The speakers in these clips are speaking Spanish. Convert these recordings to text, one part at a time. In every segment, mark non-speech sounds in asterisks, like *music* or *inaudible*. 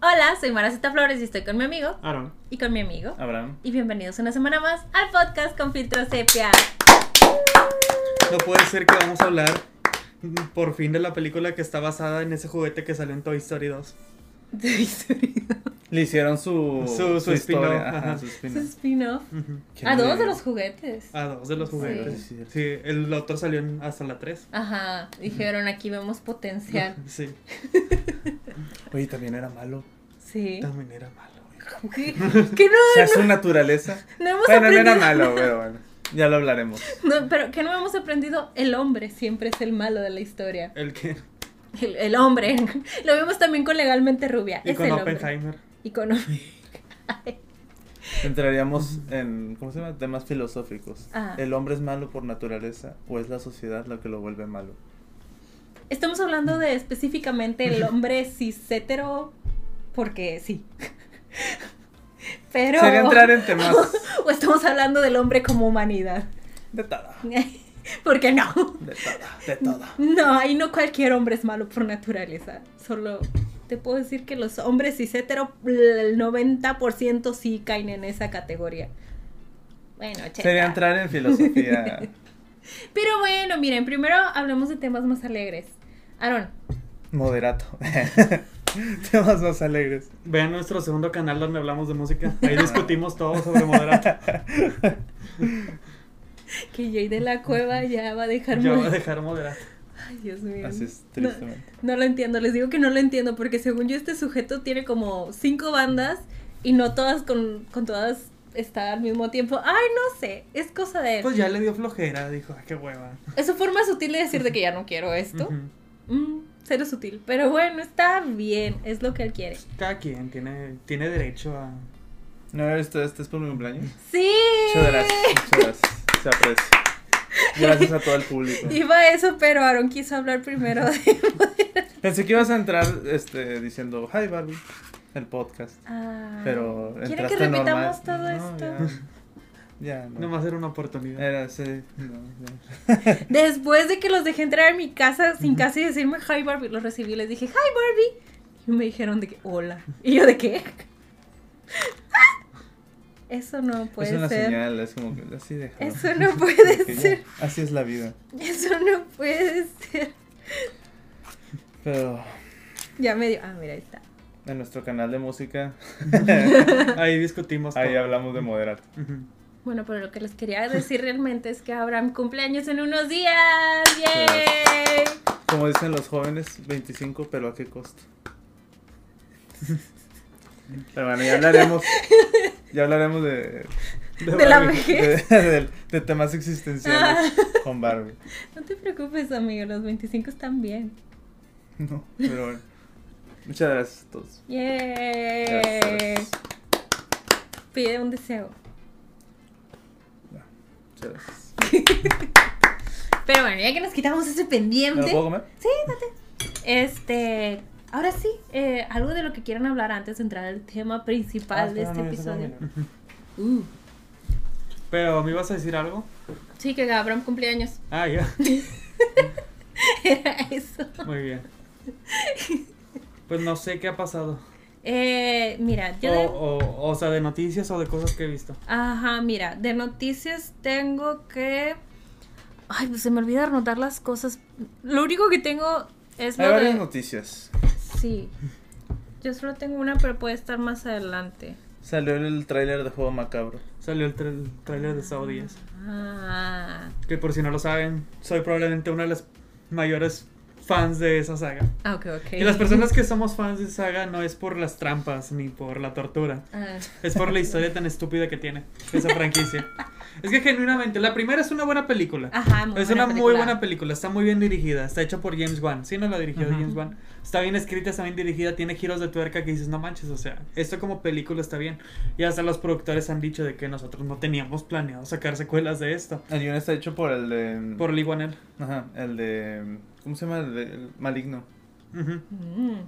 Hola, soy Maracita Flores y estoy con mi amigo Aaron. y con mi amigo. Abraham. Y bienvenidos una semana más al podcast con filtro sepia. No puede ser que vamos a hablar mm, por fin de la película que está basada en ese juguete que salió en Toy Story 2. *laughs* Le hicieron su. Su- su historia, spin-off, su spin-off. Qué A dos de los juguetes. A dos de los juguetes. Sí, Sí, el otro salió en- hasta la 3. Ajá, dijeron aquí vemos potencial. *laughs* Sí, *laughs* Oye, también era malo. Sí. también era malo. ¿Qué, qué O sea, no, su naturaleza. no hemos Bueno, no aprendido? era malo, pero bueno. Ya lo hablaremos. *laughs* No, pero que no hemos aprendido, el hombre siempre es el malo de la historia. El que. El, el hombre. Lo vimos también con Legalmente Rubia. Y es con el hombre. Oppenheimer. Y con Entraríamos en. ¿Cómo se llama? Temas filosóficos. Ah. ¿El hombre es malo por naturaleza o es la sociedad la que lo vuelve malo? Estamos hablando de específicamente el hombre cis-hetero, porque sí. Pero. Sería entrar en temas. *laughs* O estamos hablando del hombre como humanidad. De toda. *laughs* Porque no. De toda. De toda. No, ahí no cualquier hombre es malo por naturaleza. Solo te puedo decir que los hombres cis-hetero, el 90% sí caen en esa categoría. Bueno, cheta. Sería entrar en filosofía. *laughs* Pero bueno, miren, primero hablemos de temas más alegres. Aaron, Moderato. *laughs* Temas más alegres. Vean nuestro segundo canal donde hablamos de música. Ahí *laughs* discutimos todo sobre moderato. que Jay de la Cueva ya va a dejar Yo voy a muy- dejar moderato. Ay, Dios mío. Así es, No, tristemente. no lo entiendo, les digo que no lo entiendo porque según yo este sujeto tiene como cinco bandas y no todas con, con todas está al mismo tiempo. Ay, no sé, es cosa de él. Pues ya le dio flojera. Dijo, ay, qué hueva. Es su forma sutil de decir de que ya no quiero esto. Ujú. Mm, cero sutil, pero bueno, está bien, es lo que él quiere. Cada quien tiene, tiene derecho a. ¿No esto, este es por mi cumpleaños? Sí. Muchas gracias, muchas gracias. Se aprecia. Gracias a todo el público. *laughs* Iba a eso, pero Aaron quiso hablar primero de... *laughs* Pensé que ibas a entrar este, diciendo Hi Barbie, el podcast. Ah, Pero ¿Quieren que repitamos normal. todo No, esto? Ya, ya *laughs* no. Nomás era una oportunidad. Era sí, no, ya. Después de que los dejé entrar en mi casa sin casi decirme hi Barbie, los recibí y les dije hi Barbie. Y me dijeron de que hola. Y yo de qué. Eso no es puede una ser. señal, es como que así deja. Eso no puede ya, ser. Así es la vida. Eso no puede ser. Pero Ya me dio. Ah, mira, ahí está. en nuestro canal de música, *laughs* Ahí discutimos. ahí todo. hablamos de moderato. Bueno, pero lo que les quería decir realmente es que Abraham cumpleaños en unos días. ¡Yay! Como dicen los jóvenes, 25, pero ¿a qué costo? *laughs* Pero bueno, ya hablaremos. Ya hablaremos de, De la vejez. de, de- de temas existenciales con Barbie. No te preocupes, amigo. Los 25 están bien. No, pero bueno. Muchas gracias a todos. Gracias. Pide un deseo. Muchas gracias. *laughs* Pero bueno, ya que nos quitamos ese ¿Me pendiente. lo puedo comer? Sí, date. Este. Ahora sí, eh, algo de lo que quieran hablar antes de entrar al tema principal Ah, de este no, episodio. Uh, Pero, ¿me ibas a decir algo? sí, que Abraham cumpleaños. Ah, ya. *laughs* Era eso. Muy bien. Pues no sé qué ha pasado. Eh, mira, yo. O, de- o, o sea, de noticias o de cosas que he visto. Ajá, mira, de noticias tengo que. Ay, pues se me olvida anotar las cosas. Lo único que tengo es Hay varias de. noticias. Sí. Yo solo tengo una, pero puede estar más adelante. Salió el tráiler de Juego Macabro. Salió el tra- tráiler de 10. Ah. Que por si no lo saben, soy probablemente una de las mayores fans de esa saga. Ah, ok, ok. Y las personas que somos fans de esa saga no es por las trampas ni por la tortura. Ah, Es por la historia tan estúpida que tiene esa franquicia. Es que genuinamente, la primera es una buena película. Ajá, muy es buena una muy película. buena película, está muy bien dirigida, está hecha por James Wan. Sí, no la dirigió Ujú. James Wan. Está bien escrita, está bien dirigida, tiene giros de tuerca que dices, no manches, o sea, esto como película está bien. Y hasta los productores han dicho de que nosotros no teníamos planeado sacar secuelas de esto. El guion está hecho por el de. Por Lee Wanell. Ajá, el de. ¿Cómo se llama? El, Maligno. Mm.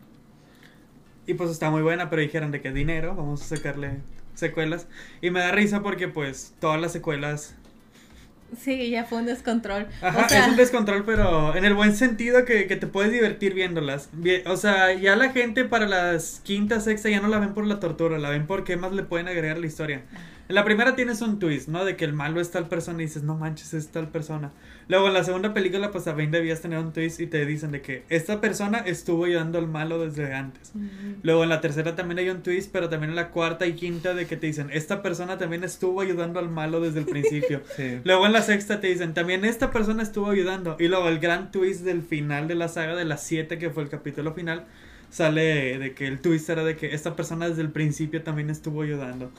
Y pues está muy buena, pero dijeron de que dinero, vamos a sacarle secuelas. Y me da risa porque pues todas las secuelas Sí, ya fue un descontrol. Ajá, o sea, es un descontrol, pero en el buen sentido que, que te puedes divertir viéndolas. O sea, ya la gente para las quinta, sexta ya no la ven por la tortura, la ven por qué más le pueden agregar a la historia. En la primera tienes un twist, ¿no? De que el malo es tal persona y dices, no manches, es tal persona. Luego en la segunda película, pues también debías tener un twist y te dicen de que esta persona estuvo ayudando al malo desde antes. Ujú. Luego en la tercera también hay un twist, pero también en la cuarta y quinta de que te dicen, esta persona también estuvo ayudando al malo desde el principio. *laughs* Sí. Luego en la sexta te dicen, también esta persona estuvo ayudando. Y luego el gran twist del final de la saga de las siete, que fue el capítulo final, sale de que el twist era de que esta persona desde el principio también estuvo ayudando.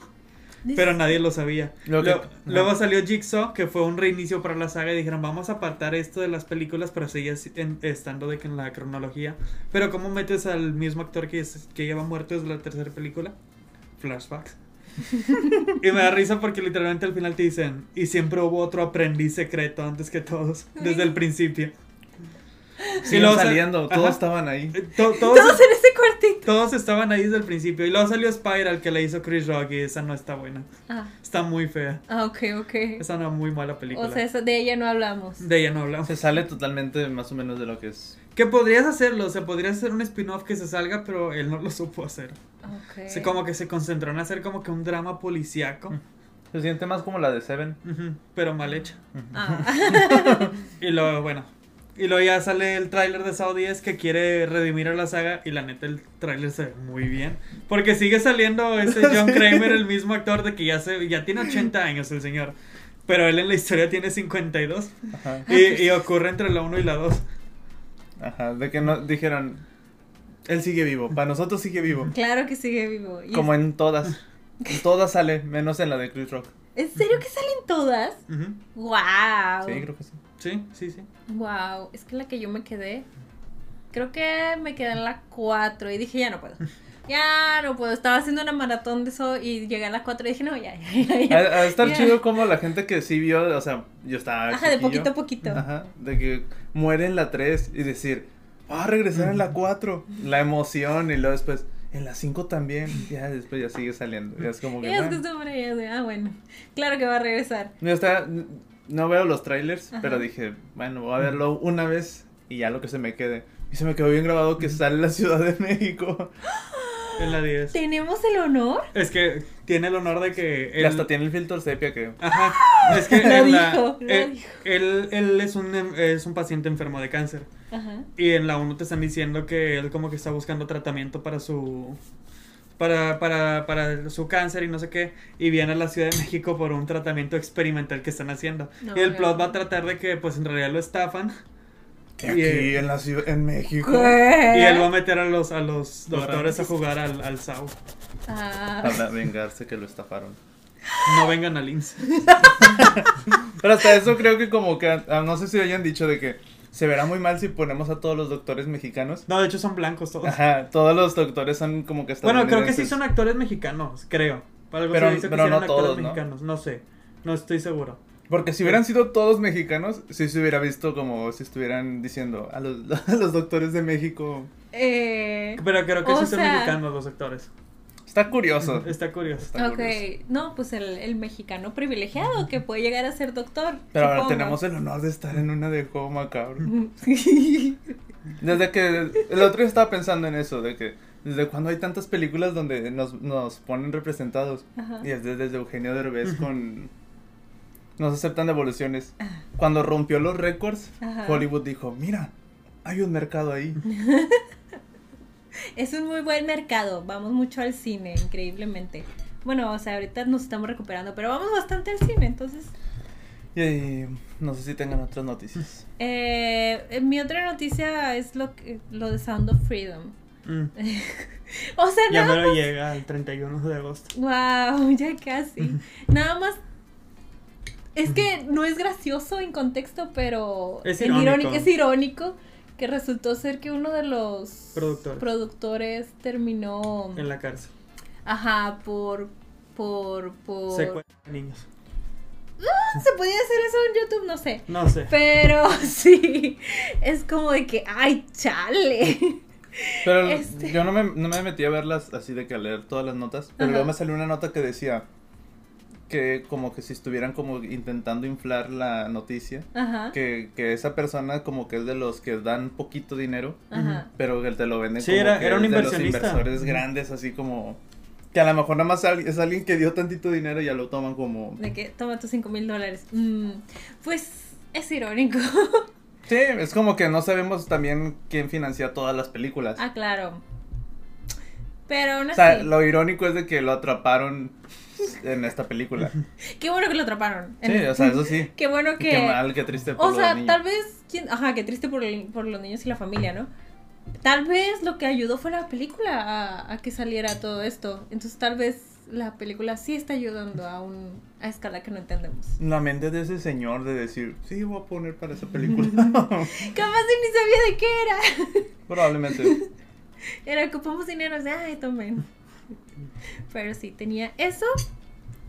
Pero nadie lo sabía. Lo que- Luego, salió Jigsaw, que fue un reinicio para la saga y dijeron, vamos a apartar esto de las películas, pero seguía si- en- estando de que en la cronología. Pero ¿cómo metes al mismo actor que, es- que lleva muerto desde la tercera película? Flashbacks. *laughs* y me da risa porque literalmente al final te dicen, y siempre hubo otro aprendiz secreto antes que todos, desde el principio. *laughs* Siguen luego sa- saliendo, todos Ajá. estaban ahí. Eh, to- todos, Todos en ese cuartito. todos estaban ahí desde el principio. Y luego salió Spiral, que la hizo Chris Rock, y esa no está buena. Ah, Está muy fea. ah, ok, ok. Es una muy mala película. O sea, esa- de ella no hablamos. De ella no hablamos. Se sale totalmente más o menos de lo que es. Que podrías hacerlo, o sea, podrías hacer un spin-off que se salga, pero él no lo supo hacer. Ok. Se como que se concentró en hacer como que un drama policíaco, Mm. Se siente más como la de Seven. pero mal hecha. Ah. *laughs* Y luego, bueno, y luego ya sale el tráiler de Saw 10 que quiere redimir a la saga y la neta el tráiler se ve muy bien. Porque sigue saliendo ese *laughs* John Kramer, el mismo actor de que ya, se, ya tiene 80 años el señor. Pero él en la historia tiene 52 Ajá. y, y ocurre entre la 1 y la 2. Ajá. De que no dijeron. Él sigue vivo. Para nosotros sigue vivo. claro que sigue vivo. Y Como es- en todas. En todas sale, menos en la de Chris Rock. ¿En serio que salen todas? Ujú. ¡Wow! Sí, creo que sí. Sí, sí, sí. Wow, es que la que yo me quedé, creo que me quedé en la 4 y dije, ya no puedo. *laughs* Ya no puedo. Estaba haciendo una maratón de eso y llegué a la 4 y dije, no, ya, ya, ya. ya. De estar Ya. chido como la gente que sí vio, o sea, yo estaba. Ajá, de poquito a poquito. Ajá, de que muere en la 3 y decir, va a regresar en la 4. La emoción y luego después, en la 5 también. Ya después ya sigue saliendo. Ya es como que. es estoy por ahí, así, ah, bueno. Claro que va a regresar. Yo estaba- no veo los trailers, Ajá. pero dije, bueno, voy a verlo una vez y ya lo que se me quede. Y se me quedó bien grabado que sale la Ciudad de México. En la 10. ¿Tenemos el honor? Es que tiene el honor de que Y él... hasta tiene el filtro sepia, creo. Ajá. Es que *laughs* Lo la- dijo, lo él, dijo. él, él es, un, es un paciente enfermo de cáncer. Ajá. Y en la 1 te están diciendo que él como que está buscando tratamiento para su... Para, para, para su cáncer y no sé qué. Y viene a la Ciudad de México por un tratamiento experimental que están haciendo. No, y el plot va a tratar de que pues en realidad lo estafan. Que Y, aquí eh, en la ciudad, en México. ¿Qué? Y él va a meter a los, a los doctores a jugar al, al SAO. Ah. Para vengarse que lo estafaron. No vengan al INSS. *laughs* Pero hasta eso creo que como que, ah, no sé si hayan dicho de que se verá muy mal si ponemos a todos los doctores mexicanos. No, de hecho son blancos todos. Ajá, todos los doctores son como que Bueno, creo que sí son actores mexicanos, creo. Para algo Pero- se dice que pero sí no eran actores todos, ¿no? mexicanos, ¿no? sé. No estoy seguro. Porque si hubieran sido todos mexicanos, sí se hubiera visto como si estuvieran diciendo a los, *laughs* a los doctores de México. Eh, Pero creo que sí son sea- mexicanos los actores. Está curioso. Está curioso. Está ok, curioso. no, pues el, el mexicano privilegiado que puede llegar a ser doctor. Pero ahora tenemos el honor de estar en una de juego macabro. *laughs* Desde que el otro día estaba pensando en eso, de que desde cuando hay tantas películas donde nos, nos ponen representados. Ajá. Y es desde, desde Eugenio Derbez con... Nos aceptan devoluciones. Ah. Cuando rompió los récords. Hollywood dijo, mira, hay un mercado ahí. *laughs* Es un muy buen mercado, vamos mucho al cine, increíblemente. Bueno, o sea, ahorita nos estamos recuperando, pero vamos bastante al cine, entonces... Y, eh, no sé si tengan otras noticias. Eh, mi otra noticia es lo, que, lo de Sound of Freedom. Mm. *laughs* o sea, Ya nada me lo llega el 31 de agosto. Wow, *laughs* ya casi. Nada más. Es que no es gracioso en contexto, pero Es irónico. es irónico que resultó ser que uno de los Productores. productores terminó, En la cárcel. ajá, por, por, por. Secuestro de niños. ¿Se podía hacer eso en YouTube? No sé. No sé. Pero *laughs* sí, es como de que, ay, chale. Pero Este. yo no me, no me metí a verlas así de que a leer todas las notas. Pero Ajá. luego me salió una nota que decía que como que si estuvieran como intentando inflar la noticia. Ajá. Que, que esa persona como que es de los que dan poquito dinero, Ajá. pero que te lo venden Sí, como era- que era un es de los inversores grandes, así como... Que a lo mejor nada más es alguien que dio tantito dinero y ya lo toman como... De que toma tus cinco mil dólares. Mm, pues es irónico. *laughs* Sí, es como que no sabemos también quién financia todas las películas. ah, claro. Pero aún o sea, así, lo irónico es de que lo atraparon en esta película. *laughs* qué bueno que lo atraparon. Sí, o sea, eso sí. *laughs* Qué bueno que... Qué mal, qué triste por O los sea, niños. tal vez, quién- ajá, qué triste por, el- por los niños y la familia, ¿no? Tal vez lo que ayudó fue la película a, a que saliera todo esto. Entonces tal vez la película sí está ayudando a un a escala que no entendemos. La mente de ese señor de decir, sí, voy a poner para esa película. *laughs* Capaz ni sabía de qué era. Probablemente. Era ocupamos dinero, de, ay, tomen. *laughs* Pero sí, tenía eso.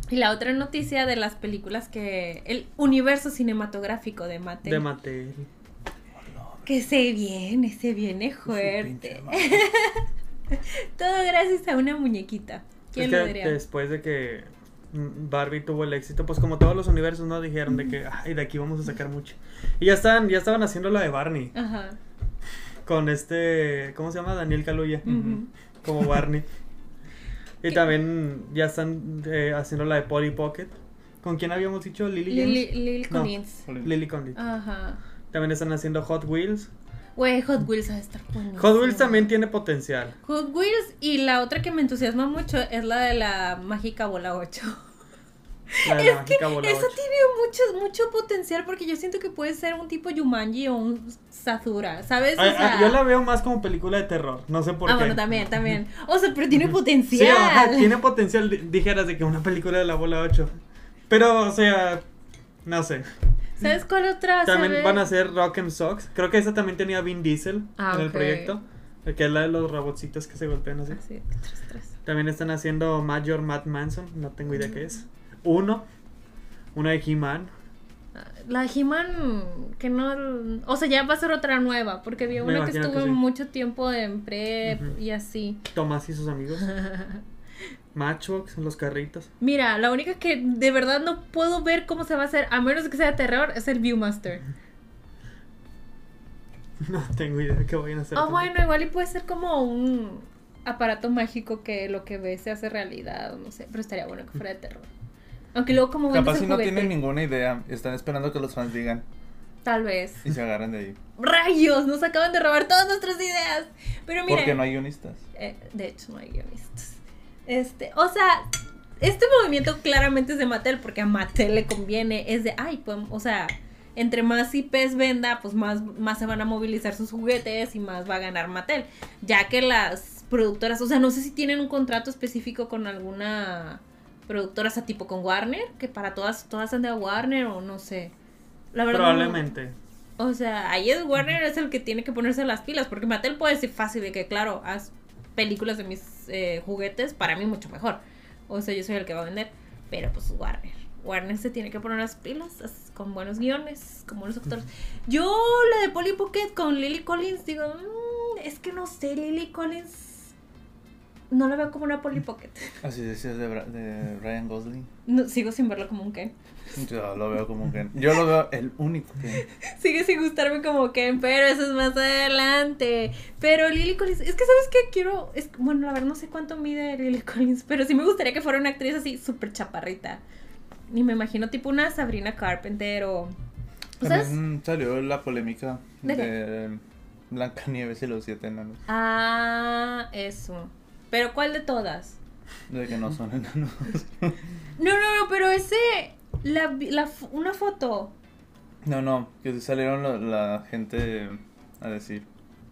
Y la otra noticia de las películas que. El universo cinematográfico de Mattel. De Mattel. que se viene, se viene fuerte. *laughs* Todo gracias a una muñequita. ¿Quién es lo diría? después de que Barbie tuvo el éxito, pues como todos los universos, ¿no? Dijeron de que, ay, de aquí vamos a sacar mucho. Y ya estaban, ya estaban haciendo la de Barney. Ajá. Con este, ¿cómo se llama? Daniel Kaluuya. Ujú. Como Barney. Y también ya están eh, haciendo la de Polly Pocket. ¿Con quién habíamos dicho? Lily Lily, James. Lily No. Collins. Lily Condit. Ajá. También están haciendo Hot Wheels. Güey, Hot Wheels va a estar buenísimo. Hot Wheels también tiene potencial. Hot Wheels y la otra que me entusiasma mucho es la de la mágica bola 8. La Es que eso tiene mucho, mucho potencial porque yo siento que puede ser un tipo Yumanji o un Sazura, ¿sabes? O sea, ay, yo la veo más como película de terror. No sé por ah, qué. bueno, también, también. O sea, pero tiene Sí, potencial. ajá, tiene potencial, di- dijeras, de que una película de la bola 8. Pero, o sea, no sé. ¿Sabes cuál otra? También van a hacer Rock and Socks. Creo que esa también tenía Vin Diesel Ah, en el proyecto. Que es la de los robotcitos que se golpean así. Ah, sí, tres, tres. También están haciendo Major Matt Manson. No tengo idea qué es. Uno. Una de He-Man. La He-Man, que no. O sea, ya va a ser otra nueva, porque había una que estuvo sí. mucho tiempo en prep y así. Tomás y sus amigos. *laughs* Matchbox, los carritos. Mira, la única que de verdad no puedo ver cómo se va a hacer, a menos que sea terror, es el Viewmaster. *laughs* No tengo idea de qué vayan a hacer. Ah, bueno, igual y puede ser como un aparato mágico que lo que ve se hace realidad, no sé, pero estaría bueno que fuera de terror. Aunque luego como Capaz si no juguete, tienen ninguna idea, están esperando que los fans digan tal vez. y se agarran de ahí. ¡Rayos! Nos acaban de robar todas nuestras ideas. Pero mira, Porque no hay guionistas. Eh, de hecho, no hay guionistas. Este, o sea, este movimiento claramente es de Mattel porque a Mattel le conviene. Es de, ay, pues, o sea, entre más IPs venda, pues más, más se van a movilizar sus juguetes y más va a ganar Mattel. Ya que las productoras, o sea, no sé si tienen un contrato específico con alguna productora, o sea, tipo con Warner, que para todas, todas han de a Warner o no sé. La verdad. no- Probablemente. o sea, ahí es Warner es el que tiene que ponerse las pilas, porque Mattel puede decir fácil de que, claro, haz películas de mis eh, juguetes, para mí mucho mejor. O sea, yo soy el que va a vender, pero pues Warner. Warner se tiene que poner las pilas as- con buenos guiones, con buenos actores. Yo, la de Polly Pocket con Lily Collins, digo, "Mm, es que no sé, Lily Collins no la veo como una Polly Pocket. *laughs* Así decías de, de Ryan Gosling. No, sigo sin verlo como un Ken. *laughs* Yo lo veo como que. Yo lo veo el único que. *laughs* Sigue sin gustarme como Ken, pero eso es más adelante. Pero Lily Collins, es que sabes que quiero, es, bueno, la verdad no sé cuánto mide Lily Collins, pero sí me gustaría que fuera una actriz así súper chaparrita. Y me imagino tipo una Sabrina Carpenter o... ¿o ¿Sabes? También salió la polémica ¿De de Blancanieves y los siete enanos. Ah, eso. Pero ¿cuál de todas? De que no son enanos. *laughs* No, no, no, pero ese, la, la, f- una foto. No, no, que salieron la, la gente a decir,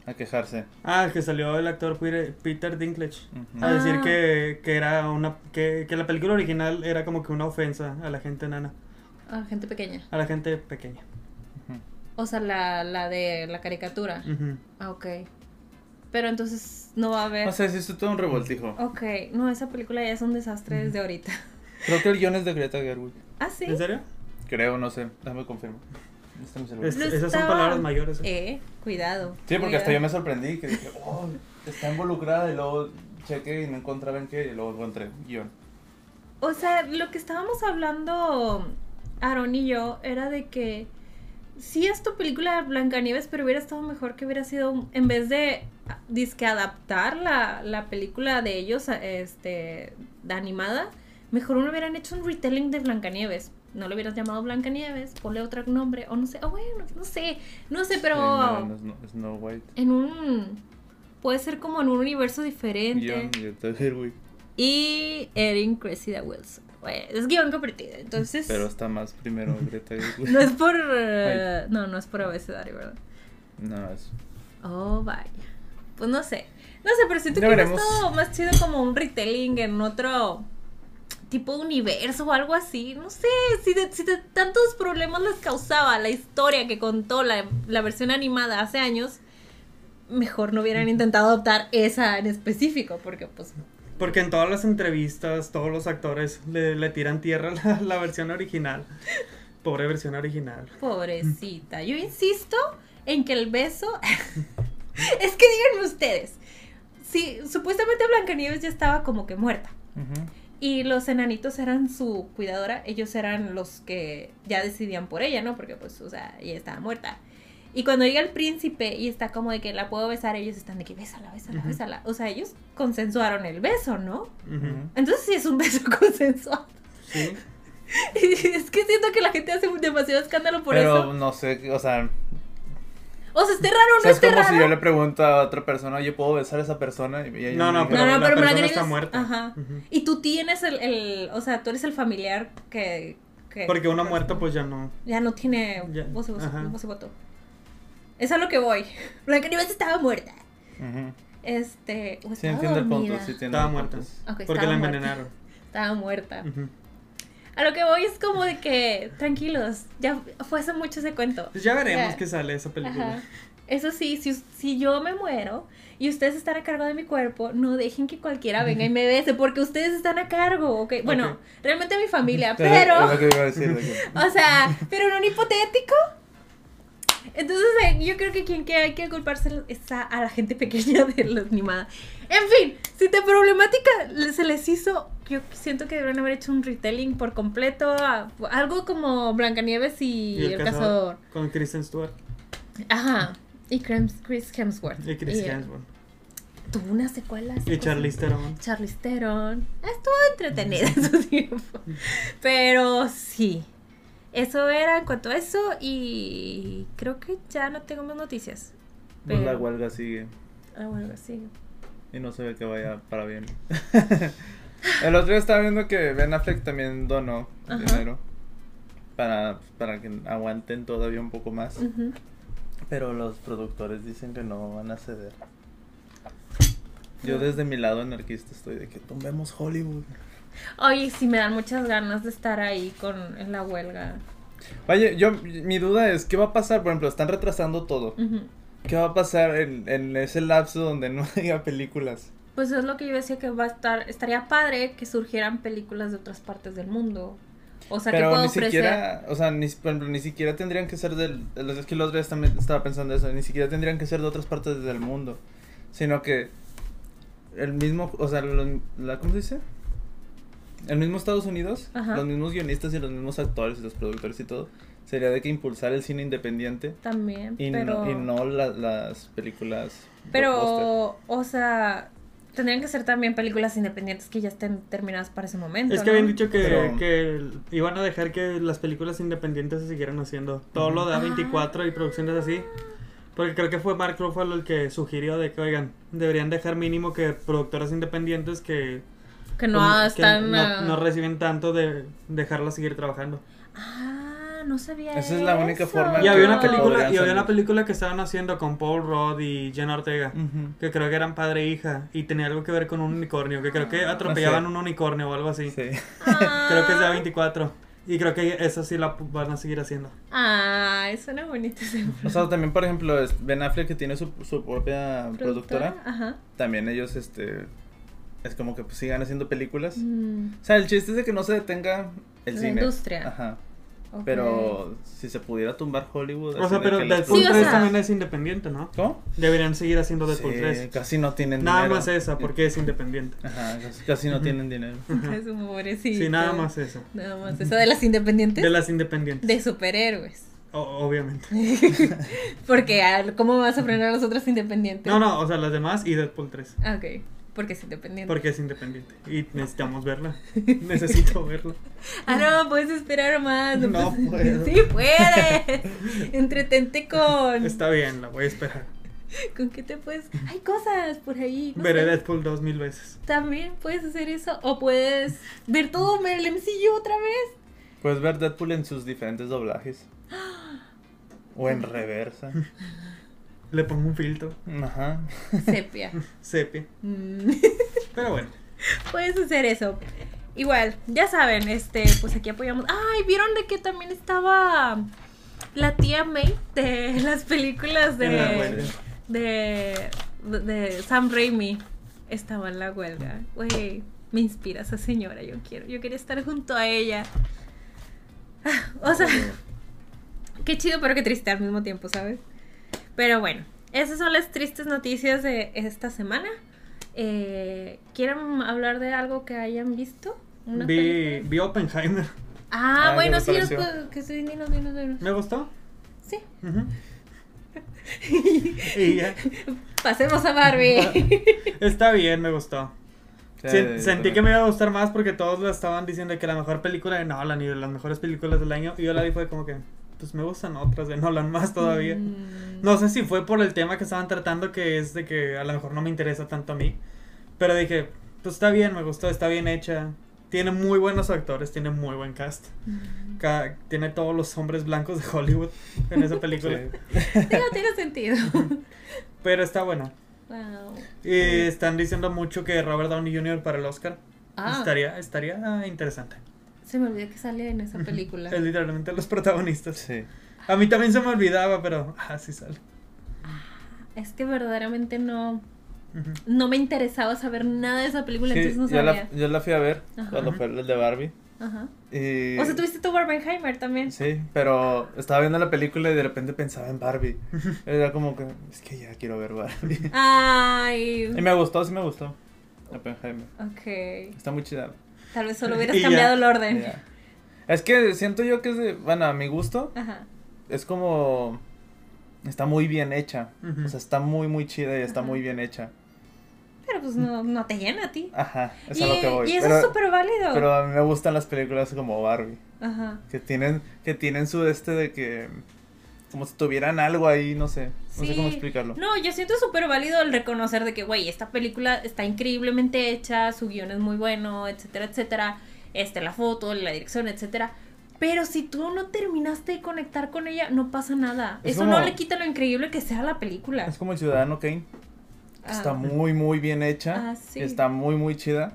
a quejarse. Ah, que salió el actor Peter, Peter Dinklage. A decir Ah. que, que era una. Que, que la película original era como que una ofensa a la gente nana. Ah, gente pequeña. A la gente pequeña. O sea, la, la de la caricatura. Ujú. Ah, ok. Pero entonces no va a haber... O sea, sí, es todo un revoltijo. Ok, no, esa película ya es un desastre desde ahorita. Creo que el guion es de Greta Gerwig. ¿Ah, sí? ¿En serio? Creo, no sé, déjame confirmar. Está en mi celular. Es- esas son palabras mayores. ¿eh? Eh, cuidado. Sí, porque hasta yo me sorprendí que dije, oh, está involucrada y luego chequé y no encontraba en qué y luego encontré guion. o sea, lo que estábamos hablando Aaron y yo era de que sí es tu película de Blancanieves, pero hubiera estado mejor que hubiera sido, en vez de disque adaptar la, la película de ellos, este, de animada, mejor uno hubieran hecho un retelling de Blancanieves. No lo hubieras llamado Blancanieves, ponle otro nombre, o no sé, oh, bueno, no sé, no sé, pero... Sí, no, no, Snow White. En un... Puede ser como en un universo diferente. Guión. Y Erin Cressida Wilson. Bueno, es guion compartido, entonces... Pero está más primero Greta. *laughs* No es por... no, no es por abecedario, ¿verdad? No, es... Oh, vaya. Pues no sé. No sé, pero siento Ya que veremos. estado más chido como un retelling en otro tipo de universo o algo así. No sé, si de, si de tantos problemas les causaba la historia que contó la, la versión animada hace años, mejor no hubieran intentado adoptar esa en específico, porque pues... Porque en todas las entrevistas, todos los actores le, le tiran tierra a la, la versión original. Pobre versión original. Pobrecita. Yo insisto en que el beso... *laughs* es que díganme ustedes. Sí, supuestamente Blancanieves ya estaba como que muerta. Y los enanitos eran su cuidadora, ellos eran los que ya decidían por ella, ¿no? Porque pues, o sea, ella estaba muerta. Y cuando llega el príncipe y está como de que la puedo besar, ellos están de que bésala, bésala, Ujú. bésala. O sea, ellos consensuaron el beso, ¿no? Entonces sí es un beso *laughs* consensuado. Sí. Y *laughs* es que siento que la gente hace demasiado escándalo por Pero eso. no sé, o sea, O sea, esté raro o no sea, es esté como raro. si yo le pregunto a otra persona, oye, ¿puedo besar a esa persona? Y ella No, no, pero, No, no, la pero persona está muerta. Ajá. Y tú tienes el, el, o sea, tú eres el familiar que... que Porque uno muerto, pues ya no. Ya no tiene Ya, voz y voz- ajá. voz y voto. Es a lo que voy. *laughs* Blancanieves estaba muerta. Ujú. Este. O Sí, estaba entiendo el punto, dormida. sí tiene Estaba muerta. punto. Ok, Porque estaba la muerta. envenenaron. *laughs* Estaba muerta. Ujú. A lo que voy es como de que, tranquilos, ya fue hace mucho ese cuento. Pues ya veremos Ya. qué sale esa película. Ajá. Eso sí, si, si yo me muero y ustedes están a cargo de mi cuerpo, no dejen que cualquiera *laughs* venga y me bese, porque ustedes están a cargo, ¿ok? Bueno, Ok. realmente mi familia, *laughs* Es pero... lo que iba a decir. de que- *laughs* O sea, pero en un hipotético. Entonces, yo creo que quien que hay que culparse es a, a la gente pequeña de la animada. En fin, si te problemática le- se les hizo, yo siento que deberían haber hecho un retelling por completo, a- algo como Blancanieves y, el, cazador. Con Kristen Stewart Ajá. Y Chris, Hemsworth. y Chris Y, eh, Hemsworth. Tuvo una secuela. Y Charlize Theron. Charlize Theron. Estuvo entretenida en su *laughs* tiempo. Pero sí. Eso era en cuanto a eso. Y creo que ya no tengo más noticias. Pues la Pero- huelga sigue Ah, bueno, sí. y no se ve que vaya para bien. *laughs* el otro día estaba viendo que Ben Affleck también donó Ajá. dinero para, para que aguanten todavía un poco más. Pero los productores dicen que no van a ceder. Yo desde mi lado anarquista estoy de que tumbemos Hollywood. Oye, sí me dan muchas ganas de estar ahí con en la huelga. Oye, yo, mi duda es, ¿qué va a pasar? Por ejemplo, están retrasando todo. ¿Qué va a pasar en, en ese lapso donde no *laughs* haya películas? Pues es lo que yo decía que va a estar. Estaría padre que surgieran películas de otras partes del mundo. O sea, que puedo ni ofrecer. siquiera, o sea, ni, por ejemplo, ni siquiera tendrían que ser del, es que los días también estaba pensando eso, ni siquiera tendrían que ser de otras partes del mundo, sino que el mismo, o sea, lo- la, ¿cómo se dice? El mismo Estados Unidos, Ajá. los mismos guionistas y los mismos actores y los productores y todo, sería de que impulsar el cine independiente También. y pero... no, y no la- las películas. Pero, o sea, tendrían que ser también películas independientes que ya estén terminadas para ese momento. Es que ¿no? habían dicho que, Pero- que iban a dejar que las películas independientes se siguieran haciendo. Todo lo de A24 y producciones así. Porque creo que fue Mark Ruffalo el que sugirió de que, oigan, deberían dejar mínimo que productoras independientes que, que no pues, que no, ah, no reciben tanto de dejarlas seguir trabajando. Ah, no sabía. Esa es la única eso. forma Y había una película, y había una película que estaban haciendo con Paul Rudd y Jenna Ortega. Que creo que eran padre e hija. Y tenía algo que ver con un unicornio. Que creo que atropellaban Ah, un unicornio o algo así. Sí. Ah. Creo que es de A24. Y creo que esa sí la van a seguir haciendo. Ah, suena bonito ese O sea, también, por ejemplo, Ben Affleck que tiene su, su propia productora. Ajá. también ellos, este, es como que pues, sigan haciendo películas. Mm, O sea, el chiste es de que no se detenga el La cine. industria. Ajá. Pero si se pudiera tumbar Hollywood. O sea, pero las Deadpool Sí, o 3 sea- también es independiente, ¿no? ¿Cómo? Deberían seguir haciendo Deadpool Sí, 3. casi no tienen Nada dinero. más esa, porque es independiente. Ajá, casi, casi no tienen dinero. *laughs* Es un pobrecito. Sí, nada más eso. Nada más. Esa de las independientes. De las independientes. De superhéroes. O- obviamente. *laughs* Porque, ¿cómo vas a frenar a los otros independientes? No, no, o sea, las demás y Deadpool 3. Ah, ok. Porque es independiente. Porque es independiente. Y *laughs* necesitamos verla. Necesito verla. Ah, no, puedes esperar más. No puedo. Sí, puedes. Entretente con. Está bien, la voy a esperar. ¿Con qué te puedes.? Hay cosas por ahí. no Veré sé. Deadpool dos mil veces. También puedes hacer eso. O puedes ver todo el MCU otra vez. Puedes ver Deadpool en sus diferentes doblajes. *gasps* O en reversa. *laughs* Le pongo un filtro. Ajá. Sepia. *laughs* Sepia. Mm. Pero bueno. Puedes hacer eso. Igual, ya saben, este, pues aquí apoyamos. Ay, ¿vieron de que también estaba la tía May de *laughs* las películas la de, de, de Sam Raimi? Estaba en la huelga. Güey, me inspira esa señora, yo quiero, yo quería estar junto a ella. Ah, O sea, qué chido, pero qué triste al mismo tiempo, ¿sabes? Pero bueno, esas son las tristes noticias de esta semana. Eh, ¿Quieren hablar de algo que hayan visto? ¿Una Vi, vi Oppenheimer. Ah, Ah, bueno, ¿qué sí, que sí, dinos, dinos, dinos. ¿Me gustó? Sí. *laughs* Y ya. Pasemos a Barbie. Está bien, me gustó. Sí, sentí que me iba a gustar más porque todos lo estaban diciendo que la mejor película de Nolan y de las mejores películas del año. Y yo la vi fue como que, pues me gustan otras de Nolan más todavía. Mm. No sé si fue por el tema que estaban tratando, que es de que a lo mejor no me interesa tanto a mí. Pero dije, pues está bien, me gustó, está bien hecha. Tiene muy buenos actores, tiene muy buen cast. Mm. Tiene todos los hombres blancos de Hollywood en esa película. *laughs* Digo, tiene sentido. *laughs* Pero está buena. Wow. Y están diciendo mucho que Robert Downey Jr. para el Oscar. Ah, Estaría, estaría interesante. Se me olvidó que sale en esa película. Es literalmente los protagonistas. Sí. A mí también se me olvidaba, pero ah, sí sale. Es que verdaderamente no, no me interesaba saber nada de esa película, Sí, entonces no yo, sabía. la, yo la fui a ver Ajá. cuando fue el de Barbie. Ajá. Y... O sea, tuviste tu Barbenheimer también. Sí, pero estaba viendo la película y de repente pensaba en Barbie. Era como que, es que ya quiero ver Barbie. Ay. Y me gustó, sí me gustó. Oppenheimer. Ok. Está muy chida. Tal vez solo hubieras ya. cambiado el orden. Ya. Es que siento yo que es de, bueno, a mi gusto, Ajá. es como, está muy bien hecha. Ujú. O sea, está muy, muy chida y está Ajá. muy bien hecha. Pero pues no, no te llena a ti. Ajá, es y, a lo que voy. y eso pero, es súper válido. pero a mí me gustan las películas como Barbie. Ajá. Que tienen, que tienen su este de que, como si tuvieran algo ahí, no sé. No sé cómo explicarlo. No, yo siento súper válido el reconocer de que, güey, esta película está increíblemente hecha, su guion es muy bueno, etcétera, etcétera. Este, la foto, la dirección, etcétera. Pero si tú no terminaste de conectar con ella, no pasa nada. Es Eso como- no le quita lo increíble que sea la película. Es como el Ciudadano Kane. que Ah. Está muy, muy bien hecha. Ah, sí. Está muy, muy chida.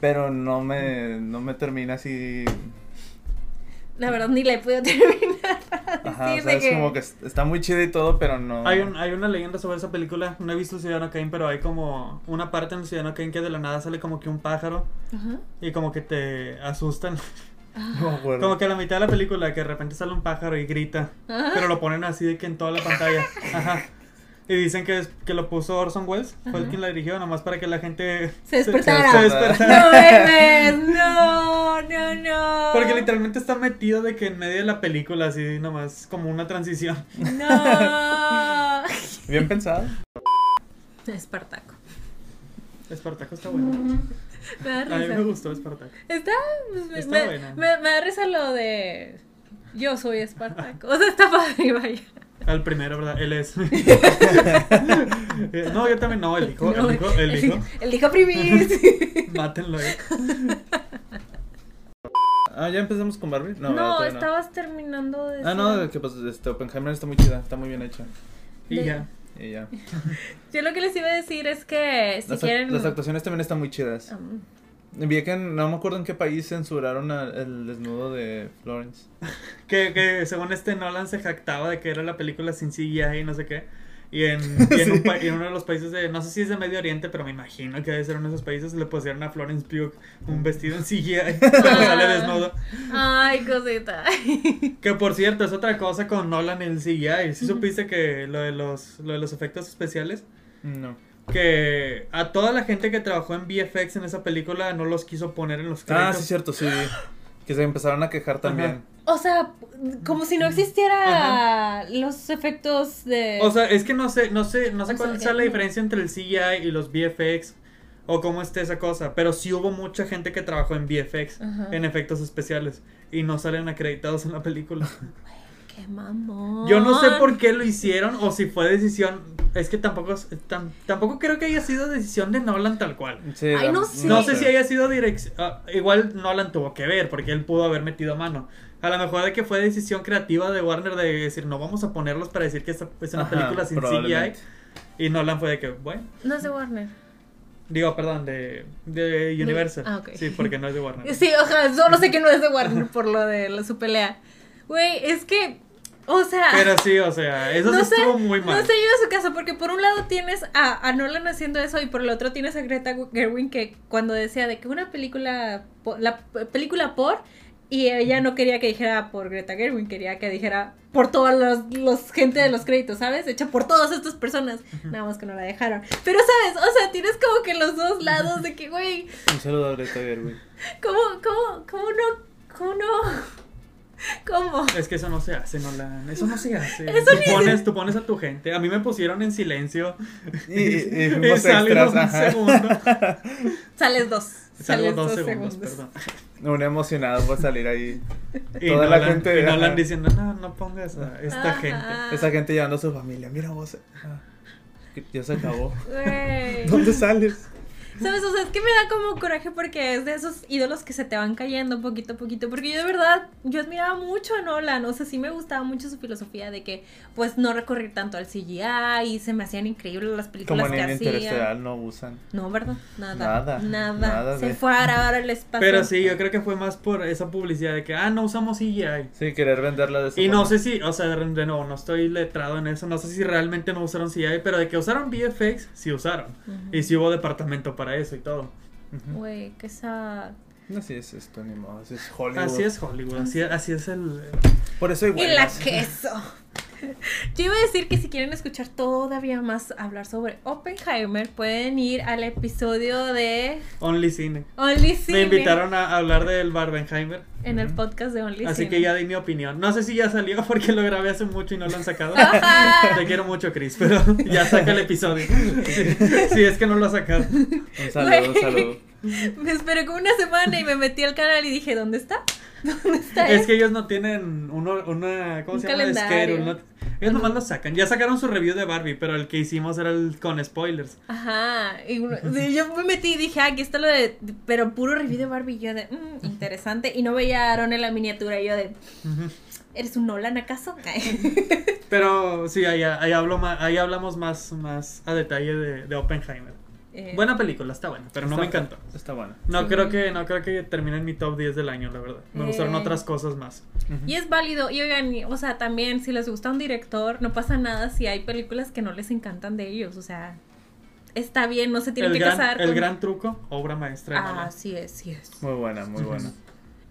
Pero no me, no me termina así. La verdad, ni la he podido *laughs* terminar. Ajá, Sí, o sea, es que- como que es- está muy chida y todo, pero no. Hay, un, hay una leyenda sobre esa película. No he visto Ciudadano Kane, pero hay como una parte en Ciudadano Kane que de la nada sale como que un pájaro Ajá. y como que te asustan. No me acuerdo. Como que a la mitad de la película que de repente sale un pájaro y grita. Ajá. Pero lo ponen así de que en toda la pantalla. *laughs* Ajá. Y dicen que, es, que lo puso Orson Welles. Fue el Ajá. quien la dirigió, nomás para que la gente Se despertara. se despertara. No memes, no, no, no. Porque literalmente está metido de que en medio de la película, así nomás, como una transición. No. *laughs* Bien pensado. Espartaco. Espartaco está bueno. *laughs* Me da A mí me gustó Espartaco. Está, pues, me, Está me, buena. me- me da risa lo de yo soy Espartaco. O sea, está padre, vaya. Al primero, ¿verdad? Él es. *laughs* Eh, no, yo también no, el hijo, No, el hijo, *laughs* el hijo. El hijo primis. Mátenlo ahí. Ah, ya empezamos con Barbie. No, No, estabas terminando de Ah, no, que pues este Oppenheimer está muy chida, está muy bien hecha. Y De- ya. Y ya. *laughs* Yo lo que les iba a decir es que si las, quieren. las actuaciones también están muy chidas. Um, Vi que en- no me acuerdo en qué país censuraron a- el desnudo de Florence. *laughs* Que, que según este Nolan se jactaba de que era la película sin CGI y no sé qué. Y en, *laughs* y en, un pa- y en uno de los países de, no sé si es de Medio Oriente, pero me imagino que debe ser uno de esos países, le pusieron a Florence Pugh un vestido en CGI, pero *laughs* sale desnudo. Ay, cosita. Que por cierto, es otra cosa con Nolan en el CGI. ¿Sí supiste que lo de los, lo de los efectos especiales? No. Que a toda la gente que trabajó en VFX en esa película no los quiso poner en los créditos. Ah, sí, cierto, sí. Que se empezaron a quejar también. O sea, como si no existiera los efectos de. O sea, es que no sé, no sé, no sé O cuál que- sea la diferencia entre el CGI y los VFX o cómo esté esa cosa, pero sí hubo mucha gente que trabajó en VFX, Ajá. en efectos especiales y no salen acreditados en la película. Qué mamón. Yo no sé por qué lo hicieron o si fue decisión, es que tampoco tam- tampoco creo que haya sido decisión de Nolan tal cual. Sí, Ay, no sé. No sé si haya sido dirección. igual Nolan tuvo que ver, porque él pudo haber metido mano. A lo mejor de que fue decisión creativa de Warner de decir, no vamos a ponerlos para decir que esta es una Ajá, película sin CGI. Y Nolan fue de que, bueno. No es de Warner. Digo, perdón, de, de Universal. Ah, ok. Sí, porque no es de Warner. *laughs* Sí, ojalá, solo sé que no es de Warner por lo de la, su pelea. Güey, es que. O sea. Pero sí, o sea, eso no sí sé, estuvo muy mal. No sé yo de su caso, porque por un lado tienes a, a Nolan haciendo eso y por el otro tienes a Greta Gerwin que cuando decía de que una película, po- la película por, y ella no quería que dijera por Greta Gerwin, quería que dijera por todos los, los gente de los créditos, ¿sabes? Hecha por todas estas personas, nada más que no la dejaron. Pero, ¿sabes? O sea, tienes como que los dos lados de que, güey, Un saludo a Greta Gerwig. ¿cómo, cómo, cómo no, cómo no, *laughs* cómo? Es que eso no se hace, Nolan. Eso no se hace. Eso tú, ni pones, tú pones a tu gente. A mí me pusieron en silencio. Y, y *laughs* Y fuimos extras, un segundo. *laughs* Sales dos. Salgo Sales dos segundos, perdón. Un emocionado por salir ahí. Y Toda la gente, y Nolan diciendo, no, no pongas a esta Ajá. gente. Esa gente llevando a su familia. Mira vos. ah, ya se acabó. ¿Dónde sales? ¿Sabes? O sea, es que me da como coraje porque es de esos ídolos que se te van cayendo poquito a poquito. Porque yo de verdad, yo admiraba mucho a Nolan. O sea, sí me gustaba mucho su filosofía de que, pues, no recurrir tanto al CGI y se me hacían increíbles las Como películas en que el hacía. interestelar no usan. No, ¿verdad? Nada. Nada, Nada. nada se de- fue a grabar al espacio. Pero sí, yo creo que fue más por esa publicidad de que, ah, no usamos CGI. Sí, querer venderla de esa Y no sé si, o sea, de de nuevo, no estoy letrado en eso, no sé si realmente no usaron CGI, pero de que usaron VFX, sí usaron. Y sí hubo departamento para eso y todo. Güey, qué sad. Así es esto, ni modo. Así es Hollywood. Así es Hollywood, así, así es el... Por eso hay Y la queso. *laughs* *laughs* Yo iba a decir que si quieren escuchar todavía más hablar sobre Oppenheimer, pueden ir al episodio de Only Cine. Only Cine. Me invitaron a hablar del Barbenheimer, En el podcast de Only así Cine. que ya di mi opinión. No sé si ya salió *laughs* porque lo grabé hace mucho y no lo han sacado. *laughs* Te quiero mucho, Chris, pero ya saca el episodio. Sí, sí, es que no lo ha sacado. Un saludo, un saludo. *laughs* Me esperé como una semana y me metí al canal y dije, ¿dónde está? *laughs* ¿Dónde está? Es él? que ellos no tienen uno, una. ¿Cómo Un se llama? Schedule, no- ellos nomás lo sacan. Ya sacaron su review de Barbie, pero el que hicimos era el con spoilers. Ajá. Y yo me metí y dije, ah, aquí está lo de. Pero puro review de Barbie. Y yo de, "Mm, interesante. Y no veía a Aaron en la miniatura. Y yo de. ¿eres un Nolan acaso? Pero sí, ahí, ahí, hablo ahí hablamos más, más a detalle de, de Oppenheimer. Eh, Buena película, está buena, pero no me encantó. Está bueno. No Sí. creo que no creo que termine en mi top 10 del año, la verdad. Me gustaron Eh. otras cosas más. Y es válido, y oigan, o sea, también si les gusta un director, no pasa nada si hay películas que no les encantan de ellos, o sea, está bien, no se tienen El que gran, casar el con... gran truco, obra maestra. de Ah, sí es, sí es. Muy buena, muy buena.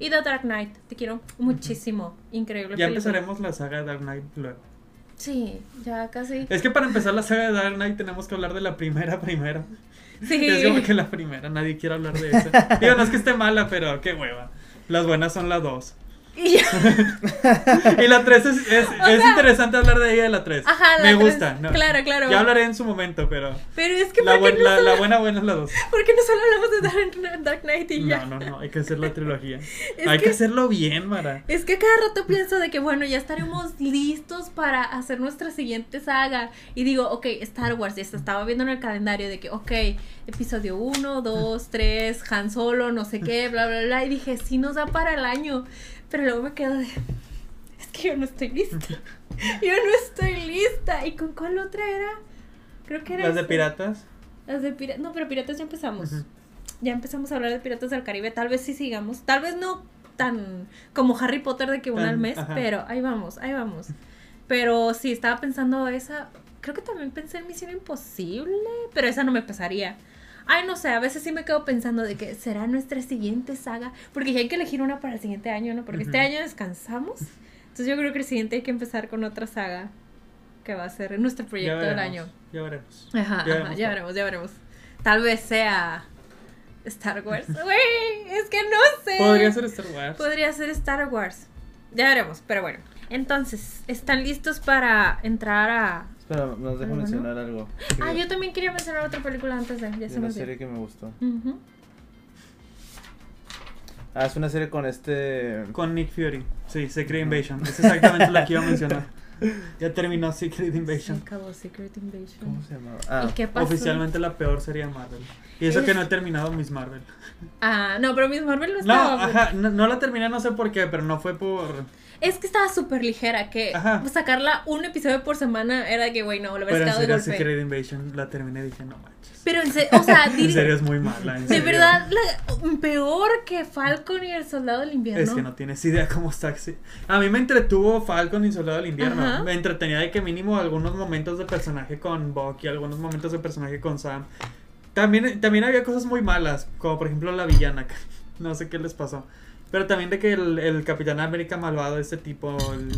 Y The Dark Knight, te quiero muchísimo, increíble Ya película. empezaremos la saga de Dark Knight luego. Sí, ya casi. Es que para empezar la saga de Dark Knight tenemos que hablar de la primera primero. Sí. Es como que la primera, nadie quiere hablar de esa. Digo, no es que esté mala, pero qué hueva. Las buenas son las dos. *laughs* Y la 3 es, es, *laughs* es interesante hablar de ella de la 3. Ajá, la Me gusta. ¿no? Claro, claro. Ya hablaré en su momento, pero Pero es que la, ¿por qué, buen- no la, solo, la buena buena es la 2. ¿por qué no solo hablamos de Dark, Dark Knight y ya? No, no, no, hay que hacer la trilogía. *laughs* Hay que... que- hacerlo bien, Mara. Es que cada rato pienso de que, bueno, ya estaremos listos para hacer nuestra siguiente saga. Y digo, ok, Star Wars, ya se estaba viendo en el calendario de que, ok, episodio 1, 2, 3, Han Solo, no sé qué, bla, bla, bla. Y dije, sí nos da para el año. Pero luego me quedo de, es que yo no estoy lista. *laughs* Yo no estoy lista. ¿Y con cuál otra era? Creo que era Las de piratas. Las de piratas. No, pero piratas ya empezamos. Ya empezamos a hablar de Piratas del Caribe. Tal vez sí sigamos. Tal vez no tan como Harry Potter de que una al mes, ajá. pero ahí vamos, ahí vamos. Pero sí, estaba pensando esa. creo que también pensé en Misión Imposible, pero esa no me pesaría. Ay, no sé, a veces sí me quedo pensando de que será nuestra siguiente saga, porque ya hay que elegir una para el siguiente año, ¿no? Porque este año descansamos. Entonces yo creo que el siguiente hay que empezar con otra saga que va a ser nuestro proyecto del año. Ya veremos. Ajá, Ya ajá, veremos ya veremos, ya veremos. Tal vez sea Star Wars. *laughs* Güey, es que no sé. Podría ser Star Wars. Podría ser Star Wars. Ya veremos, pero bueno. Entonces, ¿están listos para entrar a... Espera, nos deja Bueno. mencionar algo. Ah, yo también quería mencionar otra película antes de... Ya De se una serie que me gustó. Ujú. Ah, es una serie con este. Con Nick Fury. Sí, Secret Invasion. Es exactamente la que iba a mencionar. *laughs* Ya terminó Secret Se Invasion. acabó Secret Invasion. ¿Cómo se llamaba? Ah, ¿Y qué pasó? Oficialmente la peor serie de Marvel. Y eso Es- que no he terminado Miss Marvel. Ah, no, pero Miss Marvel no No, estaba... ajá, no, no la terminé, no sé por qué, pero no fue por... Es que estaba súper ligera, que Ajá. sacarla un episodio por semana era de que, güey, no, lo en quedado de golpe. Secret Invasion la terminé y dije, no manches. Pero en serio, o sea, *laughs* En serio es muy mala. en de verdad, la- peor que Falcon y el Soldado del Invierno. Es que no tienes idea cómo está. A mí me entretuvo Falcon y Soldado del Invierno. Ajá. Me entretenía de que mínimo algunos momentos de personaje con Bucky, algunos momentos de personaje con Sam. También, también había cosas muy malas, como por ejemplo la villana. *laughs* No sé qué les pasó. Pero también de que el, el Capitán América malvado, este tipo. el-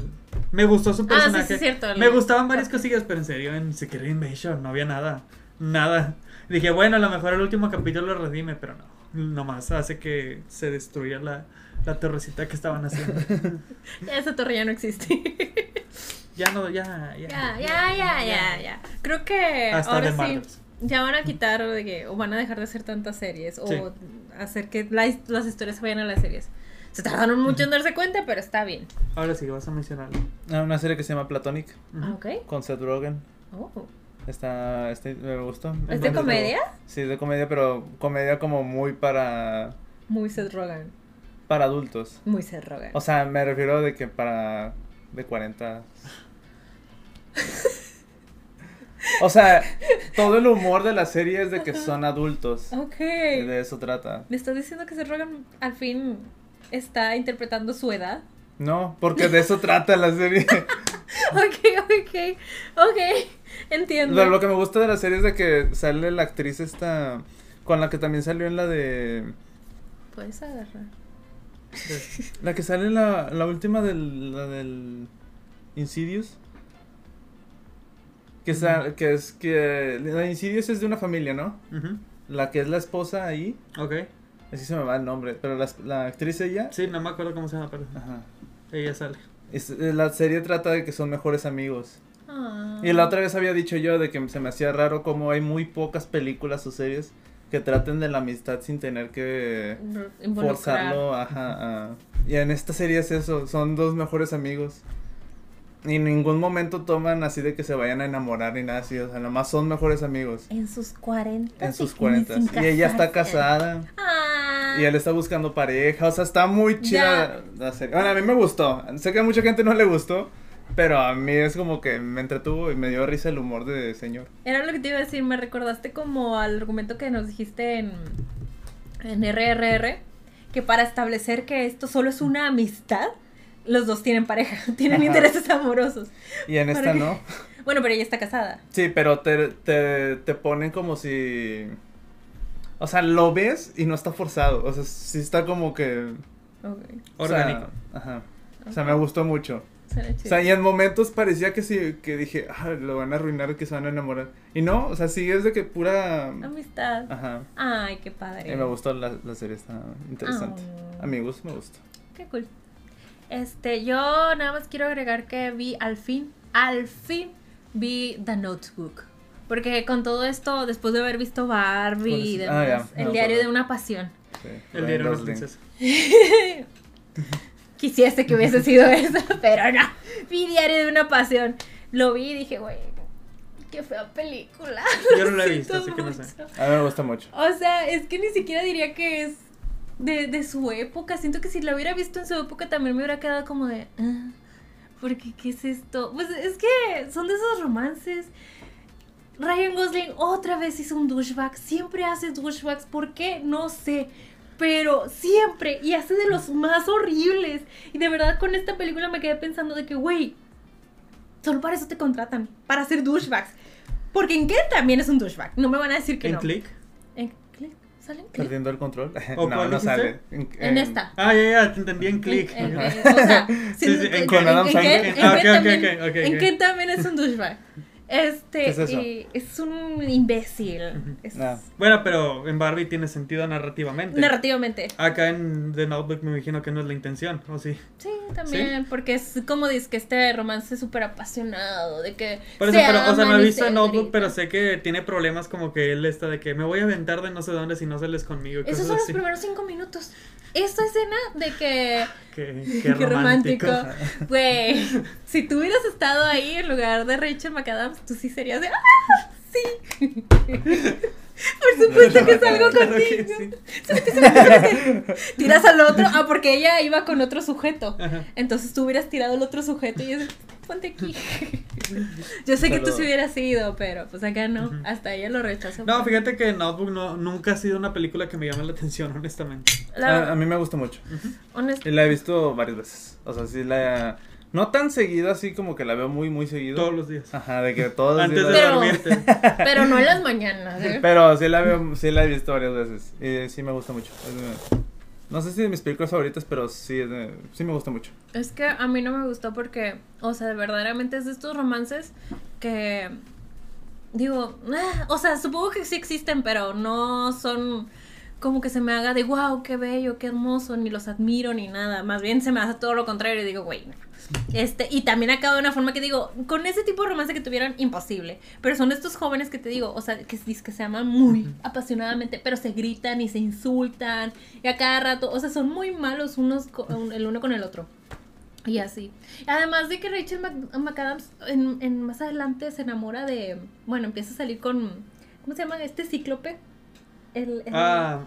Me gustó su Ah, sí, personaje. sí, cierto. Me gustaban varias cosillas, pero en serio, en Secret Invasion no había nada. Nada. Dije, bueno, a lo mejor el último capítulo lo redime, pero no. Nomás hace que se destruya la, la torrecita que estaban haciendo. Ya *laughs* esa torre ya no existe. *laughs* ya no, ya, ya. ya, ya, ya, ya, ya. Creo que Hasta ahora sí. Ya van a quitar de que, o van a dejar de hacer tantas series, o Sí. hacer que la las historias vayan a las series. Se tardaron mucho en darse cuenta, pero está bien. Ahora sí, vas a mencionarlo. Ah, una serie que se llama Platonic. Ah, ok. con Seth Rogen. Oh. Está, está- me gustó. ¿Es de comedia? Sí, es de comedia, pero comedia como muy para Muy Seth Rogen. para adultos. Muy Seth Rogen. O sea, me refiero de que para de 40. O sea, todo el humor de la serie es de que son adultos. ok. Y de eso trata. ¿Me estás diciendo que Seth Rogen al fin está interpretando su edad? No, porque de eso trata la serie. *laughs* Ok, ok, ok. Entiendo. Lo, lo que me gusta de la serie es de que sale la actriz esta con la que también salió en la de Puedes agarrar. *laughs* la que sale en la, la última del la del Insidious. Que, sa- que es que la Insidious es de una familia, ¿no? La que es la esposa ahí, Ok. Así se me va el nombre, pero la, la actriz ella, Sí, no me acuerdo cómo se llama, pero ajá. ella sale. Es- eh, la serie trata de que son mejores amigos. Ah. Y la otra vez había dicho yo de que se me hacía raro como hay muy pocas películas o series que traten de la amistad sin tener que Involucrar. forzarlo, ajá, a- Y en esta serie es eso, son dos mejores amigos. Y en ningún momento toman así de que se vayan a enamorar ni nada así, o sea, nomás son mejores amigos En sus 40. en sus cuarentas. Y ella está casada. Ah. Y él está buscando pareja, o sea, está muy chida la serie. Bueno, a mí me gustó. Sé que a mucha gente no le gustó, pero a mí es como que me entretuvo y me dio risa el humor de señor. Era lo que te iba a decir, me recordaste como al argumento que nos dijiste en, en RRR, que para establecer que esto solo es una amistad, los dos tienen pareja, *laughs* tienen Ajá. intereses amorosos. Y en ¿Para esta qué? no. *laughs* Bueno, pero ella está casada. Sí, pero te, te, te ponen como si... O sea, lo ves y no está forzado. O sea, sí está como que... Ok. o sea, Orgánico. ajá. O sea, me gustó mucho. Suena O sea, y en momentos parecía que sí, que dije, ah, lo van a arruinar, que se van a enamorar. Y no, o sea, sí es de que pura... Amistad. Ajá. Ay, qué padre. Y me gustó la, la serie, está interesante. Ah. Amigos, me gusta. Qué cool. Este, yo nada más quiero agregar que vi al fin, al fin vi The Notebook. Porque con todo esto, después de haber visto Barbie y. Ah, el diario de una pasión. Sí. El diario de una princesa. *laughs* Quisiese que hubiese sido eso, pero no. Vi diario de una pasión. Lo vi y dije, güey, qué fea película. Yo no la he *laughs* visto, así que no sé. A mí me gusta mucho. O sea, es que ni siquiera diría que es de, de su época. Siento que si la hubiera visto en su época también me hubiera quedado como de... "Ah, ¿Por qué? ¿Qué es esto? Pues es que son de esos romances. Ryan Gosling otra vez hizo un douchebag. Siempre hace douchebags. ¿Por qué? No sé. Pero siempre. Y hace de los más horribles. Y de verdad con esta película me quedé pensando de que, güey, Solo para eso te contratan, para hacer douchebags. Porque en qué también es un douchebag. No me van a decir que ¿En no. Click? Perdiendo el control. *laughs* ¿O no, no dijiste? sale. En esta. Ah, ya, ya, te entendí en Click. En- en- *laughs* o sea, Sí, si- sí, en- con Adam Sandler. Ah, En. Ken también es un douchebag. Este, ¿Qué es y es un imbécil. Es- Ah. Bueno, pero en Barbie tiene sentido narrativamente. Narrativamente. Acá en The Notebook me imagino que no es la intención, ¿o sí? Sí, también, porque es como dice que este romance súper apasionado, de que Por eso, se pero, o sea, no he visto se Notebook, gritan. pero sé que tiene problemas como que él está de que me voy a aventar de no sé dónde si no sales conmigo. Esos son los primeros cinco minutos. Esta escena de que... Qué, qué *laughs* romántico. *laughs* Güey, si tú hubieras estado ahí en lugar de Rachel McAdams, tú sí serías de... ¡Ah! Sí. *laughs* Por supuesto que salgo Claro que contigo. sí. Tiras al otro. Ah, porque ella iba con otro sujeto. Ajá. Entonces tú hubieras tirado al otro sujeto y es, ponte aquí. *laughs* Yo sé que tú sí hubieras ido, pero pues acá no. Hasta ella lo rechazó. No, fíjate que Notebook no, nunca ha sido una película que me llame la atención, honestamente. La- A, a mí me gusta mucho. honest- Y la he visto varias veces. O sea, sí la... No tan seguido así como que la veo muy, muy seguido. Todos los días. Ajá, de que todos los Antes días de la- Pero- dormirte. Pero no en las mañanas. ¿eh? Pero sí la veo, sí la he visto varias veces. Y sí me gusta mucho. De- no sé si de mis películas favoritas, pero sí, de- sí me gusta mucho. Es que a mí no me gustó porque, o sea, verdaderamente es de estos romances que, digo, ah, o sea, supongo que sí existen, pero no son como que se me haga de, wow, qué bello, qué hermoso, ni los admiro ni nada. Más bien se me hace todo lo contrario y digo, güey. no. Este, y también acaba de una forma que digo, con ese tipo de romance que tuvieran, imposible. Pero son estos jóvenes que te digo, o sea, que, que se aman muy apasionadamente, pero se gritan y se insultan, y a cada rato, o sea, son muy malos unos co- un- el uno con el otro. Y así. Además de que Rachel Mc- McAdams en, en más adelante se enamora de. Bueno, empieza a salir con. ¿Cómo se llama? Este cíclope. El. el- Ah,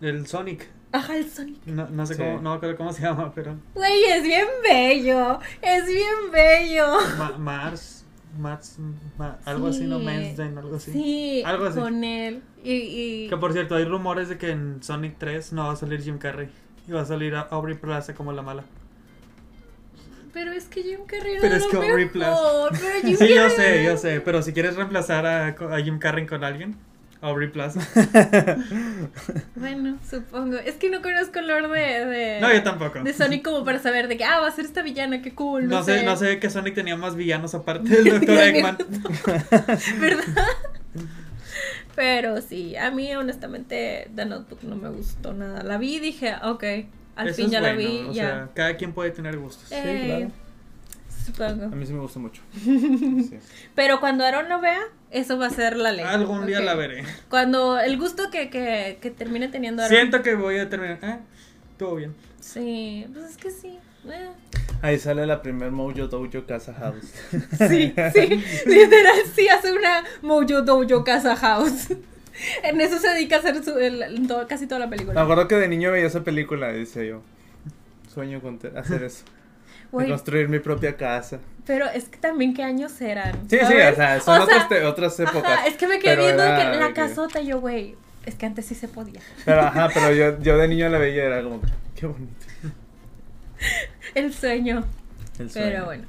el Sonic. Ajá, el Sonic. No, no sé Sí. cómo, no me acuerdo cómo se llama, pero. Güey, es bien bello. Es bien bello. Ma- Mars. Mars. Ma- algo así, ¿no? Sí. Mansden, algo así. Sí, Algo así. con él. Y. y- Que por cierto, hay rumores de que en Sonic 3 no va a salir Jim Carrey. Y va a salir a Aubrey Plaza como la mala. Pero es que Jim Carrey Pero es lo que Aubrey mejor, pero Jim Sí, yo sé, yo sé. Pero si quieres reemplazar a, a Jim Carrey con alguien, Aubrey Plaza. *laughs* Bueno, supongo. Es que no conozco el lore de. de No, yo tampoco. De Sonic como para saber de que, ah, va a ser esta villana, qué cool. No sé, no sé que Sonic tenía más villanos aparte *laughs* del Dr. Eggman. *laughs* ¿Verdad? Pero sí, a mí honestamente The Notebook no me gustó nada. La vi y dije, ok, al Eso fin ya la vi, O ya. sea, cada quien puede tener gustos. Eh, claro. Supongo. A mí sí me gusta mucho. *laughs* Sí. Pero cuando Aaron lo vea, eso va a ser la ley. Algún día la veré. Cuando el gusto que, que, que termine teniendo Aaron. Siento que voy a terminar. Eh, todo bien. Sí, pues es que sí. eh. Ahí sale la primer Mojo Dojo Casa House. *laughs* Sí, sí, literal, sí hace una Mojo Dojo Casa House. *laughs* En eso se dedica a hacer su, el- en todo- casi toda la Me película. acuerdo que de niño veía esa película decía yo, sueño con te- hacer eso. De construir mi propia casa. pero es que también qué años eran. Sí, sí, o sea, son O otras, sea, te- otras épocas. Ajá, es que me quedé viendo era que la casota y yo, güey, es que antes sí se podía. Pero ajá, pero yo, *laughs* yo de niño la veía y era como, qué bonito. El sueño. El sueño. Pero bueno.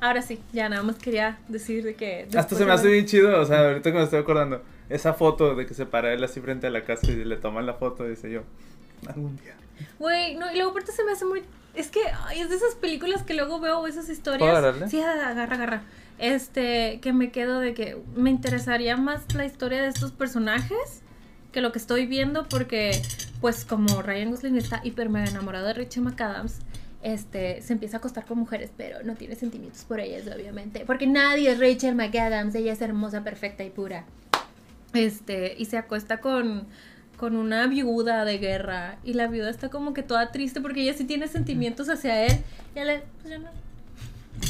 Ahora sí, ya nada más quería decir de que. Hasta se me hace bien chido, o sea, ahorita que me estoy acordando, esa foto de que se para él así frente a la casa y le toman la foto, dice yo, algún día. Güey, no, y luego aparte se me hace muy. Es que ay, es de esas películas que luego veo, esas historias. Sí, agarra, agarra. Este, que me quedo de que me interesaría más la historia de estos personajes que lo que estoy viendo, porque, pues, como Ryan Gosling está hiper mega enamorado de Rachel McAdams, este, se empieza a acostar con mujeres, pero no tiene sentimientos por ellas, obviamente. Porque nadie es Rachel McAdams, ella es hermosa, perfecta y pura. Este, y se acuesta con, con una viuda de guerra. Y la viuda está como que toda triste porque ella sí tiene sentimientos hacia él. Y él, pues yo no.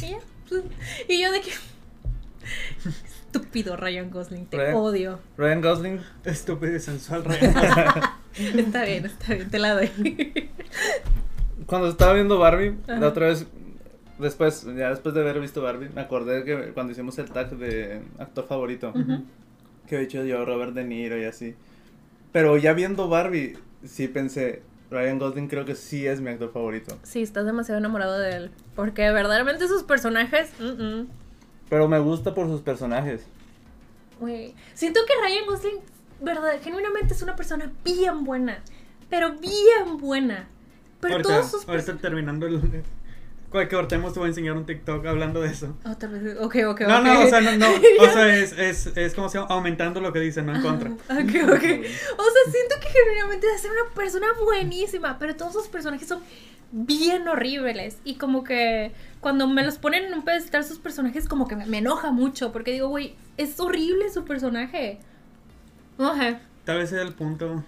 Y ya. pues, Y yo de que. Estúpido Ryan Gosling, te Ryan- odio. Ryan Gosling, Estúpido y sensual, Rey. *laughs* Está bien, está bien, te la doy. cuando estaba viendo Barbie, Ajá. la otra vez, después, ya después de haber visto Barbie, me acordé que cuando hicimos el tag de actor favorito, Ujú. que he dicho yo, Robert De Niro y así. Pero ya viendo Barbie, sí pensé, Ryan Gosling creo que sí es mi actor favorito. Sí, estás demasiado enamorado de él. Porque verdaderamente sus personajes. mm, mm. Pero me gusta por sus personajes. Siento que Ryan Gosling, verdad, genuinamente es una persona bien buena. Pero bien buena. Pero ahorita, todos sus ahorita terminando el. Que cortemos, te voy a enseñar un TikTok hablando de eso. Otra vez, ok, ok, No, ok. no, o sea, no, no. *laughs* O sea, es, es, es como llama, aumentando lo que dicen, no en contra. Ok, ok. O sea, siento que genuinamente es una persona buenísima, pero todos sus personajes son bien horribles. Y como que cuando me los ponen en un pedestal sus personajes, como que me, enoja mucho. Porque digo, güey, es horrible su personaje. Ajá. Tal vez sea el punto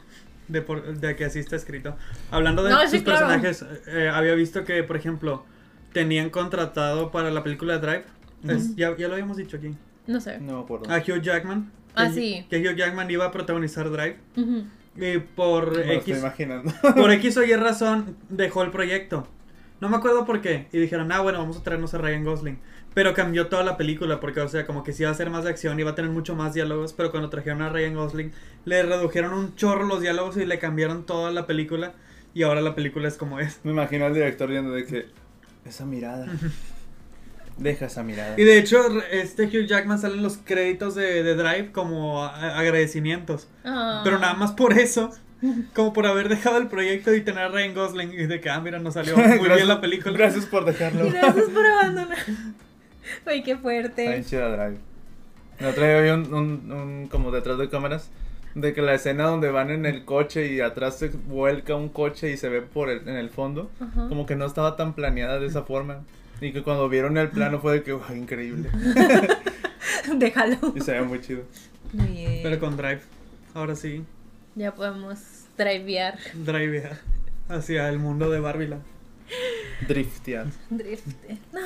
de, por- de que así está escrito. Hablando de No, sus sí, claro. personajes, eh, había visto que, por ejemplo, tenían contratado para la película Drive. es- ya, ya lo habíamos dicho aquí. No sé. No me acuerdo. A Hugh Jackman. Ah, sí. Que Hugh Jackman iba a protagonizar Drive. Ujú. Y por estoy X, imaginando. *laughs* por *laughs* X o Y razón dejó el proyecto. No me acuerdo por qué. Y dijeron, ah, bueno, vamos a traernos a Ryan Gosling. Pero cambió toda la película porque, o sea, como que sí iba a ser más de acción, iba a tener mucho más diálogos. Pero cuando trajeron a Ryan Gosling, le redujeron un chorro los diálogos y le cambiaron toda la película. Y ahora la película es como es. Me imagino al director viendo de que. Esa mirada. Deja esa mirada. Y de hecho, este Hugh Jackman sale en los créditos de, de Drive como a- agradecimientos. Ah. Pero nada más por eso, como por haber dejado el proyecto y tener a Ryan Gosling. Y de que, ah, mira, nos salió muy *laughs* Gracias- bien la película. Gracias por dejarlo. Gracias por abandonar. Güey, qué Está fuerte. bien chida Drive. Día vi un, un, un- como detrás de cámaras de que la escena donde van en el coche y atrás se vuelca un coche y se ve por el, en el fondo, Ajá. como que no estaba tan planeada de esa forma. Y que cuando vieron el plano fue de que, "Wow, increíble. *laughs* Déjalo. Y se ve muy chido. Bien. Pero con Drive. Ahora sí, Ya podemos drivear. drivear hacia el mundo de Barbieland. Driftear. Drift. No.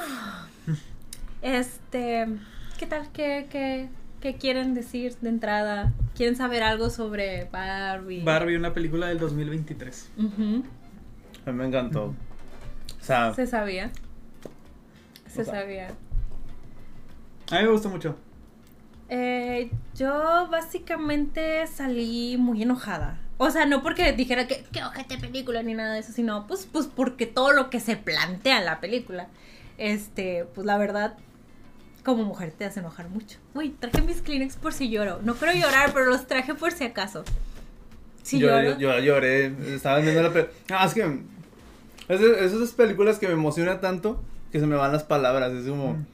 Este. ¿Qué tal? ¿Qué, qué, qué quieren decir de entrada? ¿Quieren saber algo sobre Barbie? Barbie, una película del 2023. Ujú. A mí me encantó. O sea, Se sabía. Se O sea. sabía. A mí me gustó mucho. Eh, yo básicamente salí muy enojada. O sea, no porque dijera que qué ojete película ni nada de eso, sino pues, pues porque todo lo que se plantea en la película. Este, pues la verdad, como mujer te hace enojar mucho. Uy, traje mis Kleenex por si lloro. No quiero llorar, pero los traje por si acaso. Si yo, lloro. yo, yo lloré. Estaba viendo la película. Ah, es que. Es esas películas que me emociona tanto que se me van las palabras. Es como. Mm.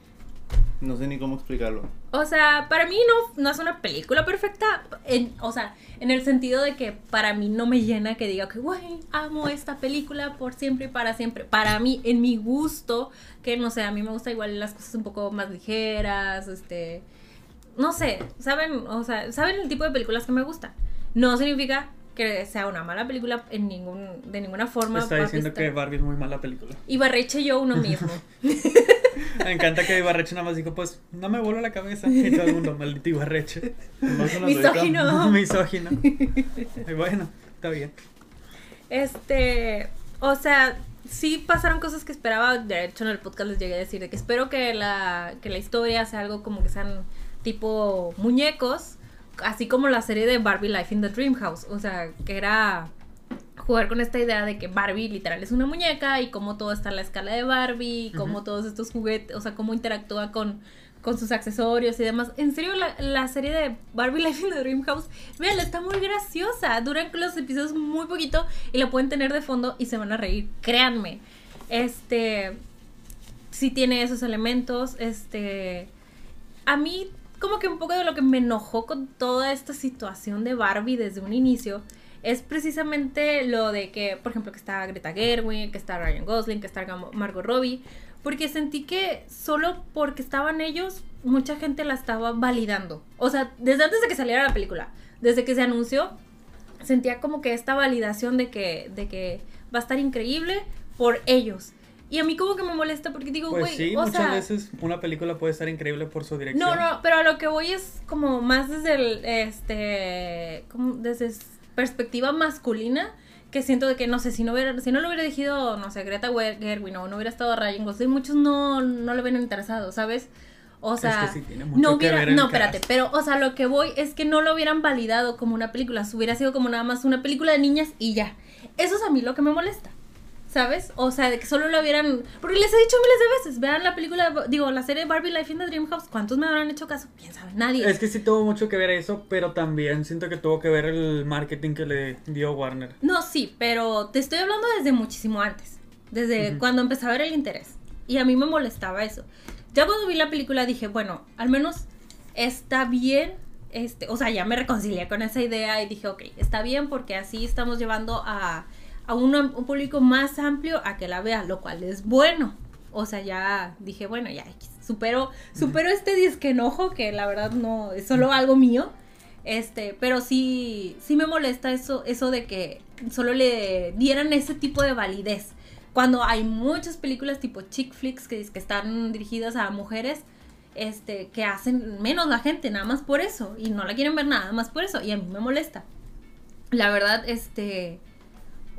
No sé ni cómo explicarlo. O sea, para mí no, no es una película perfecta. En, o sea, en el sentido de que para mí no me llena que diga que, güey, amo esta película por siempre y para siempre. Para mí, en mi gusto, que no sé, a mí me gusta igual las cosas un poco más ligeras, este. No sé, ¿saben? O sea, ¿saben el tipo de películas que me gustan? No significa que sea una mala película en ningún, de ninguna forma. Está diciendo que Barbie es muy mala película. Y barreche yo uno mismo. *laughs* *laughs* Me encanta que Ibarreche nada más dijo, pues, no me vuelo la cabeza. Y todo el mundo, maldito Ibarreche. Misógino. *laughs* Misógino. Y bueno, está bien. Este, o sea, sí pasaron cosas que esperaba. De hecho, en el podcast les llegué a decir de que espero que la, que la historia sea algo como que sean tipo muñecos, así como la serie de Barbie Life in the Dream House. O sea, que era jugar con esta idea de que Barbie literal es una muñeca y cómo todo está en la escala de Barbie, y cómo todos estos juguetes, o sea, cómo interactúa con, con sus accesorios y demás. En serio, la, la serie de Barbie *laughs* Life in the Dream House, vean, está muy graciosa. Duran los episodios muy poquito y la pueden tener de fondo y se van a reír. Créanme. Este. Sí tiene esos elementos. Este. A mí, como que un poco de lo que me enojó con toda esta situación de Barbie desde un inicio. Es precisamente lo de que, por ejemplo, que está Greta Gerwig, que está Ryan Gosling, que está Margot Robbie, porque sentí que solo porque estaban ellos, mucha gente la estaba validando. O sea, desde antes de que saliera la película, desde que se anunció, sentía como que esta validación de que, de que va a estar increíble por ellos. Y a mí como que me molesta porque digo, güey, Pues sí, o muchas sea, veces una película puede estar increíble por su dirección. no, no, pero a lo que voy es como más desde el, este, como desde perspectiva masculina, que siento de que, no sé, si no hubiera, si no lo hubiera elegido, no sé, Greta Gerwig o no hubiera estado Ryan Gosling, muchos no, no le hubieran interesado, ¿sabes? O sea, es que sí tiene mucho no que hubiera, ver no, espérate, pero, o sea, lo que voy es que no lo hubieran validado como una película, hubiera sido como nada más una película de niñas y ya. Eso es a mí lo que me molesta. ¿Sabes? O sea, de que solo lo vieran. Porque les he dicho miles de veces. Vean la película, digo, la serie Barbie Life in the Dream House. ¿Cuántos me habrán hecho caso? ¿Quién sabe? Nadie. Es que sí tuvo mucho que ver eso, pero también siento que tuvo que ver el marketing que le dio Warner. No, sí, pero te estoy hablando desde muchísimo antes. Desde Ujú. cuando empecé a ver el interés. Y a mí me molestaba eso. Ya cuando vi la película dije, bueno, al menos está bien. Este, o sea, ya me reconcilié con esa idea y dije, ok, está bien porque así estamos llevando a, a un, un público más amplio a que la vea, lo cual es bueno. O sea, ya dije, bueno, ya supero, supero este disque enojo que la verdad no es solo algo mío. Este, pero sí, sí me molesta eso, eso de que solo le dieran ese tipo de validez. Cuando hay muchas películas tipo chick flicks que, que están dirigidas a mujeres, este, que hacen menos la gente, nada más por eso. Y no la quieren ver nada más por eso. Y a mí me molesta. La verdad, este.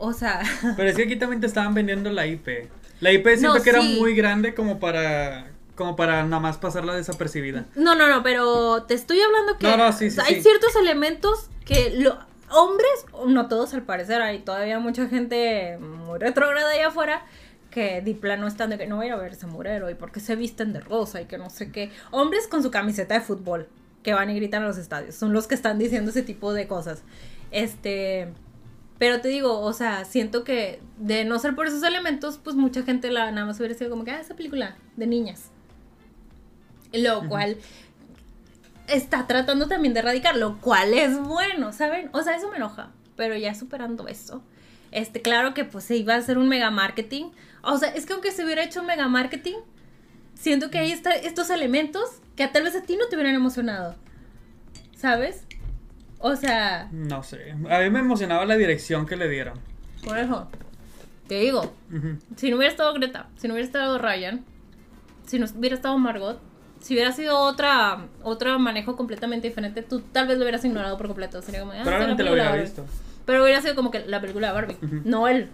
O sea. *laughs* Pero es que aquí también te estaban vendiendo la IP. La IP No, que era muy grande como para como para nada más pasarla desapercibida. No, no, no, pero te estoy hablando que No, no, sí, sí, hay ciertos elementos que lo, hombres, no todos al parecer, hay todavía mucha gente muy retrógrada allá afuera que de plano están de que no voy a ver ese murero y porque se visten de rosa y que no sé qué. Hombres con su camiseta de fútbol que van y gritan a los estadios, son los que están diciendo ese tipo de cosas. Este, pero te digo, o sea, siento que de no ser por esos elementos, pues mucha gente la nada más hubiera sido como que, ah, esa película de niñas. Lo cual está tratando también de erradicar, lo cual es bueno, ¿saben? O sea, eso me enoja, pero ya superando eso. Este, claro que pues se iba a hacer un mega marketing. O sea, es que aunque se hubiera hecho un mega marketing, siento que ahí está estos elementos que tal vez a ti no te hubieran emocionado. ¿Sabes? O sea, No sé. A mí me emocionaba la dirección que le dieron. por eso, te digo, Ujú. si no hubiera estado Greta, si no hubiera estado Ryan, si no hubiera estado Margot, si hubiera sido otra otro manejo completamente diferente, tú tal vez lo hubieras ignorado por completo. Sería como, ah, Probablemente lo hubiera visto. Pero hubiera sido como que la película de Barbie, no el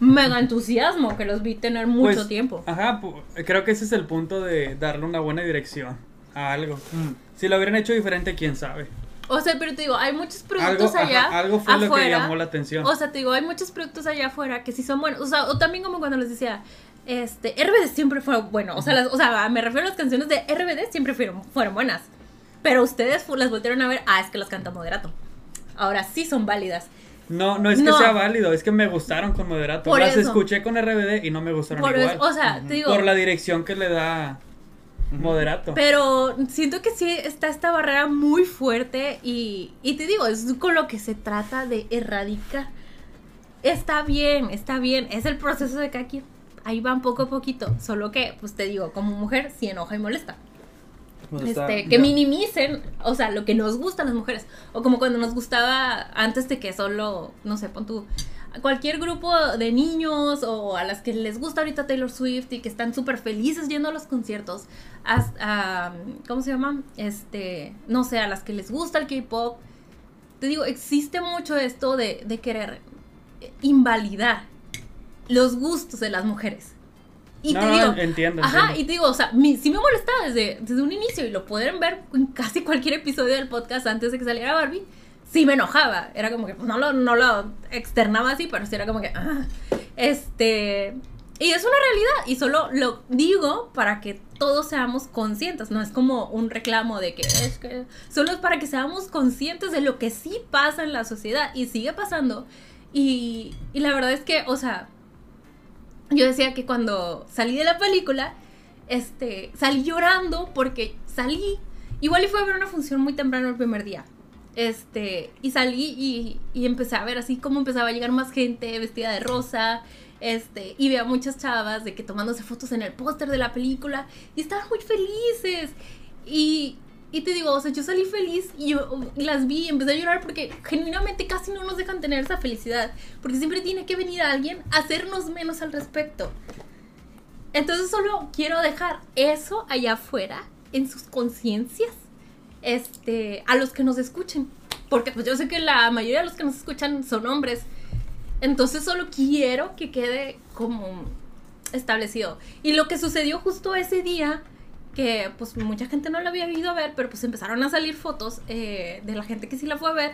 mega entusiasmo que los vi tener mucho Pues, tiempo. Ajá, creo que ese es el punto de darle una buena dirección a algo. Mm. Si lo hubieran hecho diferente, quién sabe. O sea, pero te digo, hay muchos Algo, productos allá ajá, algo fue lo que afuera. llamó la atención. O sea, te digo, hay muchos productos allá afuera que sí son buenos. O sea, o también como cuando les decía, este, RBD siempre fue bueno. O sea, las- o sea, me refiero a las canciones de RBD siempre fueron, fueron buenas. Pero ustedes las volvieron a ver, ah, es que las canta Moderato. Ahora sí son válidas. no, no es que no. sea válido, es que me gustaron con moderato. Por Las eso. escuché con RBD y no me gustaron Por igual. eso, o sea, te digo, por la dirección que le da moderato. Pero siento que sí está esta barrera muy fuerte y, y te digo, es con lo que se trata de erradicar. Está bien, está bien, es el proceso de cada quien. Ahí van poco a poquito, solo que, pues te digo, como mujer sí enoja y molesta. Pues está- Este, que ya. minimicen, o sea, lo que nos gusta a las mujeres. O como cuando nos gustaba antes de que solo, no sé, pon tú, cualquier grupo de niños o a las que les gusta ahorita Taylor Swift y que están súper felices yendo a los conciertos. a, ¿Cómo se llama? Este, no sé, a las que les gusta el K-pop. Te digo, existe mucho esto de, de querer invalidar los gustos de las mujeres. Y no, te no, digo, entiendo. Ajá, entiendo. y te digo, o sea, mi- sí me molestaba desde, desde un inicio y lo pueden ver en casi cualquier episodio del podcast antes de que saliera Barbie. Sí me enojaba, era como que no, lo, no lo externaba así, pero sí era como que, ah, este, y es una realidad y solo lo digo para que todos seamos conscientes, no es como un reclamo de que es que, solo es para que seamos conscientes de lo que sí pasa en la sociedad y sigue pasando. Y, y la verdad es que, o sea, yo decía que cuando salí de la película, este, salí llorando porque salí, igual y fue a ver una función muy temprano el primer día. Este, y salí y, y empecé a ver así como empezaba a llegar más gente vestida de rosa, este, y veía muchas chavas de que tomándose fotos en el póster de la película y estaban muy felices. Y, y te digo, o sea, yo salí feliz y yo las vi y empecé a llorar porque genuinamente casi no nos dejan tener esa felicidad. Porque siempre tiene que venir alguien a hacernos menos al respecto. Entonces solo quiero dejar eso allá afuera, en sus conciencias, este, a los que nos escuchen. Porque pues yo sé que la mayoría de los que nos escuchan son hombres. Entonces solo quiero que quede como establecido. Y lo que sucedió justo ese día, que pues mucha gente no la había ido a ver, pero pues empezaron a salir fotos eh, de la gente que sí la fue a ver,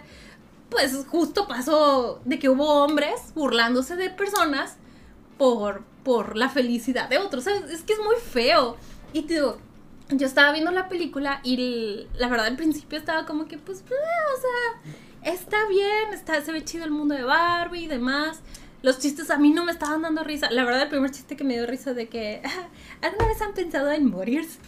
pues justo pasó de que hubo hombres burlándose de personas por, por la felicidad de otros, ¿sabes? Es que es muy feo. Y te digo, yo estaba viendo la película y el- la verdad al principio estaba como que, pues, eh, o sea, está bien, está, se ve chido el mundo de Barbie y demás. Los chistes a mí no me estaban dando risa. La verdad, el primer chiste que me dio risa de que, *laughs* ¿alguna vez han pensado en morirse?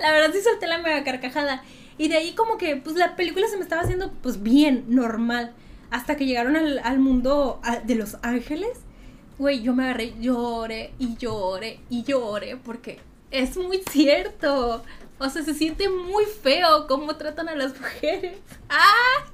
la verdad sí solté la mega carcajada. Y de ahí como que, pues la película se me estaba haciendo, pues bien, normal. Hasta que llegaron al, al mundo a- de los ángeles. Güey, yo me agarré, lloré y lloré y lloré porque es muy cierto. O sea, se siente muy feo cómo tratan a las mujeres. *laughs* ¡Ah!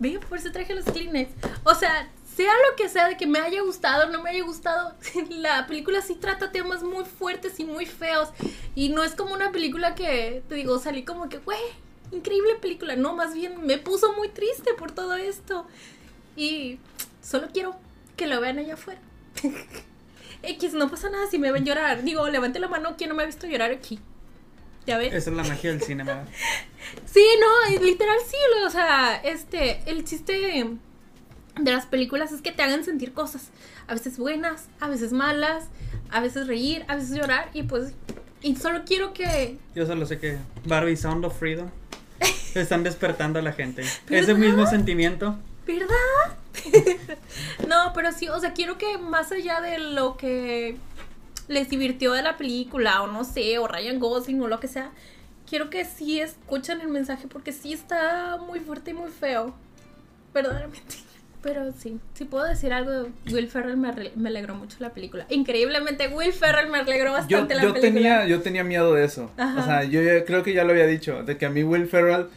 Ve, por eso traje los Kleenex. O sea, sea lo que sea de que me haya gustado o no me haya gustado, *laughs* la película sí trata temas muy fuertes y muy feos. Y no es como una película que, te digo, salí como que, güey, increíble película. No, más bien me puso muy triste por todo esto. Y solo quiero que lo vean allá afuera. *laughs* X, no pasa nada si me ven llorar. Digo, levante la mano quien no me ha visto llorar aquí. ¿Ya ves? Esa es la magia del cine, ¿verdad? *laughs* Sí, no, literal sí, o sea, este, el chiste de las películas es que te hagan sentir cosas, a veces buenas, a veces malas, a veces reír, a veces llorar y pues, y solo quiero que, Yo solo sé que Barbie Sound of Freedom *laughs* están despertando a la gente. Ese mismo sentimiento. ¿Verdad? *laughs* no, pero sí, o sea, quiero que más allá de lo que les divirtió de la película o no sé, o Ryan Gosling o lo que sea, quiero que sí escuchen el mensaje porque sí está muy fuerte y muy feo, verdaderamente. Pero sí, si puedo decir algo, Will Ferrell me, me alegró mucho la película. Increíblemente, Will Ferrell me alegró Yo, bastante la yo película. tenía, yo tenía miedo de eso. Ajá. O sea, yo creo que ya lo había dicho, de que a mí Will Ferrell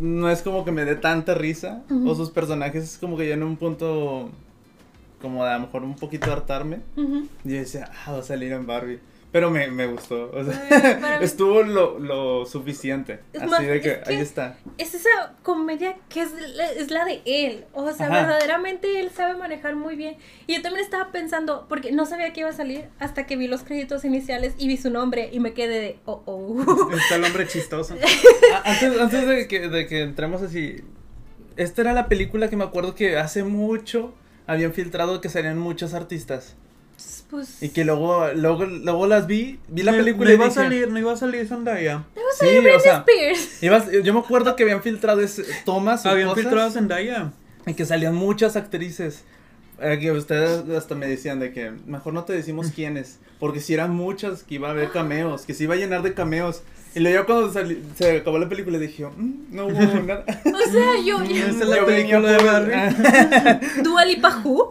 no es como que me dé tanta risa, o sus personajes es como que ya en un punto, como de a lo mejor un poquito hartarme. Y yo decía, ah, va a salir en Barbie. Pero me, me gustó, o sea, *laughs* mí- estuvo lo, lo suficiente. Es así más, de que, es que- ahí está. es esa comedia que es la, es la de él. O sea, Ajá. verdaderamente él sabe manejar muy bien. Y yo también estaba pensando, porque no sabía que iba a salir hasta que vi los créditos iniciales y vi su nombre y me quedé de, oh, oh. *laughs* Está el hombre chistoso. *laughs* Antes, antes de, que, de que entremos así, esta era la película que me acuerdo que hace mucho habían filtrado que salían muchos artistas. Pues, Y que luego, luego, luego las vi, vi la No- película no y iba a salir, no iba a salir Zendaya. Sí, o sea, Spears. ibas- yo me acuerdo que habían filtrado ese, tomas Habían cosas, filtrado a Zendaya. y que salían muchas actrices. Eh, que ustedes hasta me decían de que mejor no te decimos quiénes, porque si eran muchas que iba a haber cameos, que se iba a llenar de cameos. Y luego cuando sali- se acabó la película dije, "Mm, no hubo *laughs* nada. O sea, yo, yo esa es la Yo película de Barbie. Dua Lipa Who.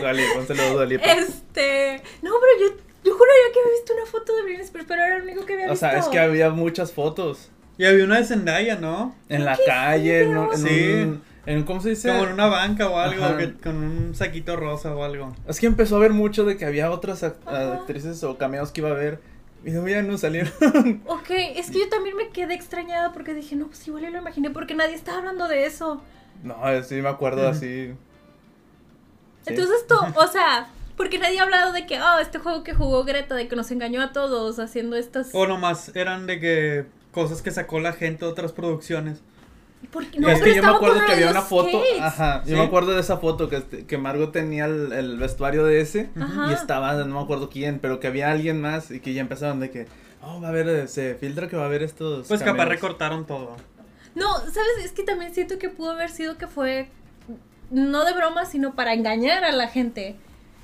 Dale, pónselo, Dua Lipa. Este, no, pero yo, yo juraría que había visto una foto de Britney Spears, pero era lo único que había O visto. sea, es que había muchas fotos Y había una de Zendaya, ¿no? en la ¿Qué calle, en, un- Sí. un- en- ¿cómo se dice? Como en una banca o algo, que- con un saquito rosa o algo. Es que empezó a ver mucho de que había otras act- Ajá. actrices o cameos que iba a haber y luego ya no salieron. *laughs* Ok, es que yo también me quedé extrañada porque dije, no, pues igual yo lo imaginé porque nadie estaba hablando de eso. no, sí me acuerdo así. Sí. Entonces, tú, *laughs* o sea, porque nadie ha hablado de que, oh, este juego que jugó Greta, de que nos engañó a todos haciendo estas... O nomás eran de que cosas que sacó la gente de otras producciones. Porque, no, es pero que yo me acuerdo que había una foto, skates. ajá, yo Sí. me acuerdo de esa foto que, este- que Margot tenía el, el vestuario de ese Ajá. y estaba, no me acuerdo quién, pero que había alguien más y que ya empezaron de que, oh, va a haber, se filtra que va a haber estos Pues capaz recortaron todo. No, ¿sabes? Es que también siento que pudo haber sido que fue, no de broma, sino para engañar a la gente.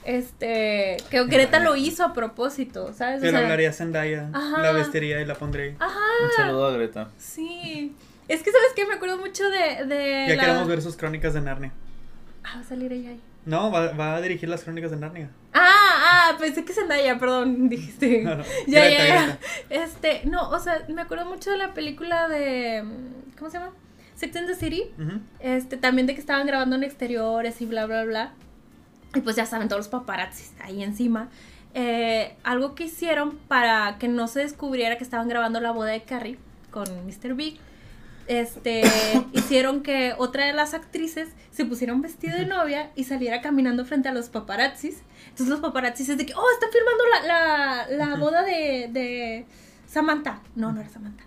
Este, que Greta lo hizo a propósito, ¿sabes? O Que le sea, hablaría a Zendaya, Ajá. la vestiría y la pondría. ahí. Ajá, Un saludo a Greta. sí. Es que, ¿sabes qué? Me acuerdo mucho de... de Ya la- queremos ver sus crónicas de Narnia. Ah, va a salir ella ahí. No, va, va a dirigir las crónicas de Narnia. Ah, ah, pensé que Zendaya, perdón, *laughs* dijiste. No, no, ya, Greta, ya, ya. Greta. Este, no, o sea, me acuerdo mucho de la película de, ¿cómo se llama? Sex and the City. Este, también de que estaban grabando en exteriores y bla, bla, bla. Y pues ya saben, todos los paparazzis ahí encima. Eh, algo que hicieron para que no se descubriera que estaban grabando la boda de Carrie con Mr. Big. Este, *coughs* hicieron que otra de las actrices se pusiera un vestido de novia y saliera caminando frente a los paparazzis. Entonces los paparazzis es de que, oh, están filmando la, la, la boda de, de Samantha. No, no era Samantha.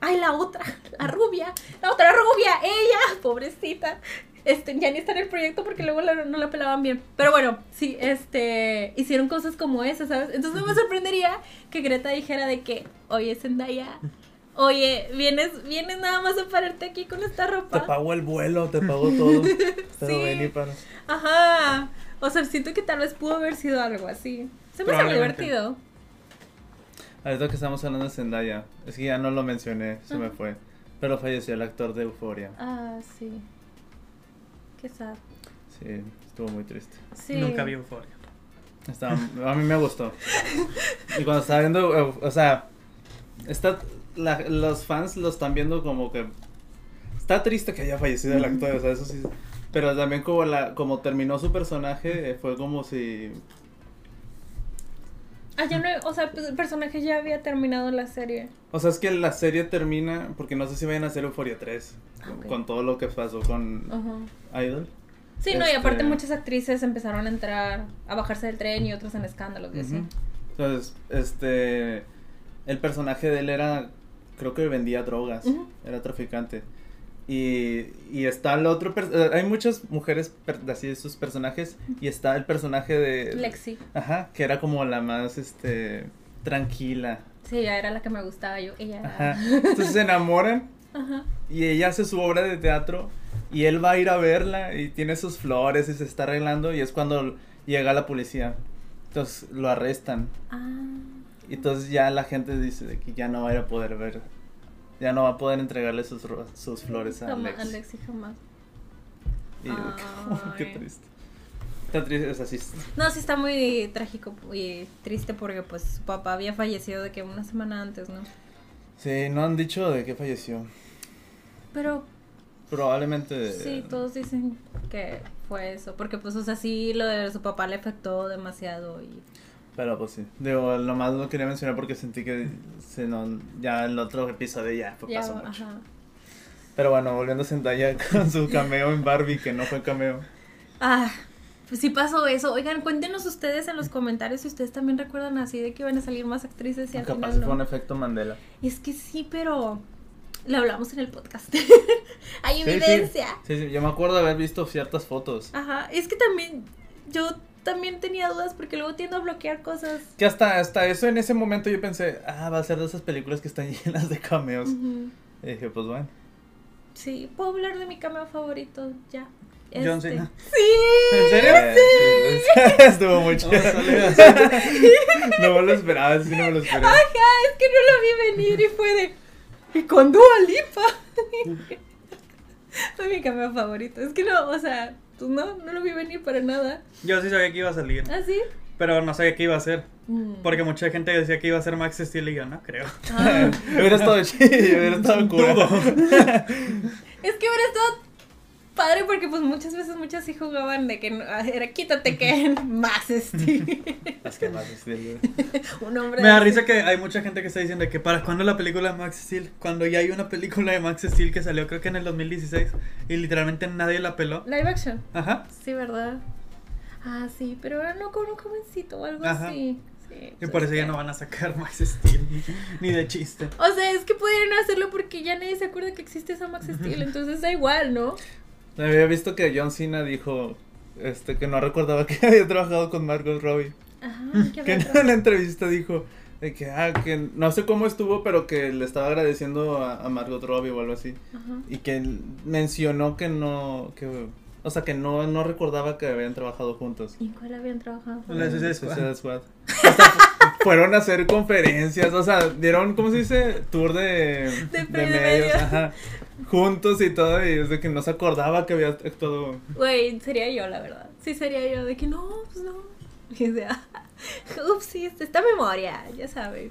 Ay, la otra, la rubia, la otra rubia, ella, pobrecita. este, ya ni está en el proyecto porque luego la- no la pelaban bien. Pero bueno, sí, este, hicieron cosas como esas, ¿sabes? Entonces no me sorprendería que Greta dijera de que, oye, Zendaya, oye, vienes, vienes nada más a pararte aquí con esta Te ropa. pago el vuelo, te pago todo. *laughs* Pero Sí. ven y para. Ajá. O sea, siento que tal vez pudo haber sido algo así. Se me hace divertido. Ahorita que estamos hablando de Zendaya, es que ya no lo mencioné, se me fue. Pero falleció el actor de Euforia. Ah, sí. Qué sad. Sí, estuvo muy triste. Sí. Nunca vi Euphoria. Estaba, a mí me gustó. Y cuando estaba viendo, o sea, está, la- los fans lo están viendo como que está triste que haya fallecido el actor, o sea, eso sí. Pero también como la, como terminó su personaje, eh, fue como si, Ah, ya no, o sea, pues, el personaje ya había terminado la serie. o sea, es que la serie termina, porque no sé si vayan a hacer Euphoria 3, Ah, con todo lo que pasó con. Idol. Sí, no, y aparte Este- muchas actrices empezaron a entrar, a bajarse del tren y otras en escándalos y así. Ujú. Entonces, este, el personaje de él era, creo que vendía drogas, Ujú. era traficante. Y, y está el otro, eh, hay muchas mujeres así de sus personajes, y está el personaje de... Lexi. Ajá, que era como la más, este, tranquila. Sí, ella era la que me gustaba yo. Ella era. Ajá. Entonces se enamoran *laughs* Ajá. y ella hace su obra de teatro y él va a ir a verla y tiene sus flores y se está arreglando y es cuando llega la policía. Entonces lo arrestan. Ah. Y entonces ya la gente dice de que ya no va a ir a poder ver, ya no va a poder entregarle sus, sus flores a Jamás, Alex. Alexi jamás. Y yo, *laughs* qué triste. Está triste, o sea, sí. No, sí está muy trágico y triste porque pues su papá había fallecido de que una semana antes, ¿no? Sí, no han dicho de qué falleció. Pero Probablemente. sí, todos dicen que fue eso. Porque pues, o sea, sí, lo de su papá le afectó demasiado y... Pero pues sí. Digo, nomás lo quería mencionar porque sentí que se no, ya el otro episodio ya fue Ya, pasó mucho. ajá. Pero bueno, volviendo a Zendaya *laughs* con su cameo en Barbie, que no fue cameo. Ah, pues sí pasó eso. Oigan, cuéntenos ustedes en los comentarios si ustedes también recuerdan así de que iban a salir más actrices y al Capaz final fue un efecto Mandela. Es que sí, pero lo hablamos en el podcast. *laughs* Hay Sí, sí. evidencia. Sí, sí, yo me acuerdo de haber visto ciertas fotos. Ajá, es que también yo también tenía dudas porque luego tiendo a bloquear cosas. Que hasta, hasta eso en ese momento yo pensé, ah, va a ser de esas películas que están *laughs* llenas de cameos. Y dije, pues bueno. Sí, puedo hablar de mi cameo favorito ya. John Este, Cena. Sí. ¿En serio? Sí, *laughs* Estuvo mucho. Oh, sale. no me lo esperaba, sí, no me lo esperaba. Ajá, es que no lo vi venir y fue de. Y con Dua Lipa. *laughs* fue mi cameo favorito. Es que no, o sea, pues no, no lo vi venir para nada. Yo sí sabía que iba a salir, ¿Ah, sí? pero no sabía qué iba a hacer. Mm. Porque mucha gente decía que iba a ser Max Steel y yo no creo. Ah. *laughs* hubiera estado chido, hubiera estado. *laughs* Dudo. *laughs* Es que hubiera estado padre porque pues muchas veces muchas sí jugaban de que no- ah, era quítate que más este *laughs* Es que más este, *laughs* un hombre Me da risa que hay mucha gente que está diciendo que para cuándo la película de Max Steel, cuando ya hay una película de Max Steel que salió creo que en el 2016 y literalmente nadie la peló. live action. Ajá. sí verdad ah sí pero ahora no con un jovencito o algo Ajá. así. Sí, Y pues, por eso ya no van a sacar Max Steel *laughs* ni de chiste. o sea es que pudieron hacerlo porque ya nadie se acuerda que existe esa Max Steel entonces da igual no Había visto que John Cena dijo este que no recordaba *laughs* que había trabajado con Margot Robbie. ajá qué *laughs* Que en una entrevista dijo de que, ah, que no sé cómo estuvo, pero que le estaba agradeciendo a, a Margot Robbie o algo así. Ajá. Y que mencionó que no, que, o sea, que no, no recordaba que habían trabajado juntos. ¿Y cuál habían trabajado? La En Suicide Squad. Hasta *laughs* fueron a hacer conferencias, o sea, dieron, ¿cómo se dice? Tour de, De- de medios, ajá, juntos y todo, y desde que no se acordaba que había actuado. Güey, sería yo, la verdad. Sí, sería yo, de que no, pues no. Y de, ah, upsis, esta memoria, ya saben.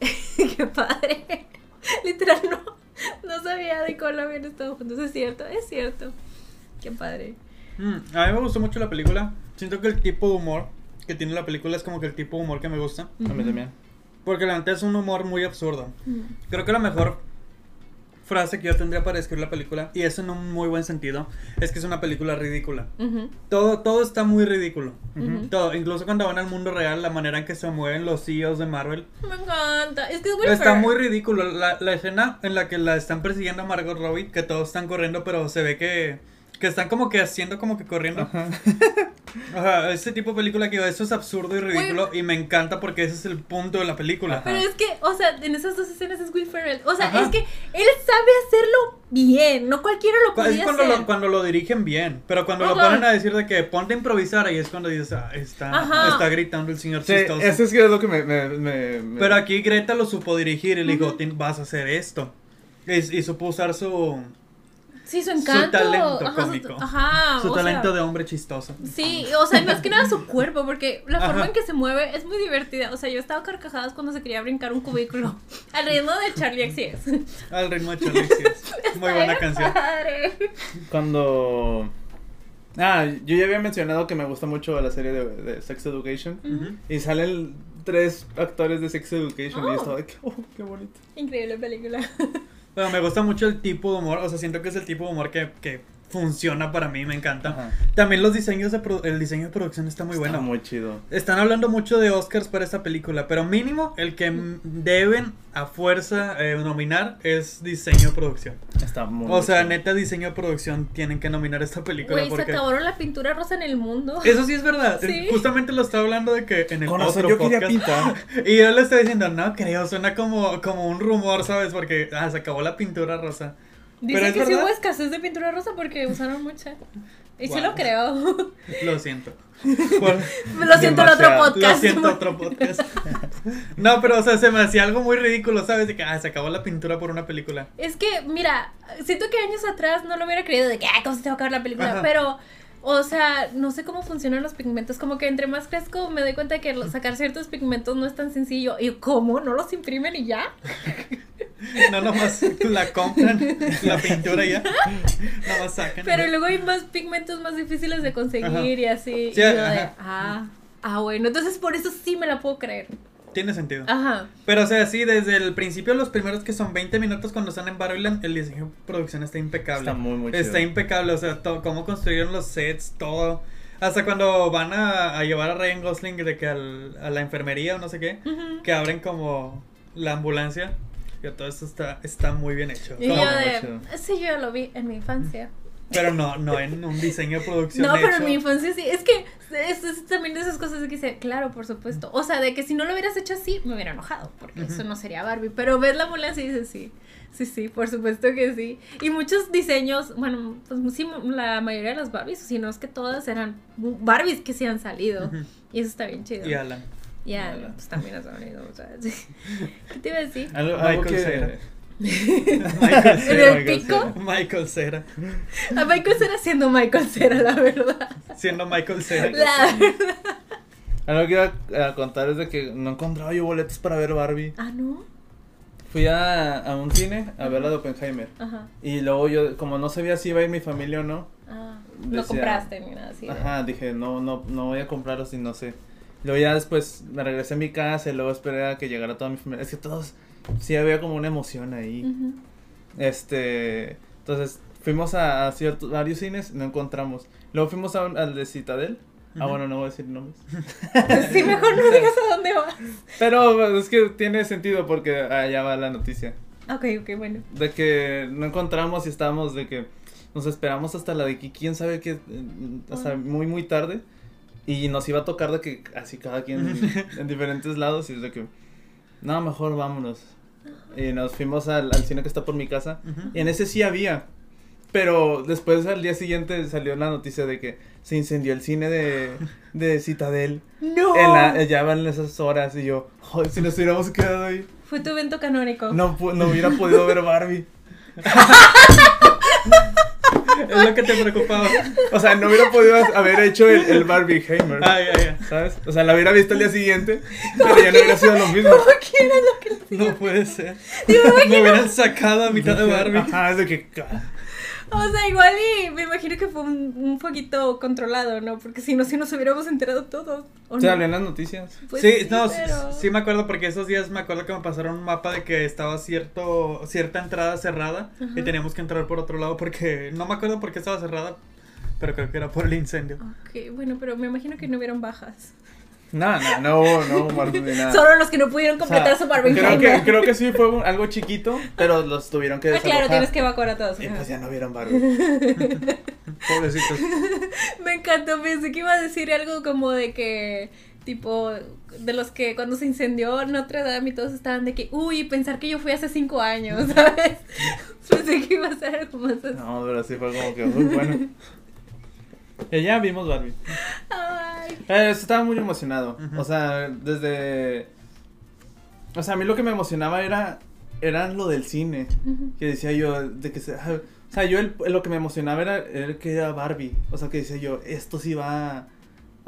*laughs* Qué padre. *laughs* Literal, no, no sabía de cuál habían estado juntos. Es cierto, es cierto. Qué padre. Mm, a mí me gustó mucho la película. Siento que el tipo de humor que tiene la película es como que el tipo de humor que me gusta. A mí también. Porque la neta es un humor muy absurdo. Creo que la mejor frase que yo tendría para describir la película, y es en un muy buen sentido, es que es una película ridícula. Ujú. Todo, todo está muy ridículo. Ujú. Todo, incluso cuando van al mundo real, la manera en que se mueven los CEOs de Marvel. Me encanta. Es que es Está muy ridículo. La, la escena en la que la están persiguiendo a Margot Robbie, que todos están corriendo, pero se ve que Que están como que haciendo como que corriendo. Ajá. *laughs* Ajá, ese tipo de película que digo, eso es absurdo y ridículo y me encanta porque ese es el punto de la película. Ajá. Pero es que, o sea, en esas dos escenas es Will Ferrell. O sea, Ajá. es que él sabe hacerlo bien. No cualquiera lo Es podía cuando hacer. lo, cuando lo dirigen bien, pero cuando lo Ajá. ponen a decir de que ponte a improvisar ahí es cuando dices, ah, está, está gritando el señor Sí, chistoso. eso es que es lo que me... me, me- me- Pero aquí Greta lo supo dirigir y le dijo, "Tien- vas a hacer esto. Y, y supo usar su, Sí, su encanto. talento ajá, su- cómico. Ajá. su o talento sea, de hombre chistoso. Sí, o sea, más que nada su cuerpo, porque la forma Ajá. en que se mueve es muy divertida. O sea, yo estaba carcajadas cuando se quería brincar un cubículo. *laughs* Al ritmo de Charlie XCX. Al ritmo de Charlie XCX. *laughs* Muy buena canción. Padre. Cuando... Ah, yo ya había mencionado que me gusta mucho la serie de, de Sex Education. Y salen tres actores de Sex Education y Oh. yo estaba de que, oh, qué bonito. Increíble película. *laughs* Pero me gusta mucho el tipo de humor, o sea, siento que es el tipo de humor que, que funciona para mí, me encanta. Ajá. También los diseños de el diseño de producción está muy Está bueno. muy chido. Están hablando mucho de Oscars para esta película, pero mínimo el que deben a fuerza eh, nominar es diseño de producción. Está muy O sea, chido. neta diseño de producción tienen que nominar esta película Güey, se porque acabaron la pintura rosa en el mundo. eso sí es verdad. Sí. Justamente lo estaba hablando de que en el Con otro yo quería podcast pintar. *laughs* y yo le estaba diciendo, "No creo, suena como como un rumor, ¿sabes? Porque ah, se acabó la pintura rosa." Dice Pero es que sí verdad. hubo escasez de pintura rosa porque usaron mucha. Y sí Wow. lo creo. *laughs* Lo siento. Por- lo siento, el otro podcast. Lo siento, otro podcast. *laughs* No, pero o sea, se me hacía algo muy ridículo, ¿sabes? De que ah, se acabó la pintura por una película. Es que, mira, siento que años atrás no lo hubiera creído de que, ay, ¿cómo se te va a acabar la película? Ajá. Pero, o sea, no sé cómo funcionan los pigmentos. Como que entre más crezco me doy cuenta que lo- sacar ciertos pigmentos no es tan sencillo. ¿Y cómo? ¿No los imprimen y ya? *laughs* No nomás la compran, la pintura ya. Nomás sacan. Pero luego hay más pigmentos más difíciles de conseguir Ajá. y así. Sí, y yo de, ah, ah, bueno. Entonces por eso sí me la puedo creer. Tiene sentido. Ajá. Pero o sea, sí, desde el principio, los primeros que son 20 minutos cuando están en Barryland, el diseño de producción está impecable. Está muy, muy chido. Está impecable, o sea, cómo construyeron los sets, todo. Hasta cuando van a, a llevar a Ryan Gosling de que al- a la enfermería o no sé qué, Ujú. que abren como la ambulancia. Que todo eso está, está muy bien hecho. Y yo de, sí, yo lo vi en mi infancia. Pero no, no en un diseño de producción. No, pero hecho. en mi infancia sí. Es que es, es también de esas cosas de que dice, claro, por supuesto. O sea, de que si no lo hubieras hecho así, me hubiera enojado, porque eso no sería Barbie. Pero ves la ambulancia y dices, sí, sí, sí, por supuesto que sí. Y muchos diseños, bueno, pues sí, la mayoría de las Barbies, si no es que todas eran Barbies que sí han salido. Y eso está bien chido. Y Alan. Ya, Alan. pues también has venido, o sea, sí. *laughs* ¿Qué te iba a decir? Algo, algo que... *laughs* Cera. ¿En Michael el Cera. Michael pico? Michael Cera. A Michael Cera siendo Michael Cera, la verdad. Siendo Michael Cera. La verdad. Algo que iba a contar es de que no encontraba yo boletos para ver Barbie. Ah, ¿no? Fui a, a un cine a ver la de Oppenheimer. Ajá. Y luego yo, como no sabía si iba a ir mi familia o no, Ah, Decía- no compraste ni nada así. ajá, dije, no, no, no voy a comprarlos si no sé. Luego ya después me regresé a mi casa y luego esperé a que llegara toda mi familia. Es que todos, sí había como una emoción ahí. Este, entonces fuimos a, a ciertos, varios cines, no encontramos. Luego fuimos a al de Citadel. Ah, Ujú. bueno, no voy a decir nombres. *laughs* Sí, mejor no *laughs* digas a dónde vas. Pero pues, es que tiene sentido porque allá va la noticia. Ok, ok, bueno. De que no encontramos y estábamos de que nos esperamos hasta la de que quién sabe que hasta Ah. muy muy tarde y nos iba a tocar de que así cada quien en *laughs* diferentes lados y es de que no, mejor vámonos. Y nos fuimos al, al cine que está por mi casa y en ese sí había. Pero después al día siguiente salió la noticia de que se incendió el cine de, de Citadel. *laughs* ¡No! En la, ya van esas horas y yo, "Joder, si nos hubiéramos quedado ahí, Fue tu evento canónico. no, no hubiera podido ver Barbie. *laughs* *laughs* Es lo que te preocupaba. O sea, no hubiera podido haber hecho el, el Barbie Hammer. Ay, ay, ay. ¿Sabes? O sea, la hubiera visto al día siguiente, pero ya no hubiera sido lo mismo. ¿Cómo que era lo que No puede ser. Me Me hubieran sacado a mitad de Barbie. Ajá, es de que. *laughs* O sea, igual y me imagino que fue un, un poquito controlado, ¿no? Porque si no, si nos hubiéramos enterado todos. ¿o Se no? habló en las noticias. Pues sí, no, pero- sí me acuerdo porque esos días me acuerdo que me pasaron un mapa de que estaba cierto cierta entrada cerrada y teníamos que entrar por otro lado porque no me acuerdo por qué estaba cerrada, pero creo que era por el incendio. Ok, bueno, pero me imagino que no hubieron bajas. No, no, no hubo, no hubo ni nada. Solo los que no pudieron O sea, completar su Barbie creo que, creo que sí fue un- algo chiquito, pero los tuvieron que Ah, desalojar. claro, tienes que evacuar a todos. Y pues ya no vieron Barbie. *laughs* Pobrecitos. *laughs* Me encantó, pensé que iba a decir algo como de que, tipo, de los que cuando se incendió Notre Dame y todos estaban de que, uy, pensar que yo fui hace cinco años, *laughs* ¿sabes? pensé que iba a ser algo más así. No, pero sí fue como que muy bueno. Y ya vimos Barbie. Ay. Eh, estaba muy emocionado. O sea, desde. O sea, a mí lo que me emocionaba era. Era lo del cine. Que decía yo, de que se. ah, O sea, yo el- lo que me emocionaba era, era que era Barbie. O sea, que decía yo, esto sí va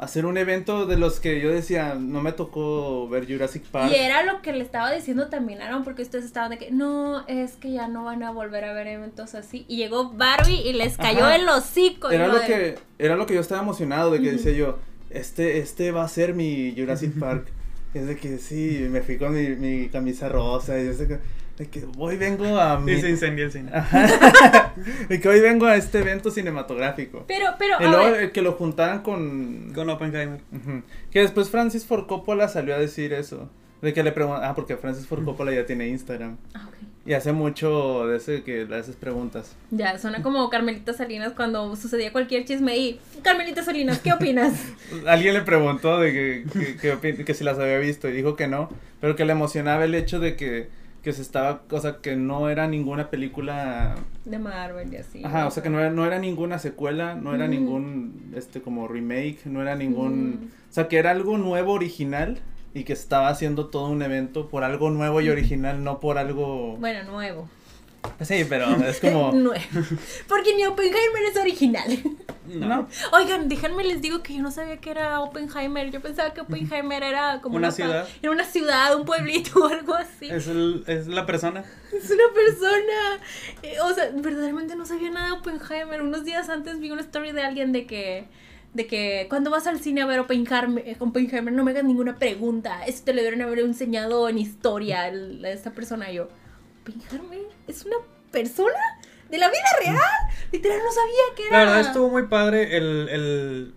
a ser un evento de los que yo decía, no me tocó ver Jurassic Park. Y era lo que le estaba diciendo también Aaron, porque ustedes estaban de que no, es que ya no van a volver a ver eventos así. Y llegó Barbie y les cayó Ajá. el hocico. Era lo de- que, era lo que yo estaba emocionado de que decía yo, este, este va a ser mi Jurassic *laughs* Park. Es de que sí, me fui con mi, mi camisa rosa y yo sé que, de que hoy vengo a mi... Y se incendia el cine. Ajá. *laughs* de que hoy vengo a este evento cinematográfico. Pero, pero, Y a luego ver, eh, que lo juntaran con... Con Oppenheimer. Ujú. Que después Francis Ford Coppola salió a decir eso. De que le preguntan, ah, porque Francis Ford Coppola ya tiene Instagram. Ah, ok. Y hace mucho de ese que le haces preguntas. Ya, suena como Carmelita Salinas cuando sucedía cualquier chisme y Carmelita Salinas, ¿qué opinas? *laughs* Alguien le preguntó de que, que, que opin- que si las había visto y dijo que no, pero que le emocionaba el hecho de que, que se estaba, o sea, que no era ninguna película, De Marvel y así. ajá, o sea, que no era, no era ninguna secuela, no era Mm. ningún, este, como remake, no era ningún, Mm. o sea, que era algo nuevo, original, y que estaba haciendo todo un evento por algo nuevo y original, no por algo, Bueno, nuevo. Sí, pero es como, *laughs* nuevo. Porque ni Oppenheimer es original. no, *laughs* Oigan, déjenme les digo que yo no sabía que era Oppenheimer. Yo pensaba que Oppenheimer era como Una ciudad. Era una ciudad, un pueblito *laughs* o algo así. Es, el, es la persona. Es una persona. Eh, o sea, verdaderamente no sabía nada de Oppenheimer. Unos días antes vi una story de alguien de que. De que cuando vas al cine a ver Oppenheimer, Oppenheimer no me hagas ninguna pregunta. Eso te lo debieron haber enseñado en historia el- esta persona. Y yo, ¿Oppenheimer es una persona de la vida real? Literal, no sabía que era. La verdad estuvo muy padre el, el,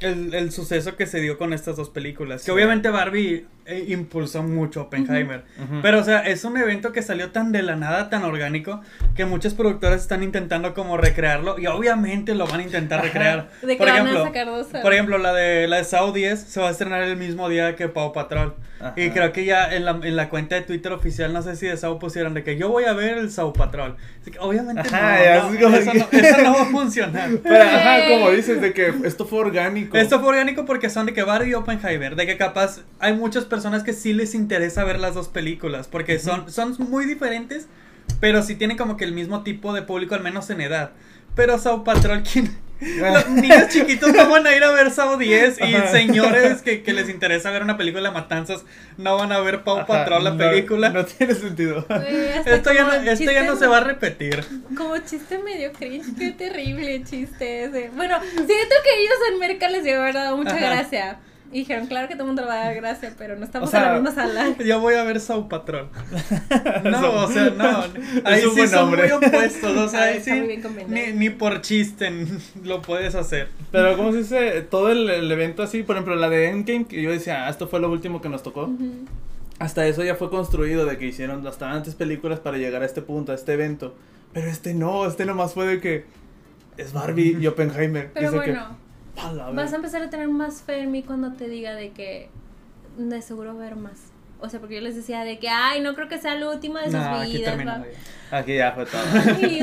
el, el suceso que se dio con estas dos películas. Que Sí. obviamente Barbie eh, impulsó mucho Oppenheimer. Ujú. Pero, o sea, es un evento que salió tan de la nada, tan orgánico, que muchas productoras están intentando como recrearlo. Y obviamente lo van a intentar Ajá. recrear. De por van a ejemplo, sacar dos, por ejemplo, la de la de Saw 10 se va a estrenar el mismo día que Paw Patrol. Ajá. Y creo que ya en la, en la cuenta de Twitter oficial, no sé si de Saw pusieron de que yo voy a ver el Saw Patrol. Así que obviamente Ajá, no, no, como eso, que- no, eso no va a funcionar. *laughs* Pero, ajá, como dices, de que esto fue orgánico. Esto fue orgánico porque son de que Barbie y Oppenheimer, de que capaz hay muchas personas que sí les interesa ver las dos películas, porque son, son muy diferentes, pero sí tienen como que el mismo tipo de público, al menos en edad. Pero Saw Patrol, *laughs* ¿quién? Los niños chiquitos no van a ir a ver Saw 10 y Ajá. señores que, que les interesa ver una película de matanzas no van a ver Paw Ajá, Patrol la no- película. No, tiene sentido. *laughs* Esto ya, no, esto ya no se va a repetir. Como chiste medio cringe, qué terrible chiste ese. Bueno, siento que ellos en Merca les dio haber dado mucha Ajá. gracia. Y dijeron, claro que todo el mundo le va a dar gracia, pero no estamos O sea- en la misma sala. *laughs* Yo voy a ver Saw Patrol. *laughs* No, o sea, no. Es Ahí un sí buen son muy opuestos. O sea, Ah, ahí sí. Ni, ni por chiste *laughs* lo puedes hacer. Pero, ¿cómo se dice? Todo el, el evento así, por ejemplo, la de Endgame, que yo decía, ah, esto fue lo último que nos tocó. Ujú. Hasta eso ya fue construido, de que hicieron bastantes películas para llegar a este punto, a este evento. Pero este no, este nomás fue de que es Barbie y Oppenheimer. Pero Dice que, bueno, "A la vas a ver". empezar a tener más fe en mí cuando te diga de que de seguro ver más. O sea, porque yo les decía de que, ay, no creo que sea la última de sus No, aquí vidas. terminó. va". ya. Aquí ya fue todo. *laughs* Aquí,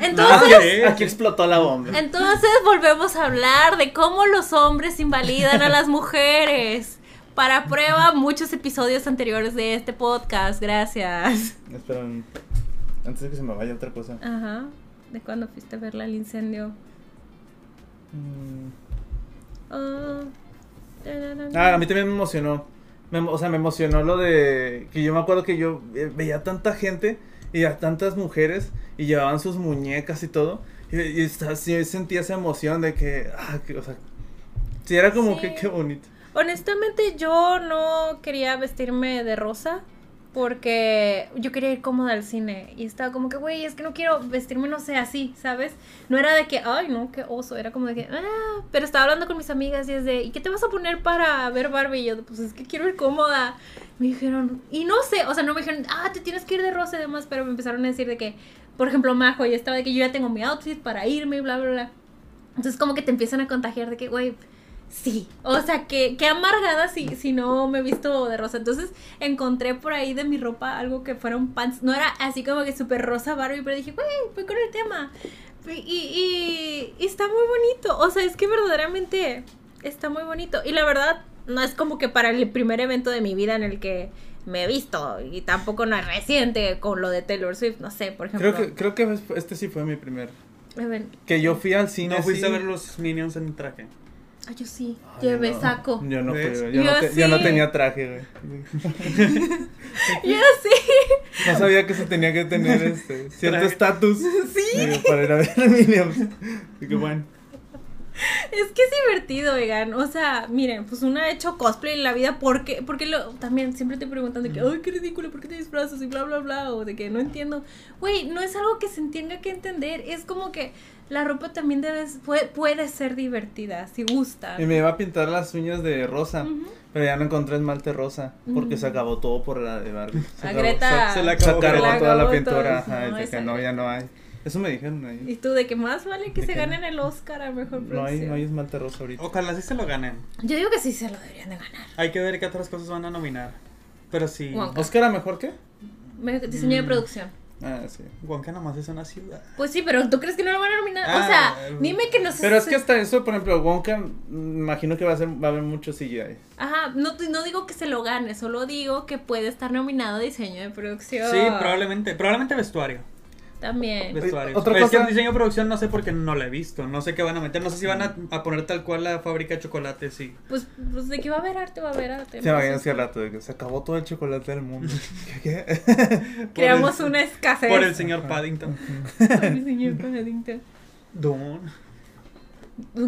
Entonces, aquí explotó la bomba. Entonces volvemos a hablar de cómo los hombres invalidan a las mujeres. Para prueba, muchos episodios anteriores de este podcast. Gracias. Espera, antes de que se me vaya otra cosa. Ajá. ¿De cuándo fuiste a verla el incendio? Mm. Oh. Ah, a mí también me emocionó. Me o sea, me emocionó lo de que yo me acuerdo que yo eh, veía tanta gente y a tantas mujeres y llevaban sus muñecas y todo. Y, y sí sentía esa emoción de que, ah, que, o sea, sí, era como Sí. que qué bonito. Honestamente, yo no quería vestirme de rosa porque yo quería ir cómoda al cine y estaba como que, güey, es que no quiero vestirme, no sé, así, ¿sabes? No era de que, ay, no, qué oso, era como de que, ah, pero estaba hablando con mis amigas y es de, ¿y qué te vas a poner para ver Barbie? Y yo, pues es que quiero ir cómoda. Me dijeron, y no sé, o sea, no me dijeron, ah, te tienes que ir de rosa y demás, pero me empezaron a decir de que, por ejemplo, Majo, y estaba de que yo ya tengo mi outfit para irme y bla, bla, bla. Entonces como que te empiezan a contagiar de que, güey, sí. O sea, que, que amargada si, si no me he visto de rosa. Entonces encontré por ahí de mi ropa algo que fuera un pants. No era así como que súper rosa Barbie, pero dije, güey, voy con el tema. Y, y, y está muy bonito. O sea, es que verdaderamente está muy bonito. Y la verdad, no es como que para el primer evento de mi vida en el que me he visto. Y tampoco no es reciente con lo de Taylor Swift, no sé, por ejemplo. Creo que, creo que este sí fue mi primer. A ver, Que yo fui al cine. No fuiste a ver los Minions en traje. Ah, yo sí, Ay, llevé no. saco. Yo no. Yo, Yo no te- yo no tenía traje, güey. *laughs* Yo sí. No sabía que se tenía que tener este cierto estatus. *laughs* Sí. Para ir a ver Minions. Así que bueno. Es que es divertido, vegan. O sea, miren, pues uno ha hecho cosplay en la vida porque, porque lo, también siempre te preguntan de que, ay, qué ridículo, ¿por qué te disfrazas? Y bla, bla, bla, o de que no entiendo. Güey, no es algo que se tenga que entender. Es como que la ropa también debe, puede, puede ser divertida, si gusta. Y me iba a pintar las uñas de rosa. Pero ya no encontré esmalte rosa. Porque Mm. se acabó todo por la de Barbie. Se A acabó- Greta se- se la Se acabó toda la pintura. todo, Ajá, no, y dije, esa- no, ya no hay. Eso me dijeron ahí. Y tú, de que más vale que ¿De se qué? ganen el Oscar a mejor No hay, producción. no hay esmalte rosa ahorita. Ojalá sí se lo ganen. Yo digo que sí se lo deberían de ganar. Hay que ver qué otras cosas van a nominar. Pero sí. Wonka. ¿Oscar a mejor qué? Me- Diseño de Mm. producción. Ah, sí. Wonka nomás es una ciudad. Pues sí, pero ¿tú crees que no lo van a nominar? o Ah, sea, eh, dime que no se... Pero es que hasta eso, por ejemplo, Wonka, mm, imagino que va a ser, va a haber mucho CGI. Ajá, no, no digo que se lo gane, solo digo que puede estar nominado a diseño de producción. Sí, probablemente. Probablemente vestuario. También. Vestuario. otra es que cosa- el diseño de producción no sé por qué no la he visto. No sé qué van a meter. No sé si van a, a poner tal cual la fábrica de chocolates. Sí. Pues, pues de que va a haber arte, va a haber arte. Se imaginan Entonces, hace rato de que se acabó todo el chocolate del mundo. *laughs* ¿Qué? qué? *laughs* Creamos Por el- una escasez. Por el señor Paddington. Ay, señor Paddington. Don.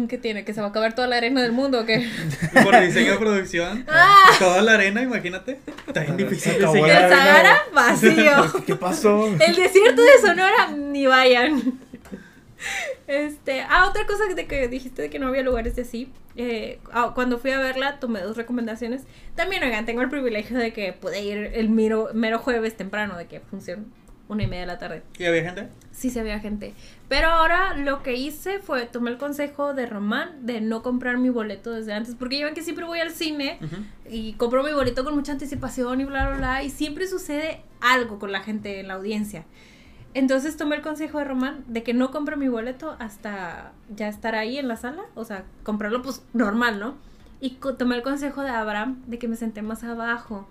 ¿Qué tiene? ¿Que se va a acabar toda la arena del mundo o qué? *laughs* Por el diseño de producción. ¡Ah! Toda la arena, imagínate. Está bien difícil El Sahara, vacío. *laughs* ¿Qué pasó? El desierto de Sonora, ni vayan. Este, ah, otra cosa de que dijiste de que no había lugares de así. eh, ah, cuando fui a verla, tomé dos recomendaciones. También, oigan, tengo el privilegio de que pude ir el mero, mero jueves temprano, de que funciona una y media de la tarde. ¿Y había gente? Sí, se había gente. Pero ahora lo que hice fue tomé el consejo de Román de no comprar mi boleto desde antes. Porque yo ven que siempre voy al cine y compro mi boleto con mucha anticipación y bla, bla, bla. Y siempre sucede algo con la gente en la audiencia. Entonces tomé el consejo de Román de que no compre mi boleto hasta ya estar ahí en la sala. O sea, comprarlo pues normal, ¿no? Y tomé el consejo de Abraham de que me senté más abajo.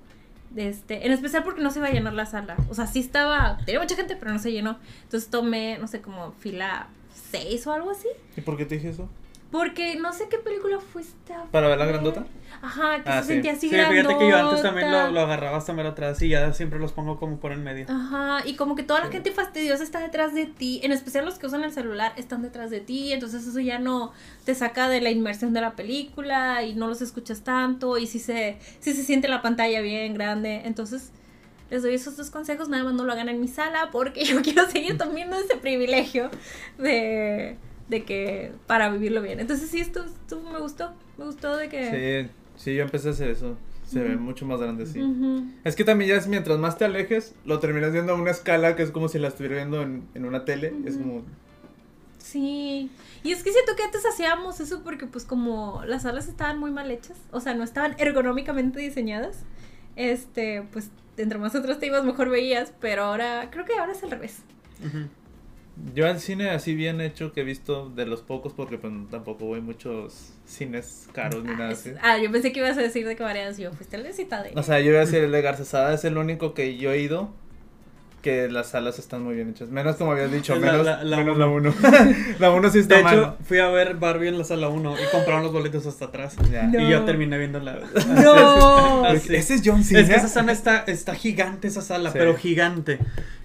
Este, en especial porque no se iba a llenar la sala. O sea, sí estaba, tenía mucha gente, pero no se llenó. Entonces tomé, no sé, como fila 6 o algo así. ¿Y por qué te dije eso? Porque no sé qué película fuiste a ¿Para ver la grandota? Ajá, que Ah, se sí. sentía así Sí, fíjate que yo antes también lo, lo agarraba hasta mero atrás y ya siempre los pongo como por en medio. Ajá, y como que toda la Sí. gente fastidiosa está detrás de ti, en especial los que usan el celular están detrás de ti, entonces eso ya no te saca de la inmersión de la película y no los escuchas tanto y si se, si se siente la pantalla bien grande, entonces les doy esos dos consejos, nada más no lo hagan en mi sala porque *laughs* yo quiero seguir teniendo ese privilegio de, de que para vivirlo bien. Entonces sí, esto, esto me gustó, me gustó de que... Sí, sí, yo empecé a hacer eso. Se ve mucho más grande, sí. Es que también ya es mientras más te alejes, lo terminas viendo a una escala que es como si la estuviera viendo en, en una tele. Es como. Sí, y es que siento que antes hacíamos eso porque pues como las salas estaban muy mal hechas, o sea, no estaban ergonómicamente diseñadas, este, pues entre más atrás te ibas mejor veías, pero ahora, creo que ahora es al revés. Yo al cine así bien hecho que he visto de los pocos, porque pues tampoco voy muchos cines caros ni nada así. ah, yo pensé que ibas a decir de que varias yo, fuiste al de Citadel. O sea, yo iba a decir el de Garzasada es el único que yo he ido que las salas están muy bien hechas. Menos como habías dicho, La- menos la- la menos uno. *laughs* la 1. la 1 sí está De mal. hecho, fui a ver Barbie en la sala 1 y compraron los boletos hasta atrás. Ya. No. Y yo terminé viendo la. *laughs* ¡No! Así. Ese es John Cena. Es que esa sala está, está gigante, esa sala, Sí. pero gigante.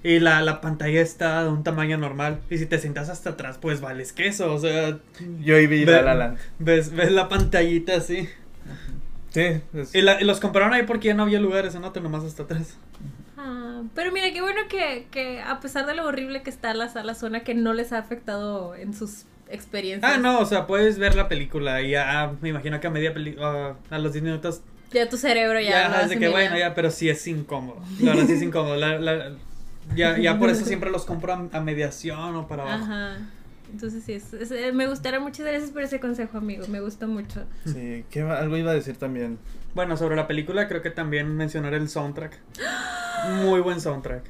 Y la, la pantalla está de un tamaño normal. Y si te sientas hasta atrás, pues vales queso. O sea, Yo ahí vi Ve- La La Land. ves, ves la pantallita así. Sí. es- Y, la- y los compraron ahí porque ya no había lugares, ¿no? Te nomás hasta atrás. Ah, pero mira, qué bueno que, que a pesar de lo horrible que está la sala, suena que no les ha afectado en sus experiencias. Ah, no, o sea, puedes ver la película y ya, ah, me imagino que a media película, a los 10 minutos, Ya tu cerebro ya, ya, de que bueno, ya, pero sí es incómodo. La verdad sí es incómodo. La- la- ya, ya por eso siempre los compro a, a mediación o para abajo. Ajá. Entonces sí, es- es- eh, me gustaron muchas gracias por ese consejo, amigo. Me gustó mucho. Sí, ¿qué va- algo iba a decir también. Bueno, sobre la película creo que también mencionar el soundtrack. Muy buen soundtrack.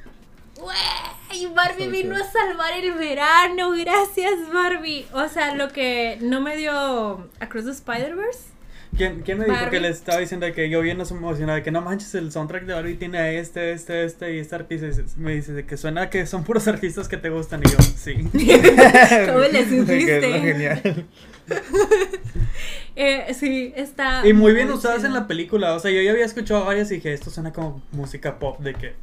Güey, Barbie vino a salvar el verano. Gracias, Barbie. O sea, lo que no me dio Across the Spider-Verse. ¿Quién, quién me dijo Barbie. que le estaba diciendo que yo bien emocionada de que no manches el soundtrack de Barbie tiene este, este, este y este artista? Y me dice que suena que son puros artistas que te gustan y yo, sí. *laughs* *laughs* ¿Cómo le supiste? genial. *laughs* Eh, sí, está. Y muy bien usadas en la película. O sea, yo ya había escuchado varias y dije, esto suena como música pop de que...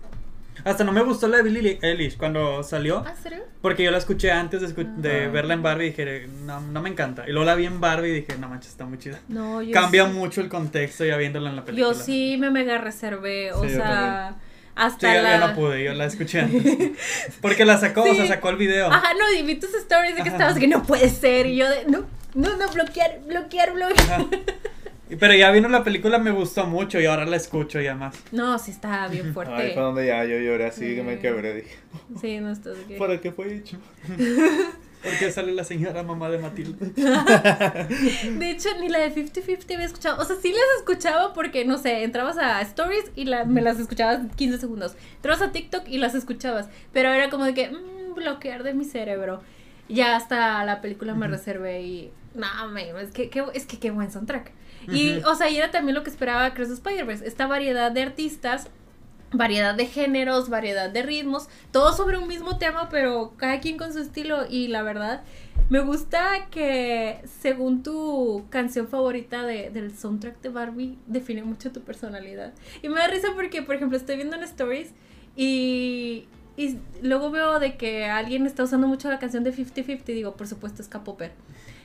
Hasta no me gustó la de Billie Eilish cuando salió. ¿Ah, serio? Porque yo la escuché antes de, escu- de Ah. verla en Barbie y dije, no, no me encanta. Y luego la vi en Barbie y dije, no manches, está muy chida. No, yo Cambia sí- mucho el contexto ya viéndola en la película. Yo sí me mega reservé. O Sí, sea, Sí, hasta yo, la. yo no pude, yo la escuché *laughs* antes. Porque la sacó, o sea, Sí. sacó el video. Ajá, no, y vi tus stories de que Ajá. estabas que no puede ser. Y yo de, no, no, no, bloquear, bloquear, bloquear. Ajá. *laughs* Pero ya viendo la película me gustó mucho y ahora la escucho ya más. No, sí está bien Ahí *laughs* fuerte. fue donde ya yo lloré así que me quebré. Dije, Sí, no estás de que- ¿para qué fue hecho? *laughs* Porque sale la señora mamá de Matilde. De hecho, ni la de 50-50 había escuchado. O sea, sí las escuchaba porque, no sé, entrabas a Stories y la- me las escuchabas 15 segundos. Entrabas a TikTok y las escuchabas. Pero era como de que, mm, bloquear de mi cerebro. Ya hasta la película me reservé y. No, man, es que, qué- es que qué buen soundtrack. Y, o sea, y era también lo que esperaba Cross Spider-Verse. Esta variedad de artistas variedad de géneros, variedad de ritmos, todo sobre un mismo tema, pero cada quien con su estilo. Y la verdad, me gusta que según tu canción favorita de- del soundtrack de Barbie, define mucho tu personalidad. Y me da risa porque, por ejemplo, estoy viendo en Stories y, y luego veo de que alguien está usando mucho la canción de 50-50 y digo, por supuesto, es K-Popper.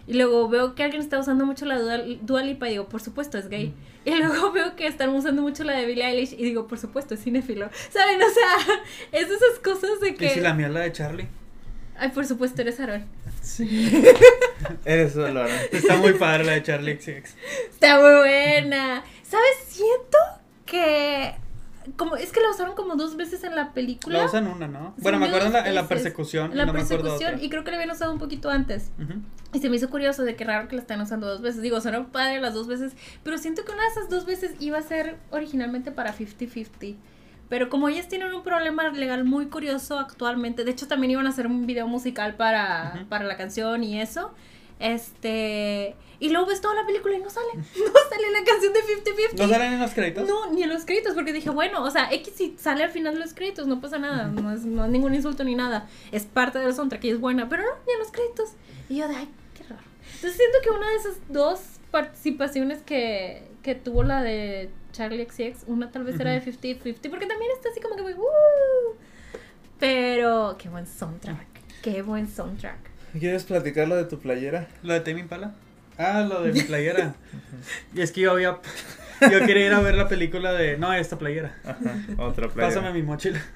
Y luego veo que alguien está usando mucho la Dua, Dua Lipa y digo, por supuesto, es gay. *laughs* Y luego veo que están usando mucho la de Billie Eilish y digo, por supuesto, es cinéfilo. *laughs* ¿Saben? O sea, *laughs* es de esas cosas de que... ¿Y si la mía es la de Charlie? Ay, por supuesto, eres Aaron. Sí. Eres solo Aaron. Está muy padre la de Charlie XX. Está muy buena. ¿Sabes? Siento que... Como, es que la usaron como dos veces en la película. La usan una, ¿no? Bueno, me acuerdo en la, en persecución. En la no persecución y creo que la habían usado un poquito antes. Y se me hizo curioso de que raro que la están usando dos veces. Digo, sonó padre las dos veces, pero siento que una de esas dos veces iba a ser originalmente para 50-50. Pero como ellas tienen un problema legal muy curioso actualmente, de hecho también iban a hacer un video musical para, para la canción y eso. Este. Y luego ves toda la película y no sale. *laughs* No sale la canción de 50-50. ¿No salen en los créditos? No, ni en los créditos, porque dije, bueno, o sea, X si sale al final de los créditos, no pasa nada, no es, no es ningún insulto ni nada, es parte del soundtrack y es buena, pero no, ni en los créditos. Y yo de, ay, qué raro. Entonces siento que una de esas dos participaciones que, que tuvo la de Charlie XX, una tal vez era de Ujú. 50-50, porque también está así como que muy, "Uh". Pero, qué buen soundtrack, qué buen soundtrack. ¿Quieres platicar lo de tu playera? ¿Lo de Tame Impala? Ah, lo de mi playera. *laughs* y es que yo había... Yo quería ir a ver la película de... No, esta playera. Ajá, otra playera. Pásame mi mochila. *gasps*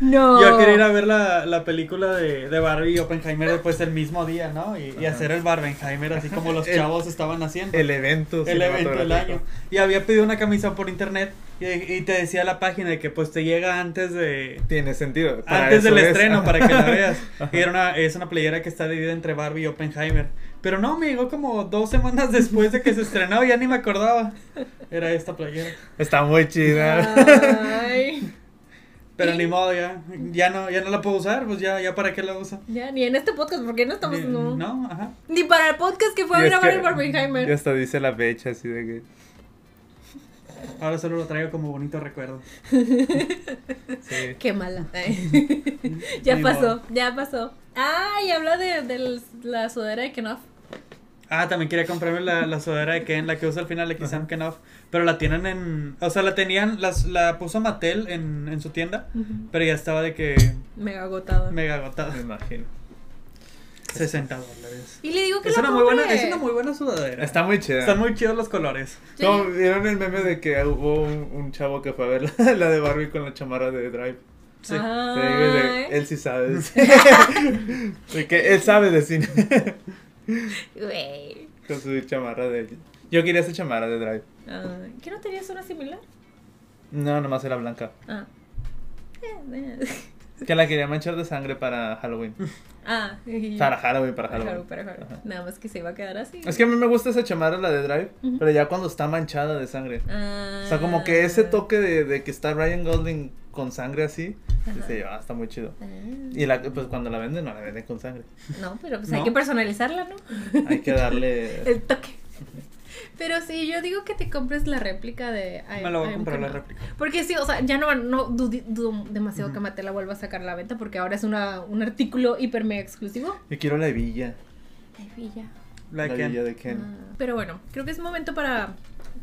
No. Yo quería ir a ver la, la película de, de Barbie y Oppenheimer después el mismo día, ¿no? Y, hacer el Barbenheimer así como los El- chavos estaban haciendo. El evento. el evento del año. Y había pedido una camisa por internet y, y te decía la página de que pues te llega antes de... Tiene sentido. para Antes del es. estreno, para que la *laughs* veas. Y era una, es una playera que está dividida entre Barbie y Oppenheimer. Pero no, me llegó como dos semanas después de que se estrenó, ya ni me acordaba. Era esta playera. Está muy chida. Ay. *laughs* Pero Y- ni modo, ya, ya no, ya no la puedo usar, pues ya, ya para qué la uso. Ya, ni en este podcast, porque no estamos. Ni- no. no, ajá. Ni para el podcast que fue a grabar el Barbenheimer. Ya hasta dice la fecha así de que. Ahora solo lo traigo como bonito recuerdo. *laughs* Sí. Qué mala. *laughs* ya pasó, ya pasó. Ah, y habla de, de la sudadera de Kenoff. Ah, también quería comprarme la, la sudadera de Ken, la que usa al final de Kissam Kenoff. Pero la tienen en. O sea, la tenían. Las, la puso Mattel en, en su tienda. Pero ya estaba de que. Mega agotado. Mega agotada. Me imagino. 60 dólares. Y le digo que Es la una, muy buena, es una muy buena sudadera. Está muy chida. Están muy chidos los colores. Sí. ¿Cómo vieron el meme de que hubo un, un chavo que fue a ver la, la de Barbie con la chamarra de Drive? Sí. De- él sí sabe de cine. *laughs* de que él sabe de cine. Güey. con su chamarra de Yo quería esa chamarra de Drive. Ay, ¿Qué no tenías una similar? No, nomás era blanca. Ah. *laughs* Que la quería manchar de sangre para Halloween. Ah, y- Para Halloween, para para Halloween. Para. Nada más que se iba a quedar así. Es que a mí me gusta esa chamarra, la de Drive, pero ya cuando está manchada de sangre. Ah. O sea, como que ese toque de, de que está Ryan Golding con sangre así. Dice yo, ah, está muy chido. Ah. Y la, pues cuando la venden, no la venden con sangre. No, pero pues ¿No? hay que personalizarla, ¿no? Hay que darle... *laughs* El toque. Pero sí, yo digo que te compres la réplica de I- Me la voy a comprar la réplica. Porque sí, o sea, ya no, no dudo, dudo demasiado que Mattel la vuelva a sacar a la venta porque ahora es una, un artículo hiper mega exclusivo. Yo quiero la hebilla. La La que hebilla de Ken. Ah, Pero bueno, creo que es momento para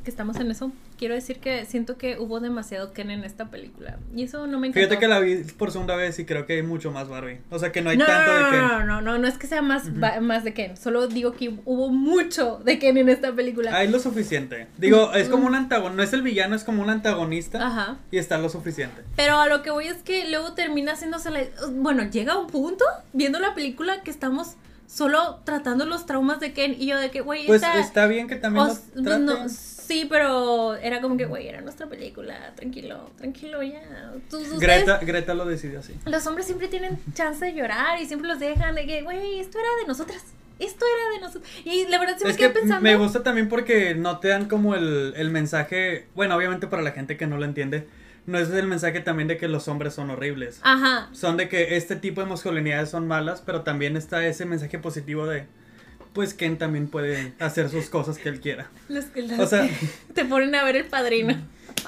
que estamos en eso. Quiero decir que siento que hubo demasiado Ken en esta película. Y eso no me encantó. Fíjate que la vi por segunda vez y creo que hay mucho más Barbie. O sea que no hay no, tanto no, de no, que. no, no, no, no es que sea más, más de Ken. Solo digo que hubo mucho de Ken en esta película. Hay lo suficiente. Digo, es como un antagonista. No es el villano, es como un antagonista. Ajá. Y está lo suficiente. Pero a lo que voy es que luego termina haciéndose la... Bueno, llega un punto, viendo la película, que estamos solo tratando los traumas de Ken y yo de que, güey, Pues está bien que también os- lo pues traten. no, sí, pero era como que, güey, era nuestra película, tranquilo, tranquilo ya. Tú- ustedes- Greta, Greta lo decidió así. los hombres siempre tienen chance de llorar y siempre los dejan de que, güey, esto era de nosotras. Esto era de nosotros. Y la verdad sí me es quedé que pensando. me gusta también porque no te dan como el, el mensaje. Bueno, obviamente para la gente que no lo entiende, no es el mensaje también de que los hombres son horribles. Ajá. Son de que este tipo de masculinidades son malas, pero también está ese mensaje positivo de. Pues Ken también puede hacer sus cosas que él quiera. Los que O sea- te ponen a ver el padrino.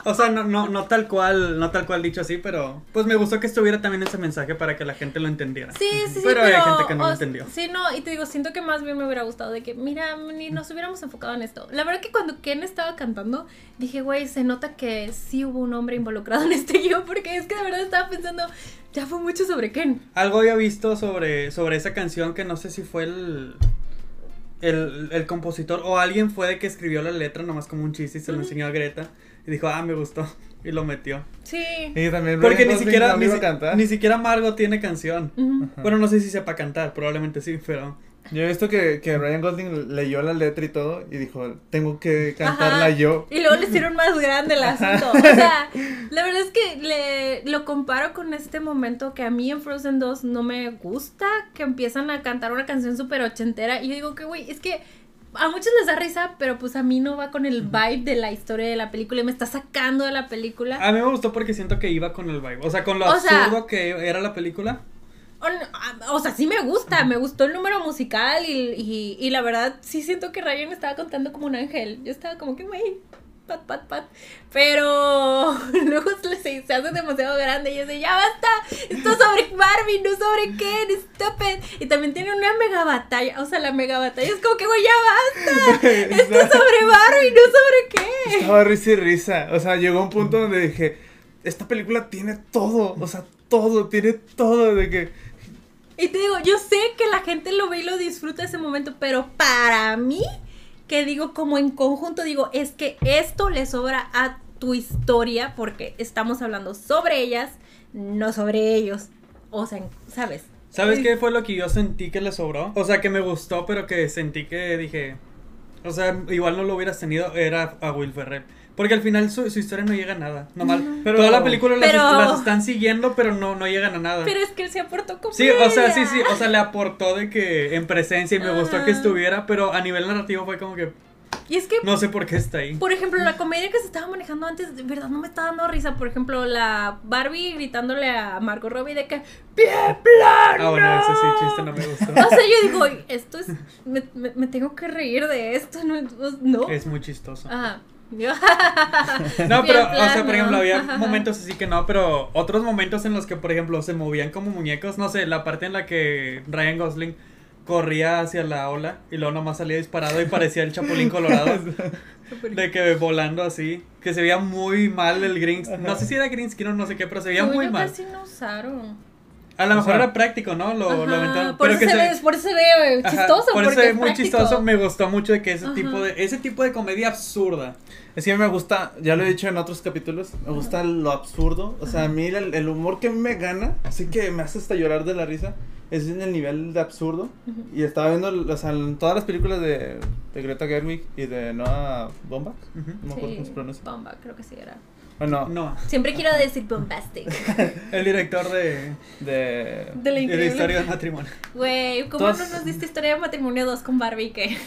O sea, no, no, no tal cual, no tal cual dicho así, pero pues me gustó que estuviera también ese mensaje para que la gente lo entendiera. Sí, sí, sí. Pero hay gente que no lo entendió. Sí, no, y te digo, siento que más bien me hubiera gustado de que, mira, ni nos hubiéramos enfocado en esto. La verdad que cuando Ken estaba cantando, dije, güey, se nota que sí hubo un hombre involucrado en este guion, porque es que de verdad estaba pensando, ya fue mucho sobre Ken. Algo había visto sobre, sobre esa canción que no sé si fue el, el, el compositor o alguien fue de que escribió la letra nomás como un chiste y se lo enseñó a Greta y dijo, ah, me gustó y lo metió. Sí. Y también Porque ni siquiera, ni, si- ni siquiera Margot tiene canción. Bueno, no sé si sepa cantar, probablemente sí, pero... Yo he visto que, que Ryan Gosling leyó la letra y todo y dijo, tengo que cantarla Ajá. yo. Y luego le hicieron más grande el asunto. O sea, la verdad es que le, lo comparo con este momento que a mí en Frozen 2 no me gusta, que empiezan a cantar una canción súper ochentera. Y yo digo que, güey, es que a muchos les da risa, pero pues a mí no va con el vibe de la historia de la película y me está sacando de la película. A mí me gustó porque siento que iba con el vibe. O sea, con lo O sea- absurdo que era la película. O, sea, sí me gusta, me gustó el número musical y, y, y la verdad sí siento que Ryan estaba contando como un ángel. Yo estaba como que, güey, pat, pat, pat. Pero *laughs* luego se, hace demasiado grande y yo sé, ya basta, esto es sobre Barbie, no sobre Ken, stop it. Y también tiene una mega batalla, o sea, la mega batalla es como que, güey, ya basta, *laughs* esto es sobre Barbie, no sobre qué. Estaba risa y risa. O sea, llegó un punto donde dije, esta película tiene todo. O sea, todo, tiene todo. De que... Y te digo, yo sé que la gente lo ve y lo disfruta ese momento, pero para mí, que digo, como en conjunto, digo, es que esto le sobra a tu historia porque estamos hablando sobre ellas, no sobre ellos. O sea, ¿sabes? ¿Sabes qué fue lo que yo sentí que le sobró? O sea, que me gustó, pero que sentí que dije. O sea, igual no lo hubieras tenido, era a Will Ferrell. Porque al final su, su historia no llega a nada. Nomás, Pero- toda la película las, Pero- las están siguiendo, pero no, no llegan a nada. Pero es que él se aportó como. Sí, o sea, sí, sí, o sea, le aportó de que en presencia y me gustó que Ajá. estuviera, pero a nivel narrativo fue como que Y es que no sé por qué está ahí. Por ejemplo, la comedia que se estaba manejando antes, de verdad no me está dando risa. Por ejemplo, la Barbie gritándole a Margot Robbie de que ¡Pie plano! Ah, bueno, ese sí, chiste no me gustó. O sea, yo digo, esto es. Me, me- me tengo que reír de esto, ¿no? ¿No? Es muy chistoso. Ajá. *laughs* No, pero, o sea, por ejemplo, había momentos así que no, pero otros momentos en los que, por ejemplo, se movían como muñecos, no sé, la parte en la que Ryan Gosling corría hacia la ola y luego nomás salía disparado y parecía el chapulín *laughs* colorado, de que volando así, que se veía muy mal el green, no sé si era green screen o no sé qué, pero se veía muy yo mal. casi no usaron. A lo mejor sea- era práctico, ¿no? Lo, lo Ajá, aventaron, por, pero eso que se se- ve, por eso se ve Ajá, chistoso. por eso se ve es muy práctico. chistoso, me gustó mucho de que ese Ajá. tipo de ese tipo de comedia absurda. Es que a mí me gusta, ya lo he dicho en otros capítulos, me gusta lo absurdo. O sea, a mí el, el humor que me gana, así que me hace hasta llorar de la risa, es en el nivel de absurdo. Y estaba viendo, o sea, en todas las películas de, de Greta Gerwig y de Noah Baumbach, Ujú. no me acuerdo cómo se Sí, pronuncia. Bomba, creo que sí era. ¿O no? Siempre quiero decir bombastic. *laughs* el director de, De... De la de historia del matrimonio. Güey, ¿cómo Todos- no nos diste historia de matrimonio 2 con Barbie? Que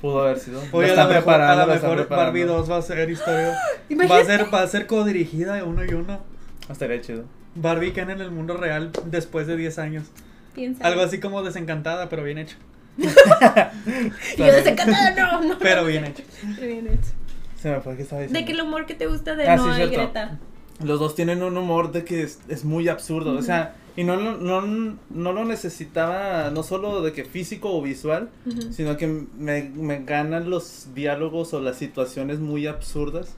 Pudo haber sido. Oye, a lo mejor, a están mejor. Barbie 2 va a ser historia. *gasps* Va a Imagínate. ser, va a ser codirigida de uno y uno. Estaría chido. Barbie Ken en el mundo real después de 10 años. piensa. Algo así como desencantada, pero bien hecho. *laughs* Yo desencantada, no, no. Pero bien hecho. Pero bien hecho. Se me fue, ¿qué estaba diciendo? ¿De qué el humor que te gusta de Ah, sí, Noah y. Greta? Los dos tienen un humor de que es, es muy absurdo, o sea, y no, lo- no, no lo necesitaba no solo de que físico o visual, sino que me, me ganan los diálogos o las situaciones muy absurdas.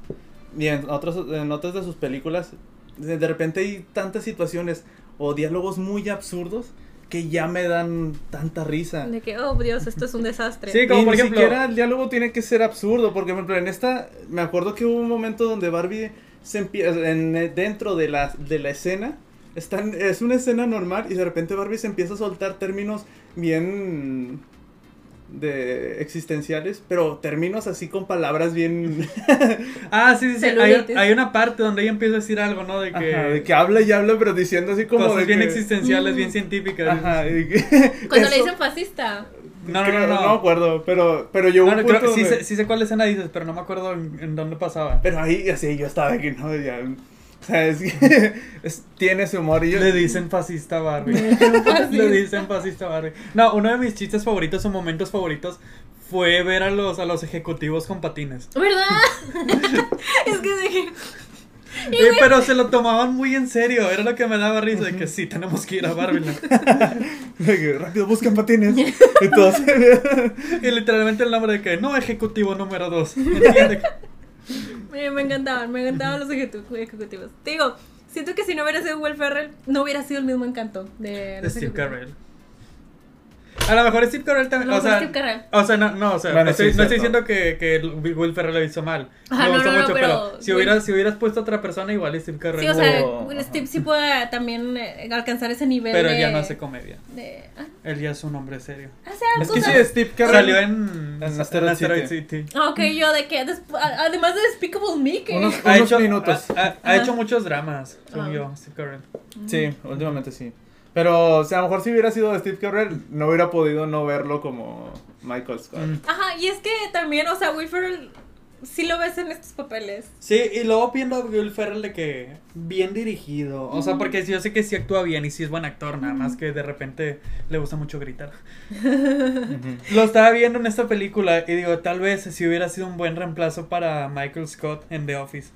Y en, otros, en otras de sus películas, de, de repente hay tantas situaciones o diálogos muy absurdos que ya me dan tanta risa. De que, oh Dios, esto es un desastre. Sí, como y por ni ejemplo- siquiera el diálogo tiene que ser absurdo, porque por ejemplo en esta, me acuerdo que hubo un momento donde Barbie se empieza, en, dentro de la, de la escena, están, es una escena normal y de repente Barbie se empieza a soltar términos bien de existenciales, pero términos así con palabras bien *laughs* Ah, sí, sí, sí. Hay, hay una parte donde ella empieza a decir algo, ¿no? De que, Ajá, de que habla y habla, pero diciendo así como cosas de bien que- existenciales, Mm. bien científicas. Ajá, y que- *laughs* *laughs* Cuando le eso- dicen fascista. No, no, creo- no, no. me acuerdo, pero, pero yo No, no, creo- sí, donde- sé, sí sé cuál escena dices, pero no me acuerdo en, en dónde pasaba. Pero ahí, así, yo estaba que no, ya. O sea, es que *laughs* es- tiene ese humor y yo. Le dicen fascista a Barbie. Le dicen *laughs* fascista a Barbie. No, uno de mis chistes favoritos o momentos favoritos fue ver a los, a los ejecutivos con patines. ¿Verdad? *laughs* es que dije. Eh, pero se lo tomaban muy en serio, era lo que me daba risa, de que sí, tenemos que ir a Barbie. de que, rápido, buscan patines. y todos. Y literalmente el nombre de que no ejecutivo número 2. Me, me encantaban, me encantaban los ejecu- ejecutivos. Te digo, siento que si no hubiera sido Will Ferrell, no hubiera sido el mismo encanto de, De Steve. Carell. A lo mejor Steve Carell A también. lo O mejor sea, Steve Carell. o sea, no, no, o sea, Bueno, estoy- sí, no estoy diciendo que, que Will Ferrell lo hizo mal. Ajá, me no, gustó no, no, mucho, pero, pero si, hubieras, si hubieras puesto a otra persona, igual Steve Carell. Sí, o sea, Oh. Steve sí puede también eh, alcanzar ese nivel pero de... él ya no hace comedia. de ah, Él ya es un hombre serio. hace Es que sí, Steve Carell. Salió en, en Asteroid Asteroid City. City. Ah, Ok, yo de que, además de Despicable Me, que... Unos- Ha Unos hecho, minutos. Ha, ha- ha hecho muchos dramas, según Ah. yo, Steve Carell. Sí, últimamente sí. Pero, o sea, a lo mejor si hubiera sido Steve Carell, no hubiera podido no verlo como Michael Scott. Mm. Ajá, y es que también, o sea, Will Ferrell sí lo ves en estos papeles. Sí, y luego viendo a Will Ferrell de que bien dirigido. O sea, porque yo sé que sí actúa bien y sí es buen actor, nada más que de repente le gusta mucho gritar. *laughs* Lo estaba viendo en esta película y digo, tal vez si hubiera sido un buen reemplazo para Michael Scott en The Office.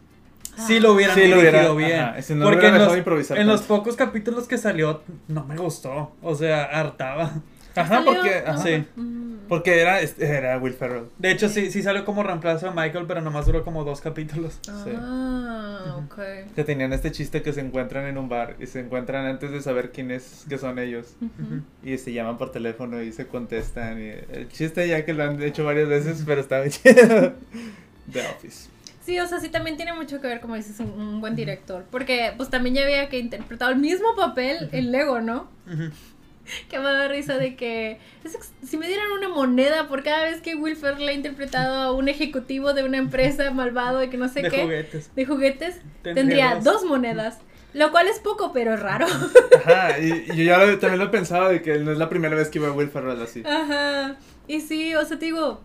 Sí lo hubieran Sí lo dirigido hubiera- bien. ajá, si no porque en, los, improvisar en los pocos capítulos que salió no me gustó. O sea, hartaba. Ajá, porque, ajá. Sí. Mm. porque era, era Will Ferrell. De hecho, sí, sí salió como reemplazo de Michael, pero nomás duró como dos capítulos. Sí. Ah, ok. Que tenían este chiste que se encuentran en un bar y se encuentran antes de saber quién es, que son ellos. Ujú. Y se llaman por teléfono y se contestan. Y el chiste ya que lo han hecho varias veces, pero está bien *laughs* chido. The Office. Sí, o sea, sí también tiene mucho que ver, como dices, un, un buen director. Porque, pues, también ya había que interpretado el mismo papel en Lego, ¿no? Ujú. Que me da risa de que es si me dieran una moneda por cada vez que Will Ferrell ha interpretado a un ejecutivo de una empresa *laughs* malvado de que no sé De qué, juguetes. de juguetes, Tendría tendría dos. monedas. Lo cual es poco, pero es raro. *laughs* Ajá, y, y yo ya lo- también lo he pensado de que no es la primera vez que veo a Will Ferrell así. Ajá. Y sí, o sea, te digo,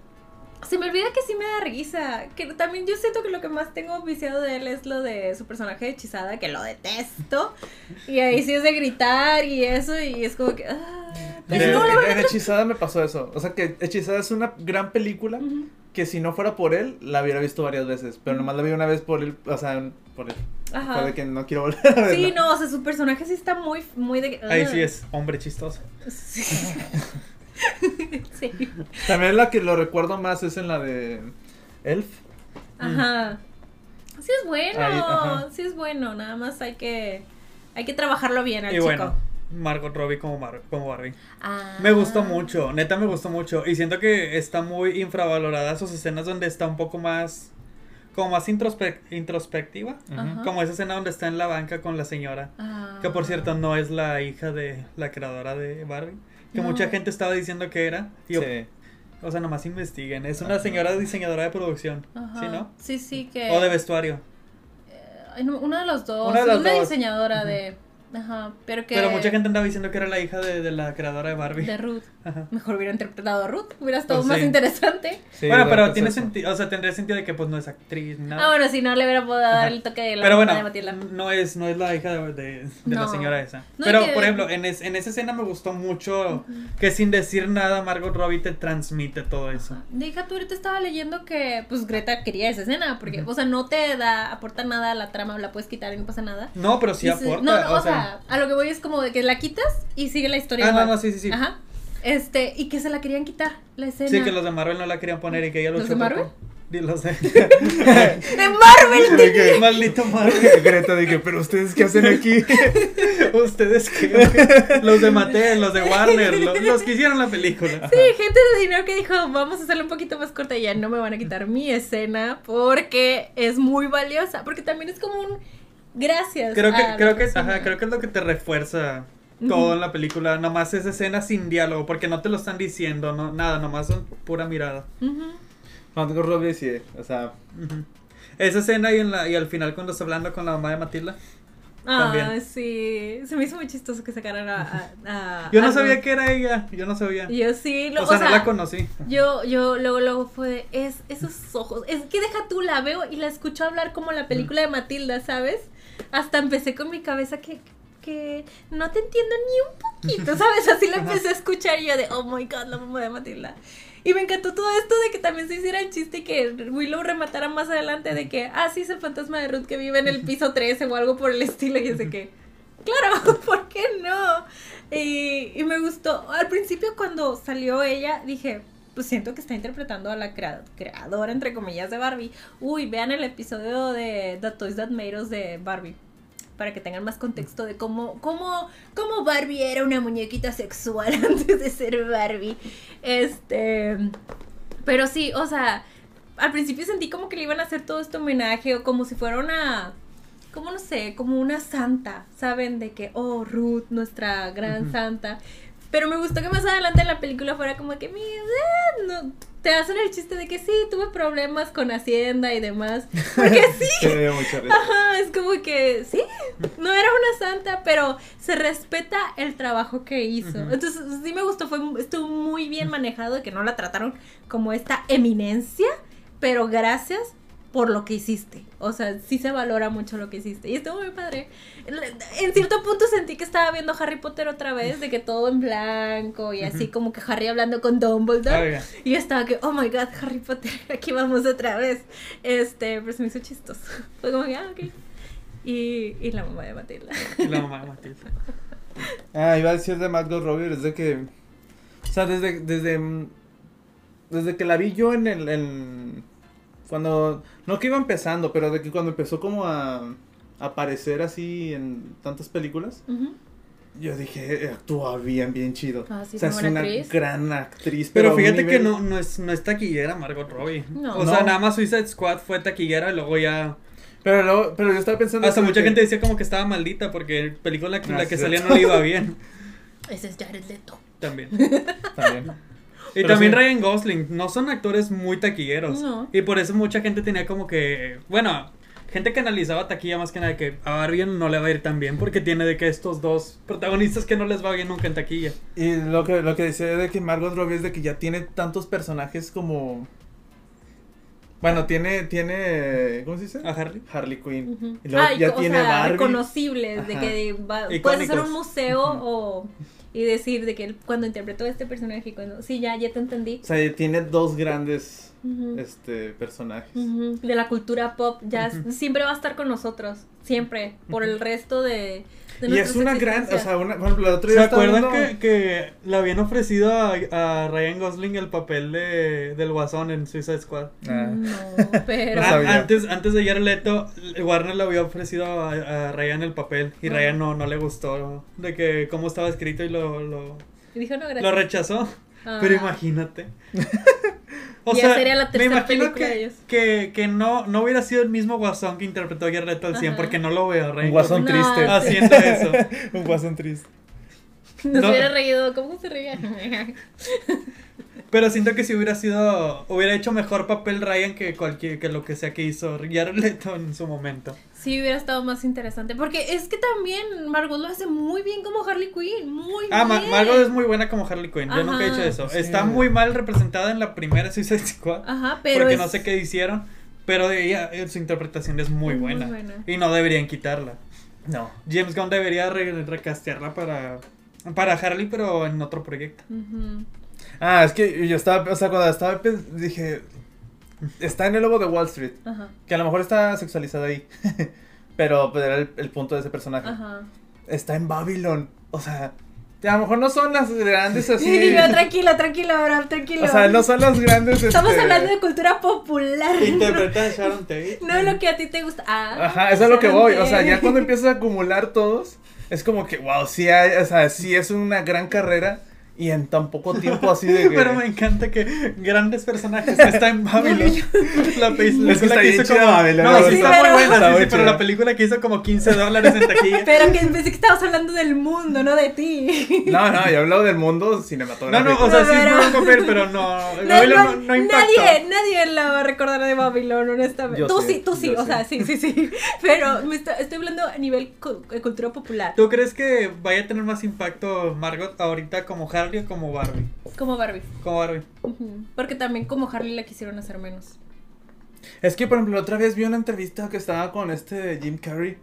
se me olvida que sí me da risa. Que también yo siento que lo que más tengo viciado de él es lo de su personaje de hechizada, que lo detesto. Y ahí sí es de gritar y eso, y es como que. ah, pero En- no, la en, verdad. en Hechizada me pasó eso. O sea que Hechizada es una gran película Ujú. que si no fuera por él, la hubiera visto varias veces. Pero nomás la vi una vez por él, o sea, por él. Ajá. Fue de que no quiero volver a verla. Sí, no, o sea, su personaje sí está muy, muy de. Ahí ah. sí es hombre chistoso. Sí. *laughs* *laughs* sí. También la que lo recuerdo más es en la de Elf. Ajá. Sí es bueno, Ahí, ajá. sí es bueno, nada más hay que hay que trabajarlo bien al Y chico. bueno, Margot Robbie como, Mar como Barbie. Ah. Me gustó mucho, neta me gustó mucho. Y siento que está muy infravalorada sus escenas donde está un poco más. Como más introspe- introspectiva. Como esa escena donde está en la banca con la señora. Ah. Que por cierto no es la hija de la creadora de Barbie. Que No. mucha gente estaba diciendo que era. Yo, Sí. O sea, nomás investiguen. Es una Ajá. señora diseñadora de producción. Ajá. ¿Sí, no? Sí, sí que O de vestuario. No, Uno de los dos. Una de las una dos. diseñadora de. Ajá. Pero que. Pero mucha gente andaba diciendo que era la hija de, de la creadora de Barbie. De Ruth. Ajá. Mejor hubiera interpretado a Ruth. Hubiera estado Pues más sí. interesante. Sí, bueno, pero tiene sentido, o sea, tendría sentido de que pues no es actriz ni nada. Ah, bueno, si no le hubiera podido dar el toque de la Pero bueno, de Matilda. no es, no es la hija de, de- de la señora esa. No, Pero, que- por ejemplo, en, es- en esa escena me gustó mucho que sin decir nada Margot Robbie te transmite todo eso. Deja, tú ahorita estaba leyendo que pues Greta quería esa escena, porque, o sea, no te da, aporta nada a la trama, la puedes quitar y no pasa nada. No, pero sí aporta. no, no, o, sea, a lo que voy es como de que la quitas y sigue la historia. Ah, no, igual. no, sí, sí, sí. Ajá. Este, y que se la querían quitar, la escena. sí, que los de Marvel no la querían poner y que ella lo ¿Los de Marvel? Los *laughs* de... *laughs* ¡De Marvel! De que- Maldito Marvel. *laughs* Greta dije, pero ustedes qué hacen aquí? ¿Ustedes qué? Los de Mattel, los de Warner, los, los que hicieron la película. Sí, gente de dinero que dijo, vamos a hacerla un poquito más corta y ya no me van a quitar mi escena porque es muy valiosa, porque también es como un gracias. Creo que, creo que, ajá, creo que es lo que te refuerza todo en la película. Nomás esa escena sin diálogo, porque no te lo están diciendo, no, nada, nomás son pura mirada. Ujú. Margot Robbie sí, o sea. Esa escena y, en la, y al final cuando está hablando con la mamá de Matilda. Ah, También. sí. Se me hizo muy chistoso que sacaran a. a- a- Yo no a sabía Ruth. que era ella, yo no sabía. Yo sí, lo, o sea, no la conocí. Yo, yo, luego, luego fue de, es, esos ojos, es que deja tú, la veo y la escucho hablar como la película de Matilda, ¿sabes? Hasta empecé con mi cabeza que, que no te entiendo ni un poquito, *laughs* ¿sabes? Así la empecé a escuchar y yo de, oh my god, la mamá de Matilda. Y me encantó todo esto de que también se hiciera el chiste y que Willow rematara más adelante de que, ah, sí, es el fantasma de Ruth que vive en el *laughs* piso 13 o algo por el estilo. Y de que, claro, *laughs* ¿por qué no? Y, y me gustó. Al principio cuando salió ella, dije, pues siento que está interpretando a la crea- creadora, entre comillas, de Barbie. Uy, vean el episodio de The Toys That Made Us de Barbie. Para que tengan más contexto de cómo, cómo, cómo Barbie era una muñequita sexual *laughs* antes de ser Barbie. Este. Pero sí, o sea, al principio sentí como que le iban a hacer todo este homenaje o como si fuera una, como no sé, como una santa, ¿saben? De que, oh, Ruth, nuestra gran santa. Pero me gustó que más adelante en la película fuera como que, mira, no, te hacen el chiste de que sí, tuve problemas con Hacienda y demás. Porque *laughs* sí, se me dio mucha risa. Ajá, es como que sí, no era una santa, pero se respeta el trabajo que hizo. Entonces, sí me gustó, fue estuvo muy bien manejado de que no la trataron como esta eminencia, pero gracias por lo que hiciste. O sea, sí se valora mucho lo que hiciste. Y estuvo muy padre. En cierto punto sentí que estaba viendo Harry Potter otra vez, de que todo en blanco y así como que Harry hablando con Dumbledore. Oiga. Y yo estaba que, oh my god, Harry Potter, *laughs* aquí vamos otra vez. Este, pero se me hizo chistoso. *laughs* Fue como que, ah, ok. Y, y la mamá de Matilda. Y la mamá de Matilda. *laughs* Ah, iba a decir de Margot Robbie, es de que, o sea, desde, desde, desde que la vi yo en el, en, cuando, no que iba empezando, pero de que cuando empezó como a, a aparecer así en tantas películas, Ujú. yo dije, "Eh, actúa bien, bien chido. Ah, sí, o sea, es una actriz. gran actriz. Pero un fíjate que nivel- no, no, es, no es taquillera Margot Robbie. No. O sea, No. nada más Suicide Squad fue taquillera y luego ya... Pero, luego, pero yo estaba pensando... Hasta mucha que- gente decía como que estaba maldita porque la película en Ah, la que sí, salía no le iba bien. *laughs* Ese es Jared Leto. También. *laughs* También. Y Pero también sí. Ryan Gosling, no son actores muy taquilleros. No. Y por eso mucha gente tenía como que, bueno, gente que analizaba taquilla más que nada que a Barbie no le va a ir tan bien porque tiene de que estos dos protagonistas que no les va bien nunca en taquilla. Y lo que, lo que decía de que Margot Robbie es de que ya tiene tantos personajes como... Bueno, tiene, tiene, ¿cómo se dice? A Harley. Harley Quinn. Ujú. Y luego ya o tiene sea, Barbie. reconocibles, de que va- puedes Icónicos. hacer un museo o y decir de que él cuando interpretó a este personaje cuando sí ya ya te entendí. O sea, tiene dos grandes este, personajes. De la cultura pop ya siempre va a estar con nosotros siempre por el resto de Y es una gran, o sea, una, por ejemplo, el otro ¿Se día acuerdan viendo- que, que le habían ofrecido a, a Ryan Gosling el papel de, del guasón en Suicide Squad? Ah. no pero No Ah, sabía. antes, antes de Jared Leto, Warner le había ofrecido a, a Ryan el papel y Ah. Ryan no, no le gustó de que cómo estaba escrito y lo, lo, y dijo no gracias lo rechazó. Ah. Pero imagínate. *laughs* Ya sería la me tercera imagino película de que, ellos. que, que no, no hubiera sido el mismo guasón que interpretó Jared Leto al 100 Ajá. porque no lo veo. Ryan Un guasón No, triste. sí. Haciendo eso. *laughs* Un guasón triste. *laughs* Nos No. hubiera reído. ¿Cómo se reía? Pero siento que si hubiera sido, hubiera hecho mejor papel Ryan que cualquier, que lo que sea que hizo Jared Leto en su momento. Sí, hubiera estado más interesante. Porque es que también Margot lo hace muy bien como Harley Quinn. Muy Ah, bien. Margot es muy buena como Harley Quinn. Yo nunca he dicho eso. Sí. Está muy mal representada en la primera Suicide Squad. Ajá, pero. porque es- no sé qué hicieron. Pero ella, eh, su interpretación es muy Es muy buena. buena. Y no deberían quitarla. No. James Gunn debería re- recastearla para, para Harley, pero en otro proyecto. Ujú. Ah, es que yo estaba, o sea, cuando estaba, dije, está en el lobo de Wall Street, Ajá. que a lo mejor está sexualizada ahí, *laughs* pero pues, era el, el punto de ese personaje. Ajá. Está en Babylon, o sea, a lo mejor no son las grandes así. Sí, yo, *laughs* tranquilo, tranquilo, Abraham, tranquilo. o sea, no son las grandes. Estamos este, hablando de cultura popular. Interpreta a Sharon Tate. No lo que a ti te gusta. Ah, Ajá, eso es lo que voy. O sea, ya cuando empiezas a acumular todos, es como que, wow, sí hay, o sea, sí es una gran carrera y en tan poco tiempo así de *laughs* que. Pero me encanta que grandes personajes está en Babylon. *laughs* la pe- película Es que está que hizo como. Babylon, no, sí está Sí, muy pero- buena, Está sí, sí, pero la película que hizo como 15 dólares en taquilla. *laughs* Pero que pensé que estabas hablando del mundo, no de ti. No, no, yo hablo del mundo No, cinematográfico. no, o sea, No, sí pero- papel, pero no. No, Babylon no, no, no impactó. nadie, nadie la va a recordar de Babylon, honestamente. Yo tú sí, sí, tú sí, o sea, sí, sí, sí. Pero me está- estoy hablando a nivel cu- de cultura popular. ¿Tú crees que vaya a tener más impacto Margot ahorita como Harley o como Barbie? Como Barbie. Como Barbie. Ujú. Porque también como Harley la quisieron hacer menos. Es que, por ejemplo, la otra vez vi una entrevista que estaba con este Jim Carrey.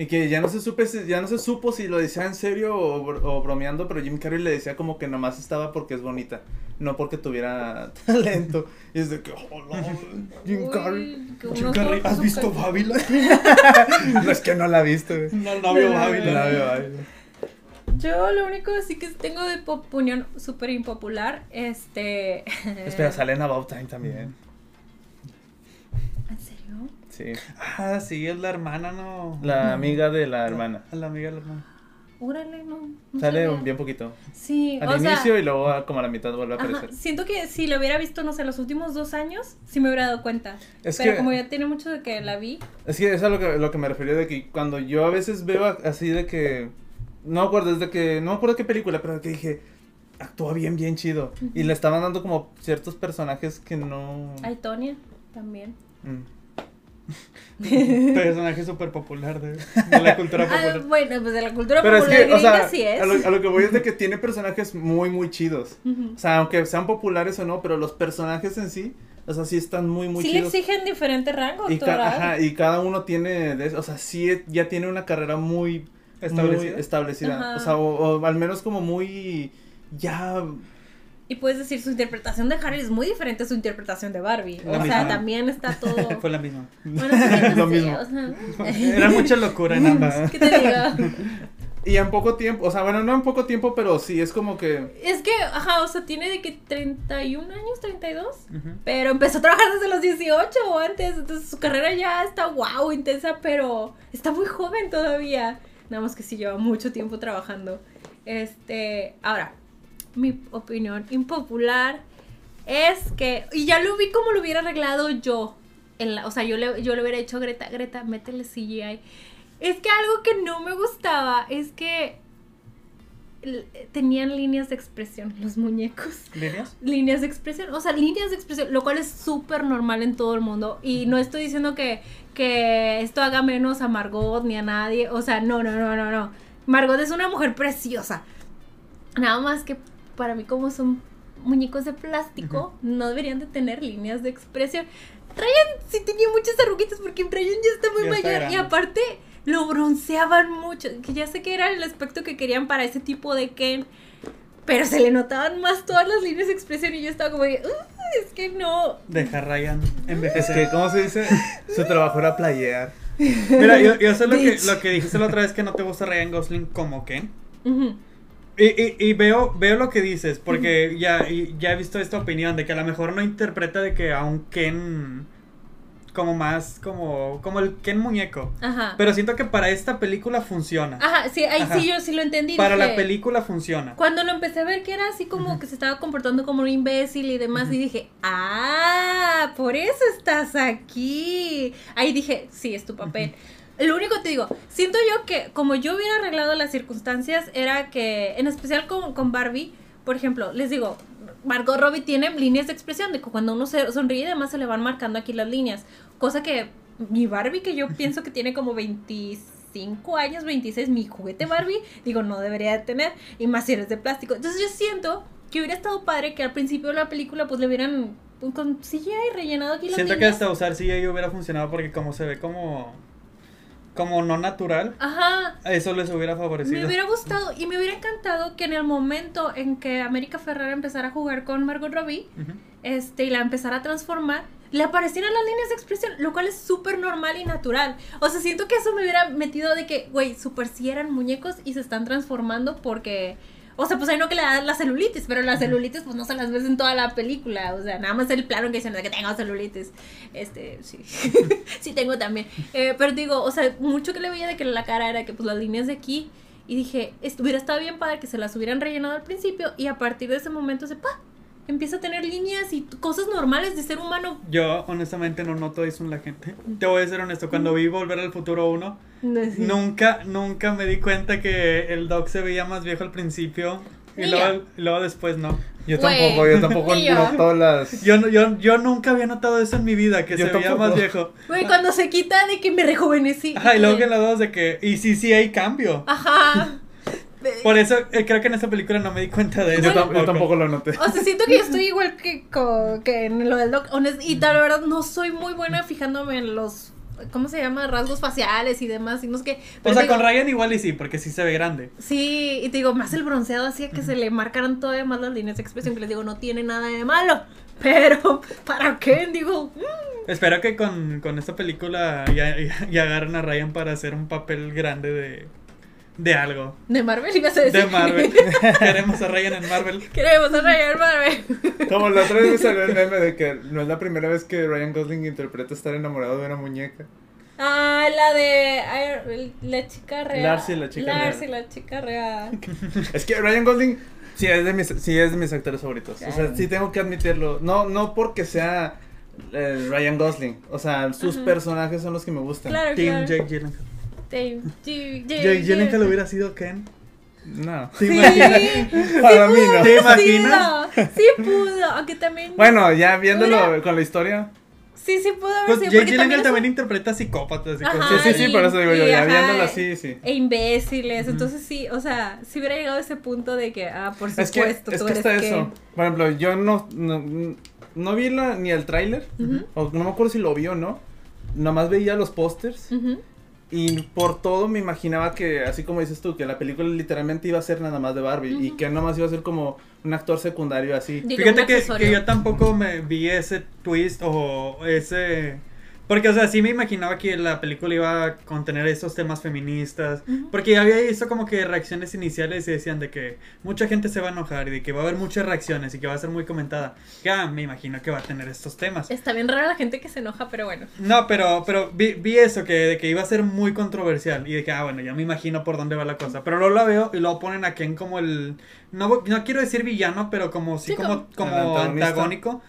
Y que ya no se supe, si- ya no se supo si lo decía en serio o, o bromeando, pero Jim Carrey le decía como que nomás estaba porque es bonita, no porque tuviera *laughs* talento. Y es de que, oh, no, Jim Uy, Carrey. Jim Carrey, ¿has visto Babylon? *laughs* No es que no la ha visto. No, no vio *laughs* Babylon. No ay. Yo lo único así que tengo de pop- opinión súper impopular, este... *laughs* Espera, sale en About Time también. ¿En serio? Sí. Ah, sí, es la hermana, ¿no? La amiga de la hermana. La, la amiga de la hermana. Órale, no. no Sale sabía. un bien poquito. Sí, Al o sea, inicio y luego a- como a la mitad vuelve a Ajá, aparecer. siento que si lo hubiera visto, no sé, los últimos dos años, sí me hubiera dado cuenta. Es Pero que- como ya tiene mucho de que la vi, Es que eso es a lo que, lo que me refería de que cuando yo a veces veo así de que. No me acuerdo, desde que. No me acuerdo qué película, pero que dije. Actúa bien, bien chido. Y le estaban dando como ciertos personajes que no. hay Tonya también. Mm. *laughs* Personaje súper popular de, de la cultura Ah, popular. bueno, pues de la cultura Pero es popular que, o sea, sí es. a lo, a lo que voy es de que tiene personajes muy, muy chidos. O sea, aunque sean populares o no, pero los personajes en sí, o sea, sí están muy, muy sí le chidos. exigen diferente rango Y, ca- actoral. ajá, y cada uno tiene, de, o sea, sí ya tiene una carrera muy Establecida. muy establecida. Ajá. O sea, o, o al menos como muy ya Y puedes decir, su interpretación de Harry es muy diferente a su interpretación de Barbie. La o misma. sea, también está todo... *laughs* Fue la misma. Bueno, *laughs* sí, Lo sí, mismo. o sea, *laughs* Era mucha locura en ambas. ¿Qué te digo? y en poco tiempo, o sea, bueno, no en poco tiempo, pero sí es como que Es que, ajá, o sea, tiene de que 31 años, 32. Ujú. Pero empezó a trabajar desde los 18 o antes. Entonces su carrera ya está wow, intensa, pero está muy joven todavía. Nada más que sí lleva mucho tiempo trabajando. Este, ahora, mi opinión impopular es que, y ya lo vi como lo hubiera arreglado yo. O sea, yo le, yo le hubiera dicho a Greta, Greta, métele CGI. Es que algo que no me gustaba es que tenían líneas de expresión los muñecos ¿Líneas? líneas de expresión, o sea, líneas de expresión, lo cual es súper normal en todo el mundo. Y no estoy diciendo que, que esto haga menos a Margot ni a nadie, o sea, no, no, no, no, no. Margot es una mujer preciosa. Nada más que para mí como son muñecos de plástico, no deberían de tener líneas de expresión. Brian sí tenía muchas arruguitas porque Brian ya está muy Ya está mayor y aparte lo bronceaban mucho, que ya sé que era el aspecto que querían para ese tipo de Ken, pero se le notaban más todas las líneas de expresión y yo estaba como de, "Uh, es que no. Deja a Ryan es envejecer. que cómo se dice, su trabajo era playear. Mira, yo, yo sé lo que, lo que dijiste la otra vez que no te gusta Ryan Gosling como Ken. Y, y, y veo, veo lo que dices, porque ya, y- ya he visto esta opinión de que a lo mejor no interpreta de que a un Ken como más, como, como el Ken muñeco. Ajá. Pero siento que para esta película funciona. Ajá, sí, ahí Ajá. sí yo sí lo entendí. Para la película funciona. Cuando lo empecé a ver que era así como que se estaba comportando como un imbécil y demás, y dije, ah, por eso estás aquí. Ahí dije, sí, es tu papel. Lo único que te digo, siento yo que como yo hubiera arreglado las circunstancias, era que, en especial con, con Barbie, por ejemplo, les digo, Margot Robbie tiene líneas de expresión, de que cuando uno se sonríe, además se le van marcando aquí las líneas. Cosa que mi Barbie, que yo *laughs* pienso que tiene como 25 años, 26, mi juguete Barbie, digo, no debería de tener, y más si eres de plástico. Entonces yo siento que hubiera estado padre que al principio de la película pues le hubieran pues, con CGI rellenado aquí las Siento que hasta usar CGI hubiera funcionado porque como se ve como como no natural, Ajá, eso les hubiera favorecido. Me hubiera gustado y me hubiera encantado que en el momento en que América Ferrera empezara a jugar con Margot Robbie este, y la empezara a transformar, le aparecieran las líneas de expresión, lo cual es súper normal y natural. O sea, siento que eso me hubiera metido de que, güey, súper si eran muñecos y se están transformando porque... O sea, pues hay no que le da la celulitis, pero la celulitis pues no se las ves en toda la película. O sea, nada más el plano que dicen de que tengo celulitis. Este, sí. *laughs* sí tengo también. Eh, pero digo, o sea, mucho que le veía de que la cara era que pues las líneas de aquí. Y dije, "Est- hubiera estado bien padre que se las hubieran rellenado al principio. Y a partir de ese momento se pa, empieza a tener líneas y cosas normales de ser humano. Yo honestamente no noto eso en la gente. Te voy a ser honesto, cuando vi Volver al Futuro 1, Sí. nunca, nunca me di cuenta que el Doc se veía más viejo al principio y luego, y luego después no. Yo tampoco, yo tampoco *laughs* yo. noto las... Yo, no- yo, yo nunca había notado eso en mi vida, que Yo se veía tampoco. más viejo. Güey, cuando se quita de que me rejuvenecí. Ajá, y luego que que la dos de que, y sí, sí hay cambio. Ajá. Por eso eh, creo que en esa película no me di cuenta de Yo, eso. tam- yo tampoco lo noté. O sea, siento que yo estoy igual que, que en lo del doc. honest- y tal, la verdad, no soy muy buena fijándome en los. ¿Cómo se llama? Rasgos faciales y demás. Y no sé qué. O sea, digo, con Ryan igual y sí, porque sí se ve grande. Sí, y te digo, más el bronceado hacía que se le marcaran todavía más las líneas de expresión. Que les digo, no tiene nada de malo. Pero, ¿para qué? Digo, mm, Espero que con, con esta película ya, ya, ya agarren a Ryan para hacer un papel grande de, de algo. de Marvel ibas a decir. De Marvel. *laughs* Queremos a Ryan en Marvel. Queremos a Ryan Marvel. Como la otra vez me salió el meme de que no es la primera vez que Ryan Gosling interpreta estar enamorado de una muñeca. Ah, la de la chica real. Darcy, la chica real. Darcy, la chica real. *laughs* Es que Ryan Gosling sí es de mis, sí es de mis actores favoritos. O sea, sí tengo que admitirlo. No, no porque sea eh, Ryan Gosling. O sea, sus Ajá. personajes son los que me gustan. Claro, Team claro. Jake Gyllenhaal. Jake, Jake, Jake Gyllenhaal hubiera sido Ken. No. ¿Te Sí, imaginas? sí *laughs* Para mí no. ¿Te pudo, imaginas? Sí pudo, aunque también. Bueno, ya viéndolo con la historia. Sí, sí pudo haber Pues sido. Jake porque Gyllenhaal es también un- interpreta psicópatas y Ajá, cosas Sí, sí, sí, y- por eso digo yo, ya viéndolo así, sí. E imbéciles. Entonces sí, o sea, si hubiera llegado a ese punto de que, ah, por Es que, supuesto, es tú que eres está Ken. eso. Por ejemplo, yo no, no, no vi la, ni el tráiler. Ujú, O no me acuerdo si lo vi o no. Nomás veía los pósters. ujú. Y por todo me imaginaba que, así como dices tú, que la película literalmente iba a ser nada más de Barbie. Y que nomás iba a ser como un actor secundario así. Digo, Fíjate que, que yo tampoco me vi ese twist o ese... Porque, o sea, sí me imaginaba que la película iba a contener esos temas feministas. Ujú. Porque ya había visto como que reacciones iniciales y decían de que mucha gente se va a enojar y de que va a haber muchas reacciones y que va a ser muy comentada. Ya me imagino que va a tener estos temas. Está bien rara la gente que se enoja, pero bueno. No, pero, pero vi, vi eso, que, de que iba a ser muy controversial. Y dije, ah, bueno, ya me imagino por dónde va la cosa. Pero luego la veo y luego ponen a Ken como el. No, no quiero decir villano, pero como sí, Sí, como, como- antagónico.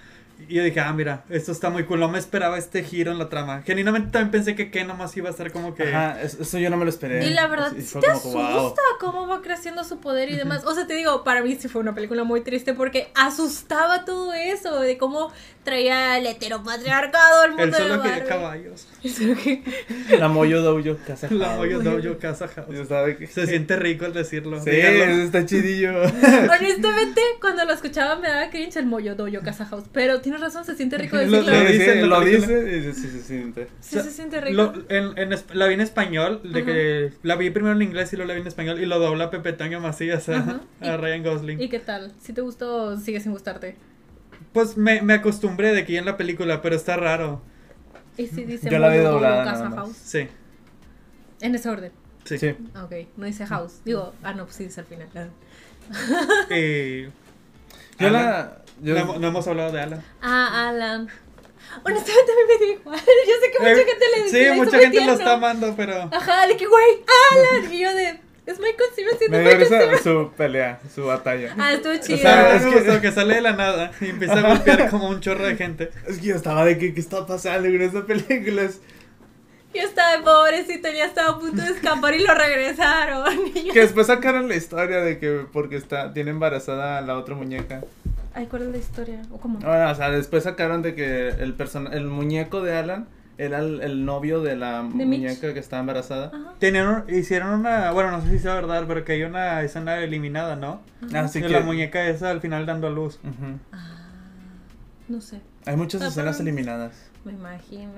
Y yo dije, ah, mira, esto está muy cool. No me esperaba este giro en la trama. Genuinamente también pensé que Ken nomás iba a ser como que. Ajá, es- eso yo no me lo esperé. Y la verdad, sí te que, wow. asusta cómo va creciendo su poder y demás. O sea, te digo, para mí sí fue una película muy triste porque asustaba todo eso, de cómo traía el heteropatriarcado al mundo de solo Barbie. quería caballos. *laughs* Que- La Moyo Dojo Casa La House. Moyo Dojo Casa House. De que- Se siente rico al decirlo. Sí, díganlo. eso está chidillo. *laughs* *laughs* Honestamente, cuando lo escuchaba me daba cringe el mollo doyo casa house. Pero tienes razón, se siente rico *laughs* Lo- decirlo. lo dice lo dice y sí, sí, se siente. Sí, se siente rico. Lo- en, en es- la vi en español, de Ajá. que la vi primero en inglés y luego la vi en español y lo dobla Pepe Toño Macías a, Ryan Gosling. ¿Y qué tal? ¿Si te gustó o sigue sin gustarte? Pues me, me acostumbré de que ya en la película, pero está raro. Y si dice Yo la vi doblada casa house. Sí, En ese orden. sí. Sí. Ok, no dice house. Digo, ah, no, pues sí dice al final. Y- Yo la. Yo, no, hemos- no hemos hablado de Alan. Ah, Alan. Honestamente a mí me dio igual. Yo sé que mucha Eh, gente le Sí, le hizo mucha gente lo está amando, pero. Ajá, de que, güey, Alan. Y yo de, es Michael Stevens siendo me dio su pelea, su batalla. Ah, estuvo chido. O sea, es es que- que, sale de la nada y empieza a golpear como un chorro de gente. Es que yo estaba de que, ¿qué está pasando con esta película? Es- Yo estaba pobrecito, ya estaba a punto de escapar y lo regresaron. *laughs* Y yo- Que después sacaron la historia de que porque está, tiene embarazada a la otra muñeca. Ay, ¿cuál es la historia? ¿O cómo? Bueno, o sea, después sacaron de que el persona, el muñeco de Alan era el, el novio de la De Mitch. muñeca que estaba embarazada. Ajá. Tenían un- hicieron una, bueno, no sé si sea verdad, pero que hay una escena eliminada, ¿no? Así de que la muñeca esa al final dando a luz. Ah, no sé. Hay muchas Ah, escenas pero- eliminadas. Me imagino.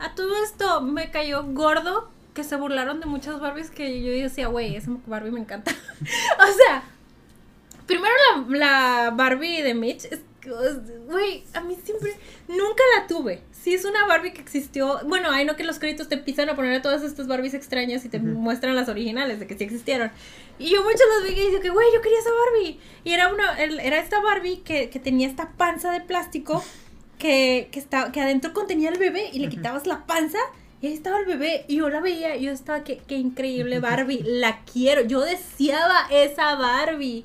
A todo esto me cayó gordo que se burlaron de muchas Barbies que yo decía, güey, esa Barbie me encanta. *laughs* o sea, primero la, la Barbie de Mitch, güey, a mí siempre, nunca la tuve. Sí es una Barbie que existió. Bueno, hay no que los créditos te empiezan a poner a todas estas Barbies extrañas y te Ujú. muestran las originales de que sí existieron. Y yo muchas las vi y dije que, güey, yo quería esa Barbie. Y era una, era esta Barbie que, que tenía esta panza de plástico que, que, estaba, que adentro contenía el bebé y le Ujú. quitabas la panza y ahí estaba el bebé y yo la veía y yo estaba, que qué increíble Barbie, la quiero, yo deseaba esa Barbie.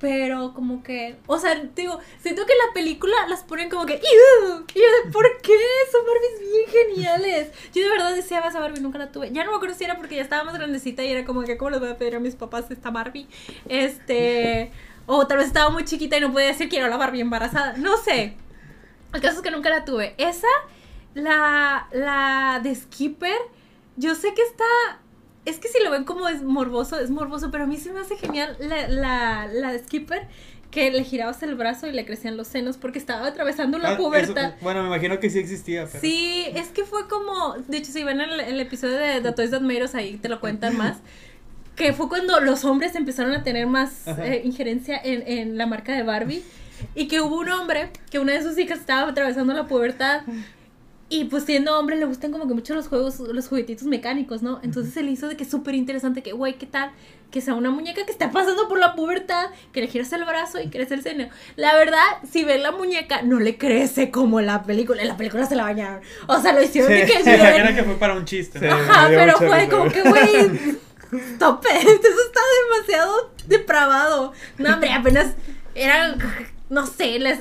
Pero como que, o sea, digo, siento que en la película las ponen como que, y yo de, ¿por qué? Son Barbies bien geniales. Yo de verdad deseaba esa Barbie, nunca la tuve. Ya no me acuerdo porque ya estaba más grandecita y era como que, ¿cómo les voy a pedir a mis papás esta Barbie? Este, o tal vez estaba muy chiquita y no podía decir quiero la Barbie embarazada. No sé. El caso es que nunca la tuve. Esa, la, la de Skipper, yo sé que está... Es que si lo ven como es morboso, es morboso, pero a mí sí me hace genial la, la, la de Skipper, que le girabas el brazo y le crecían los senos porque estaba atravesando la Ah, eso- pubertad. bueno, me imagino que sí existía, pero... Sí, es que fue como, de hecho, si ven el, el episodio de The Toys That Made Us, ahí te lo cuentan más, que fue cuando los hombres empezaron a tener más eh, injerencia en, en la marca de Barbie y que hubo un hombre que una de sus hijas estaba atravesando la pubertad y pues siendo hombre le gustan como que mucho los juegos, los juguetitos mecánicos, ¿no? Entonces se le hizo de que es súper interesante que, güey, ¿qué tal? Que sea una muñeca que está pasando por la pubertad, que le giras el brazo y crece el seno. La verdad, si ven la muñeca, no le crece como la película. En la película se la bañaron. O sea, lo hicieron de Sí, que Sí, bien. era que fue para un chiste. Ajá, pero fue risa, como que, güey, stop it, *laughs* eso está demasiado depravado. No, hombre, apenas era, no sé, les,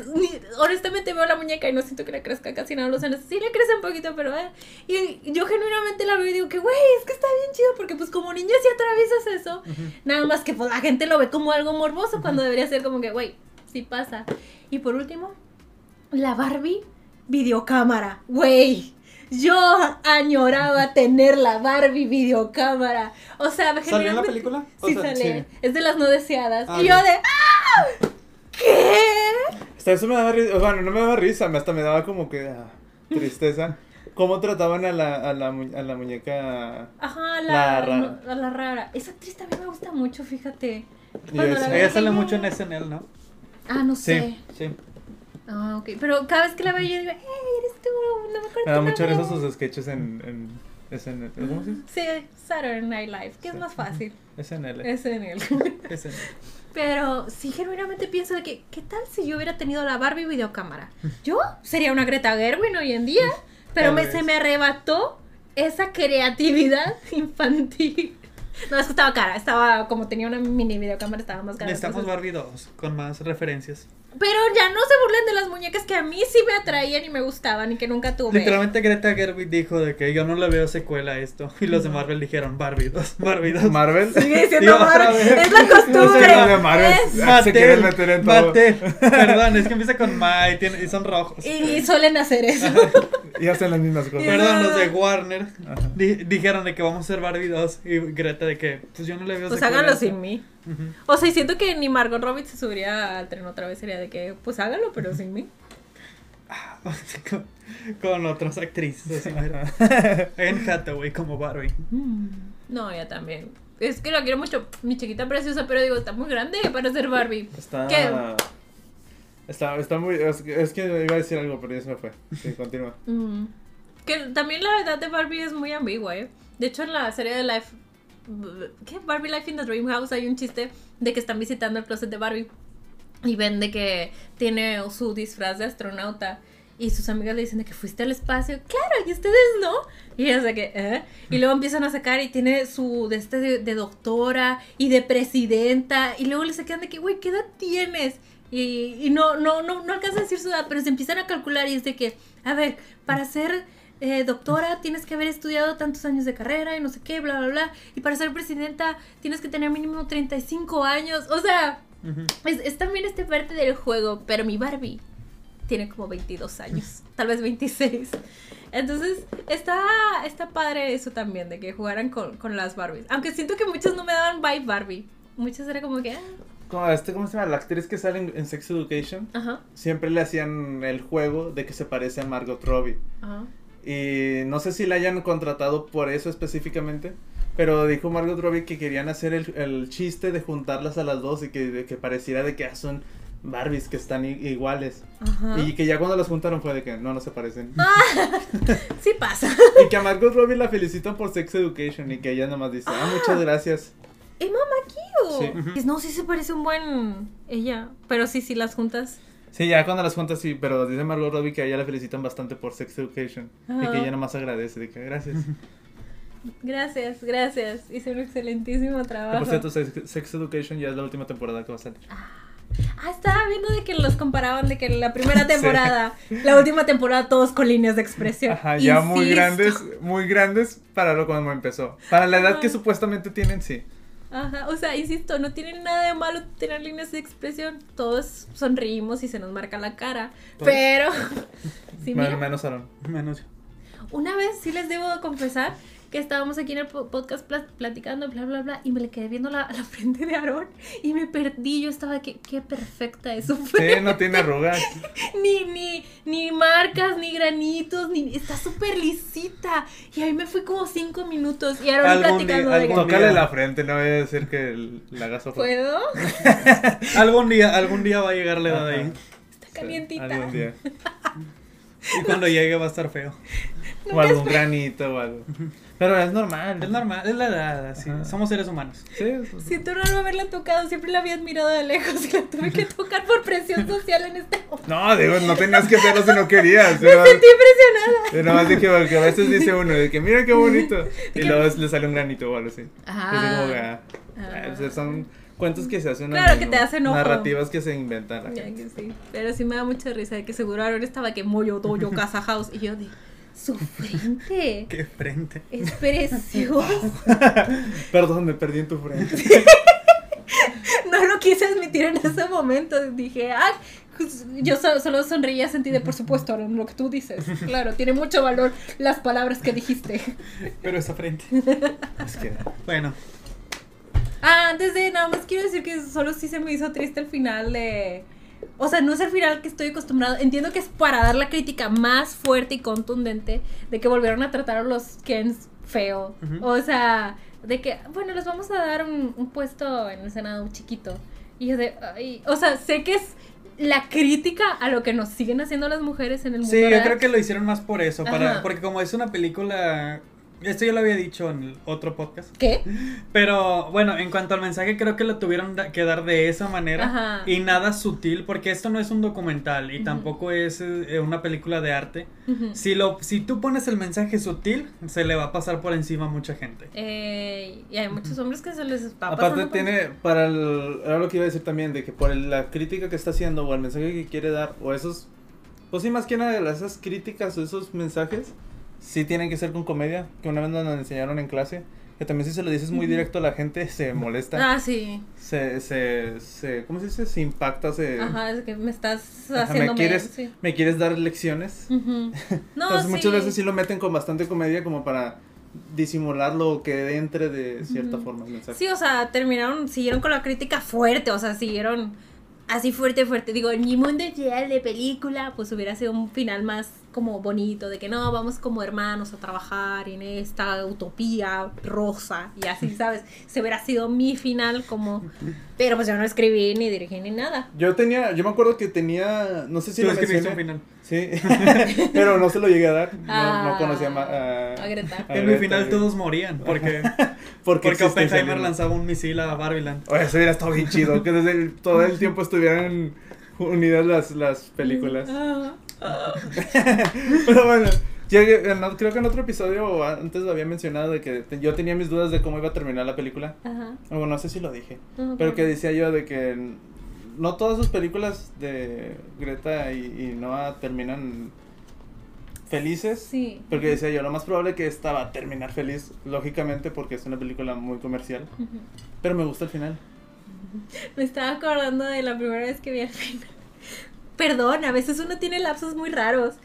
honestamente veo la muñeca y no siento que le crezca casi nada los senos. Sí le crece un poquito, pero, eh, y yo genuinamente la veo y digo que, güey, es que está bien chido porque pues como niño si atraviesas eso, nada más que pues la gente lo ve como algo morboso cuando debería ser como que, güey, sí pasa. Y por último, la Barbie videocámara, güey. Yo añoraba tener la Barbie videocámara. O sea, ¿Salió en la película? O Sí sea, sale. sí. Es de las no deseadas. Ah, y yo de ¡Ah! ¿Qué? Hasta eso me daba risa, bueno, no me daba risa, me- hasta me daba como que ah, tristeza. ¿Cómo trataban a la, a la, mu- a la muñeca? Ajá, La la, rara. no, la rara. Esa actriz también me gusta mucho, fíjate. Y Cuando la Ella sale mucho en. SNL, ¿no? Ah, no sé. Sí. Ah, ok. Pero cada vez que la veo yo digo, ¡Hey, eres tú! No me acuerdo Me da tu mucha risa nombre". sus sketches en, en SNL. ¿Cómo se dice? Sí, Saturday Night Live, que es Sí. más fácil. SNL. Él. SNL. Pero sí, genuinamente pienso de que, ¿qué tal si yo hubiera tenido la Barbie videocámara? *laughs* Yo sería una Greta Gerwin hoy en día, pero me, se me arrebató esa creatividad *laughs* infantil. No, es que estaba cara, estaba como tenía una mini videocámara, estaba más cara. Necesitamos entonces- Barbie 2 con más referencias. Pero ya no se burlen de las muñecas que a mí sí me atraían y me gustaban y que nunca tuve. Literalmente Greta Gerwig dijo de que yo no le veo secuela a esto. Y los de Marvel dijeron Barbie 2, Barbie 2. Marvel. Sigue diciendo vez. es la No sé, costumbre. los de Marvel. es- Ah, se quieren meter en todo. Mattel. Perdón, es que empieza con Ma y, tiene- y son rojos. y, y suelen hacer eso. Y hacen las mismas cosas. Perdón, los de Warner Ajá. di- dijeron de que vamos a hacer Barbie 2 y Greta de que pues yo no le veo Pues secuela a háganlo sin mí. Ujú. O sea, y siento que ni Margot Robbie se subiría al tren otra vez. Sería de que, pues hágalo, pero sin mí. con, *laughs* con otras actrices. así, mira. *laughs* En Hathaway como Barbie. No, ella también. Es que la quiero mucho. Mi chiquita preciosa, pero digo, está muy grande para ser Barbie. Está. ¿Qué? Está, está muy. Es, que- es que iba a decir algo, pero ya se me fue. Sí, continúa. Mm. Que también la edad de Barbie es muy ambigua, ¿eh? De hecho, en la serie de Life. ¿Qué? Barbie Life in the Dream House hay un chiste de que están visitando el closet de Barbie y ven de que tiene su disfraz de astronauta y sus amigas le dicen de que fuiste al espacio. Claro, y ustedes no. Y ella de que, ¿eh? Y luego empiezan a sacar y tiene su de este de, doctora y de presidenta y luego le quedan de que, güey, ¿qué edad tienes? Y, y no, no, no, no alcanza a decir su edad, pero se empiezan a calcular y es de que, a ver, para ser eh, doctora, tienes que haber estudiado tantos años de carrera y no sé qué, bla, bla, bla. Y para ser presidenta tienes que tener mínimo 35 años. O sea, es, es también este parte del juego, pero mi Barbie tiene como 22 años, *laughs* tal vez 26. Entonces, está, está padre eso también, de que jugaran con, con las Barbies. Aunque siento que muchos no me daban vibe Barbie. Muchos era como que, ah, Como este, ¿Cómo se llama? La actriz que sale en, en Sex Education. ajá, Siempre le hacían el juego de que se parece a Margot Robbie. ajá. Y no sé si la hayan contratado por eso específicamente. Pero dijo Margot Robbie que querían hacer el, el chiste de juntarlas a las dos y que, de que pareciera de que ah, son Barbies que están iguales. Ajá. Y que ya cuando las juntaron fue de que no, no se parecen. *laughs* Sí pasa. Y que a Margot Robbie la felicitan por Sex Education y que ella nomás dice, ah, muchas gracias. ¡Y mamá! Sí. No, sí se parece un buen ella. Pero sí, sí, las juntas. Sí, ya cuando las juntas sí, pero dice Margot Robbie que a ella la felicitan bastante por Sex Education. Y que ella nomás agradece, de que gracias. *laughs* Gracias, gracias. Hice un excelentísimo trabajo. por cierto, Sex, Education ya es la última temporada que va a salir. Ah, estaba viendo de que los comparaban de que la primera *laughs* temporada, la última temporada, todos con líneas de expresión. Ajá, ya muy grandes, muy grandes para lo cuando empezó. Para la edad que supuestamente tienen, sí. Ajá, o sea, insisto, no tienen nada de malo tener líneas de expresión. Todos sonreímos y se nos marca la cara. Todos. Pero, *laughs* *laughs* sí, Bueno, menos Aaron. Menos yo. una vez sí les debo confesar que estábamos aquí en el po- podcast pla- platicando, bla, bla, bla, y me le quedé viendo la, la frente de Aarón y me perdí. Yo estaba que, qué perfecta es su frente. Sí, no tiene arrugas. *laughs* ni, ni, ni marcas, ni granitos, ni está súper lisita. Y ahí me fui como cinco minutos. Y Algún platicando día- de Tócale día. la frente, no voy a decir que el- la hagas ojo. puedo. *laughs* Algún día, algún día va a llegar la edad ahí. Está calientita. Algún día. *laughs* Y cuando llegue va a estar feo. O algún granito o algo. Pero es normal. Es normal, es la edad, así. Ajá. Somos seres humanos. Sí, es- Siento raro haberla tocado, siempre la había admirado de lejos y la tuve que *laughs* tocar por presión social en este momento. No, digo, no tenías que hacerlo si no querías. Me sentí impresionada. yo nomás dije, porque a veces dice uno, de que mira qué bonito. Y luego le sale un granito o algo así. Ah. Es como que, ah, Ah. son cuentos que se hacen. Claro, que te hacen ojo. Narrativas que se inventan. la Ya que sí. Pero sí me da mucha risa de que seguro Aaron estaba que mollo, doyo, casa house. Y yo de su frente *laughs* Qué frente. es precioso. *laughs* Perdón, me perdí en tu frente. *laughs* No lo quise admitir en ese momento. Dije, ah, yo so- solo sonreía, sentí de por supuesto, lo que tú dices. Claro, tiene mucho valor las palabras que dijiste. Pero esa frente. Es que. Bueno, Ah, antes de nada más quiero decir que solo sí se me hizo triste el final de. O sea, no es el final que estoy acostumbrado. Entiendo que es para dar la crítica más fuerte y contundente de que volvieron a tratar a los Kens feo. O sea, de que, bueno, les vamos a dar un, un puesto en el Senado chiquito. Y yo de, ay, o sea, sé que es la crítica a lo que nos siguen haciendo las mujeres en el mundo. sí, yo creo que lo hicieron más por eso. Para, Ajá. porque como es una película. Esto yo lo había dicho en el otro podcast. ¿Qué? Pero bueno, en cuanto al mensaje, creo que lo tuvieron da- que dar de esa manera. Ajá. Y nada sutil, porque esto no es un documental y tampoco es eh, una película de arte. Si, lo, si tú pones el mensaje sutil, se le va a pasar por encima a mucha gente. Eh, y hay muchos hombres que se les está Aparte por tiene, para el, era lo que iba a decir también, de que por el- la crítica que está haciendo o el mensaje que quiere dar, o esos, pues sí, más que nada esas críticas o esos mensajes, sí tienen que ser con comedia, que una vez nos enseñaron en clase, que también si se lo dices muy directo a la gente, se molesta, Ah, sí. se, se, se, ¿cómo se dice? Se impacta, se... Ajá, es que me estás Ajá, haciendo me quieres, sí. me quieres dar lecciones. Ujú. No, *laughs* Entonces sí. muchas veces sí lo meten con bastante comedia como para disimular lo que entre de cierta forma el mensaje. Sí, o sea, terminaron, siguieron con la crítica fuerte, o sea, siguieron así fuerte, fuerte. Digo, en mi mundo ideal de película, pues hubiera sido un final más como bonito, de que no, vamos como hermanos a trabajar en esta utopía rosa y así, *laughs* ¿sabes? Se hubiera sido mi final como... Pero pues yo no escribí ni dirigí ni nada. Yo tenía, yo me acuerdo que tenía, no sé si lo escribiste mencioné. un final. Sí, *laughs* pero no se lo llegué a dar. No, Ah, no conocía a, a Greta. En mi final todos morían, *laughs* porque, Porque, porque Oppenheimer lanzaba un misil a Barbiland. Oye, eso hubiera estado bien chido, que desde el- todo el tiempo estuvieran unidas las, las películas. *laughs* Pero bueno, llegué- en o- creo que en otro episodio antes lo había mencionado de que te- yo tenía mis dudas de cómo iba a terminar la película. Ajá. O no sé si lo dije. Pero que decía yo de que no todas sus películas de Greta y, y Noah terminan felices. Sí. Porque decía yo, lo más probable que esta va a terminar feliz, lógicamente, porque es una película muy comercial. Pero me gusta el final. *laughs* Me estaba acordando de la primera vez que vi al final. Perdón, a veces uno tiene lapsos muy raros.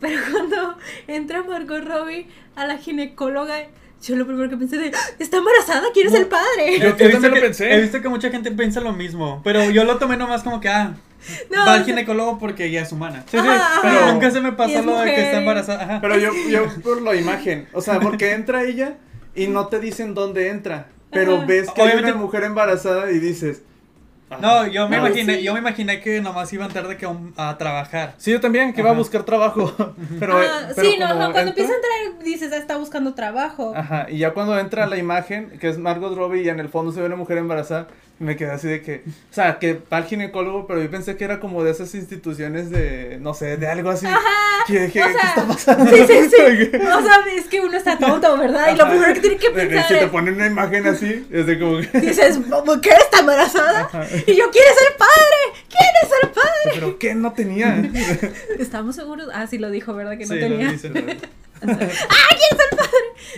Pero cuando entra Margot Robbie a la ginecóloga, yo lo primero que pensé de, está embarazada, ¿quién es el padre? Yo- visto también lo pensé. He visto que mucha gente piensa lo mismo, pero yo lo tomé nomás como que, ah, No, va al ginecólogo porque ella es humana. Sí, sí, Ajá, pero, ajá. Nunca se me pasó lo de que está embarazada. Ajá. pero yo, yo por la imagen. O sea, porque entra ella y no te dicen dónde entra. Pero Ajá. ves que hay una mujer embarazada y dices. No, yo me ah. imaginé, sí. yo me imaginé que nomás iban tarde que a, un- a trabajar. Sí, yo también, que iba a buscar trabajo. *laughs* Pero, Ah, pero sí, no, no, cuando entra- empieza a entrar dices, ah, está buscando trabajo. Ajá, y ya cuando entra la imagen, que es Margot Robbie, y en el fondo se ve una mujer embarazada, me quedé así de que, o sea, que va al ginecólogo, pero yo pensé que era como de esas instituciones de, no sé, de algo así. Que dije, o ¿qué está pasando? Sí, sí, *laughs* sí. O sea, es que uno está tonto, ¿verdad? Y lo Ajá. primero que tiene que que pensar Si te ponen una imagen así, es de como que, dices, ¿mujer está embarazada? Y yo, ¿quién es el padre? ¿Quién es el padre? pero ¿qué no tenía? *laughs* ¿Estamos seguros? Ah, sí lo dijo, ¿verdad? Que no Sí, lo tenía. dice. *laughs*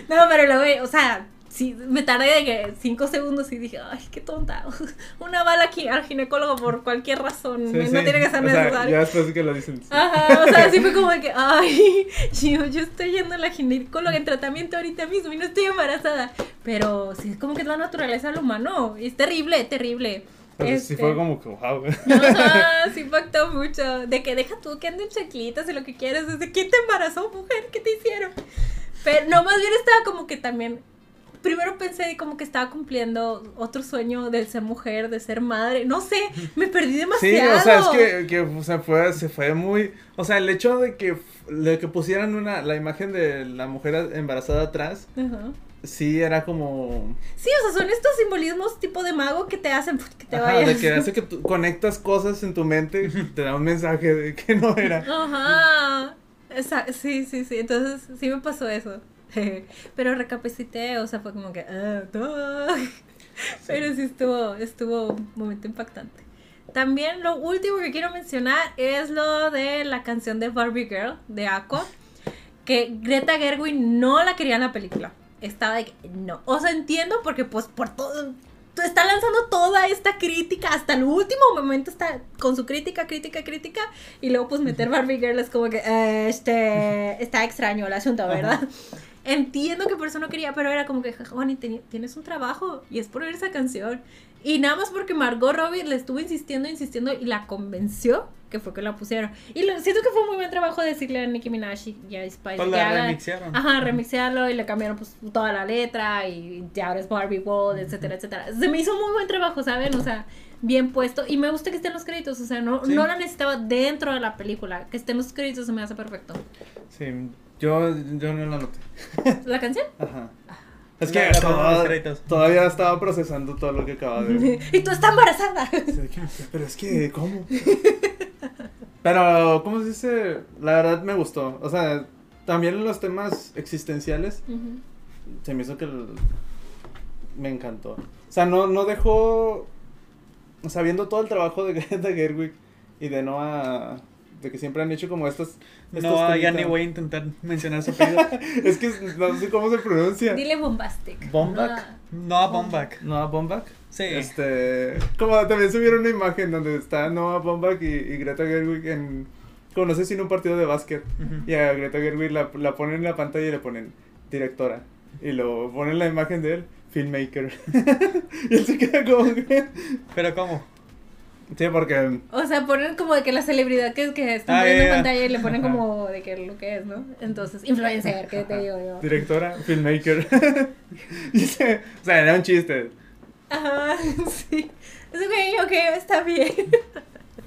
No, pero luego, o sea, sí, me tardé de que cinco segundos y dije, ay, qué tonta. *laughs* Una bala aquí al ginecólogo por cualquier razón. Sí, no sí. tiene que ser necesario. ya después de que lo dicen. Ajá, o sea, así fue como de que, *laughs* ay, yo, yo estoy yendo a la ginecóloga en tratamiento ahorita mismo y no estoy embarazada. Pero sí, es como que es la naturaleza del humano. Y es terrible, terrible. Sí Este, fue como que, wow. *laughs* Ajá, sí impactó mucho. De que deja tú que anden chanclitas y lo que quieras. Desde quién te embarazó, mujer, ¿qué te hicieron? Pero no, más bien estaba como que también. Primero pensé como que estaba cumpliendo otro sueño de ser mujer, de ser madre. No sé, me perdí *laughs* Sí, demasiado. o sea, es que, que o sea, fue, se fue muy, o sea, el hecho de que, de que pusieran una, la imagen de la mujer embarazada atrás, Ajá. sí era como, Sí, o sea, son estos simbolismos tipo de mago que te hacen que te ajá, vayas. de que hace que tú conectas cosas en tu mente, te da un mensaje de que no era. Ajá. Esa- sí, sí, sí. Entonces sí me pasó eso. *laughs* Pero recapacité, o sea, fue como que. ah, no. *laughs* Pero sí estuvo, estuvo un momento impactante. También lo último que quiero mencionar es lo de la canción de Barbie Girl de Aqua. *laughs* Que Greta Gerwig no la quería en la película. Estaba de que no. O sea, entiendo porque, pues, por todo. Está lanzando toda esta crítica. Hasta el último momento está con su crítica, crítica, crítica. Y luego, pues, meter Barbie Girl es como que. eh, este. Está extraño el asunto, ¿verdad? Entiendo que por eso no quería, pero era como que, Juani, tienes un trabajo y es por ver esa canción. Y nada más porque Margot Robbie le estuvo insistiendo, insistiendo y la convenció que fue que la pusieron. Y lo, siento que fue muy buen trabajo decirle a Nicki Minaj y a Spice Pues que la haga- remixearon. Ajá, remixearlo y le cambiaron pues toda la letra y ya ahora es Barbie World, etcétera, etcétera. Se me hizo muy buen trabajo, ¿saben? O sea, bien puesto. Y me gusta que estén los créditos, o sea, no, Sí. no la necesitaba dentro de la película. Que estén los créditos se me hace perfecto. Sí, yo, yo no la noté. ¿La canción? Ajá. Es que todavía estaba procesando todo lo que acaba de... *laughs* y tú estás embarazada. Pero es que, ¿cómo? *laughs* Pero, ¿cómo se dice? La verdad me gustó. O sea, también los temas existenciales se me hizo que el- me encantó. O sea, no, no dejó. O sea, viendo todo el trabajo de *laughs* Greta Gerwig y de Noah. De que siempre han hecho como estas. estos No, ya ni voy a intentar mencionar su apellido. *laughs* Es que no sé cómo se pronuncia. Dile bombastic. Bombak. Ah. Noah Baumbach. Noah Baumbach. Sí. Este. Como también subieron una imagen donde está Noah Baumbach y, y Greta Gerwig en. Como no sé si en un partido de básquet. Ujú. Y a Greta Gerwig la, la ponen en la pantalla y le ponen directora. Y lo ponen la imagen de él, filmmaker. *laughs* y él se queda como que. Pero ¿cómo? Sí, porque. O sea, ponen como de que la celebridad que, que están Ah, en ya. pantalla y le ponen como de que lo que es, ¿no? Entonces, influencer, ¿qué te digo yo? Directora, filmmaker. *laughs* se, o sea, era un chiste. Ajá, *laughs* sí. Es ok, ok, está bien.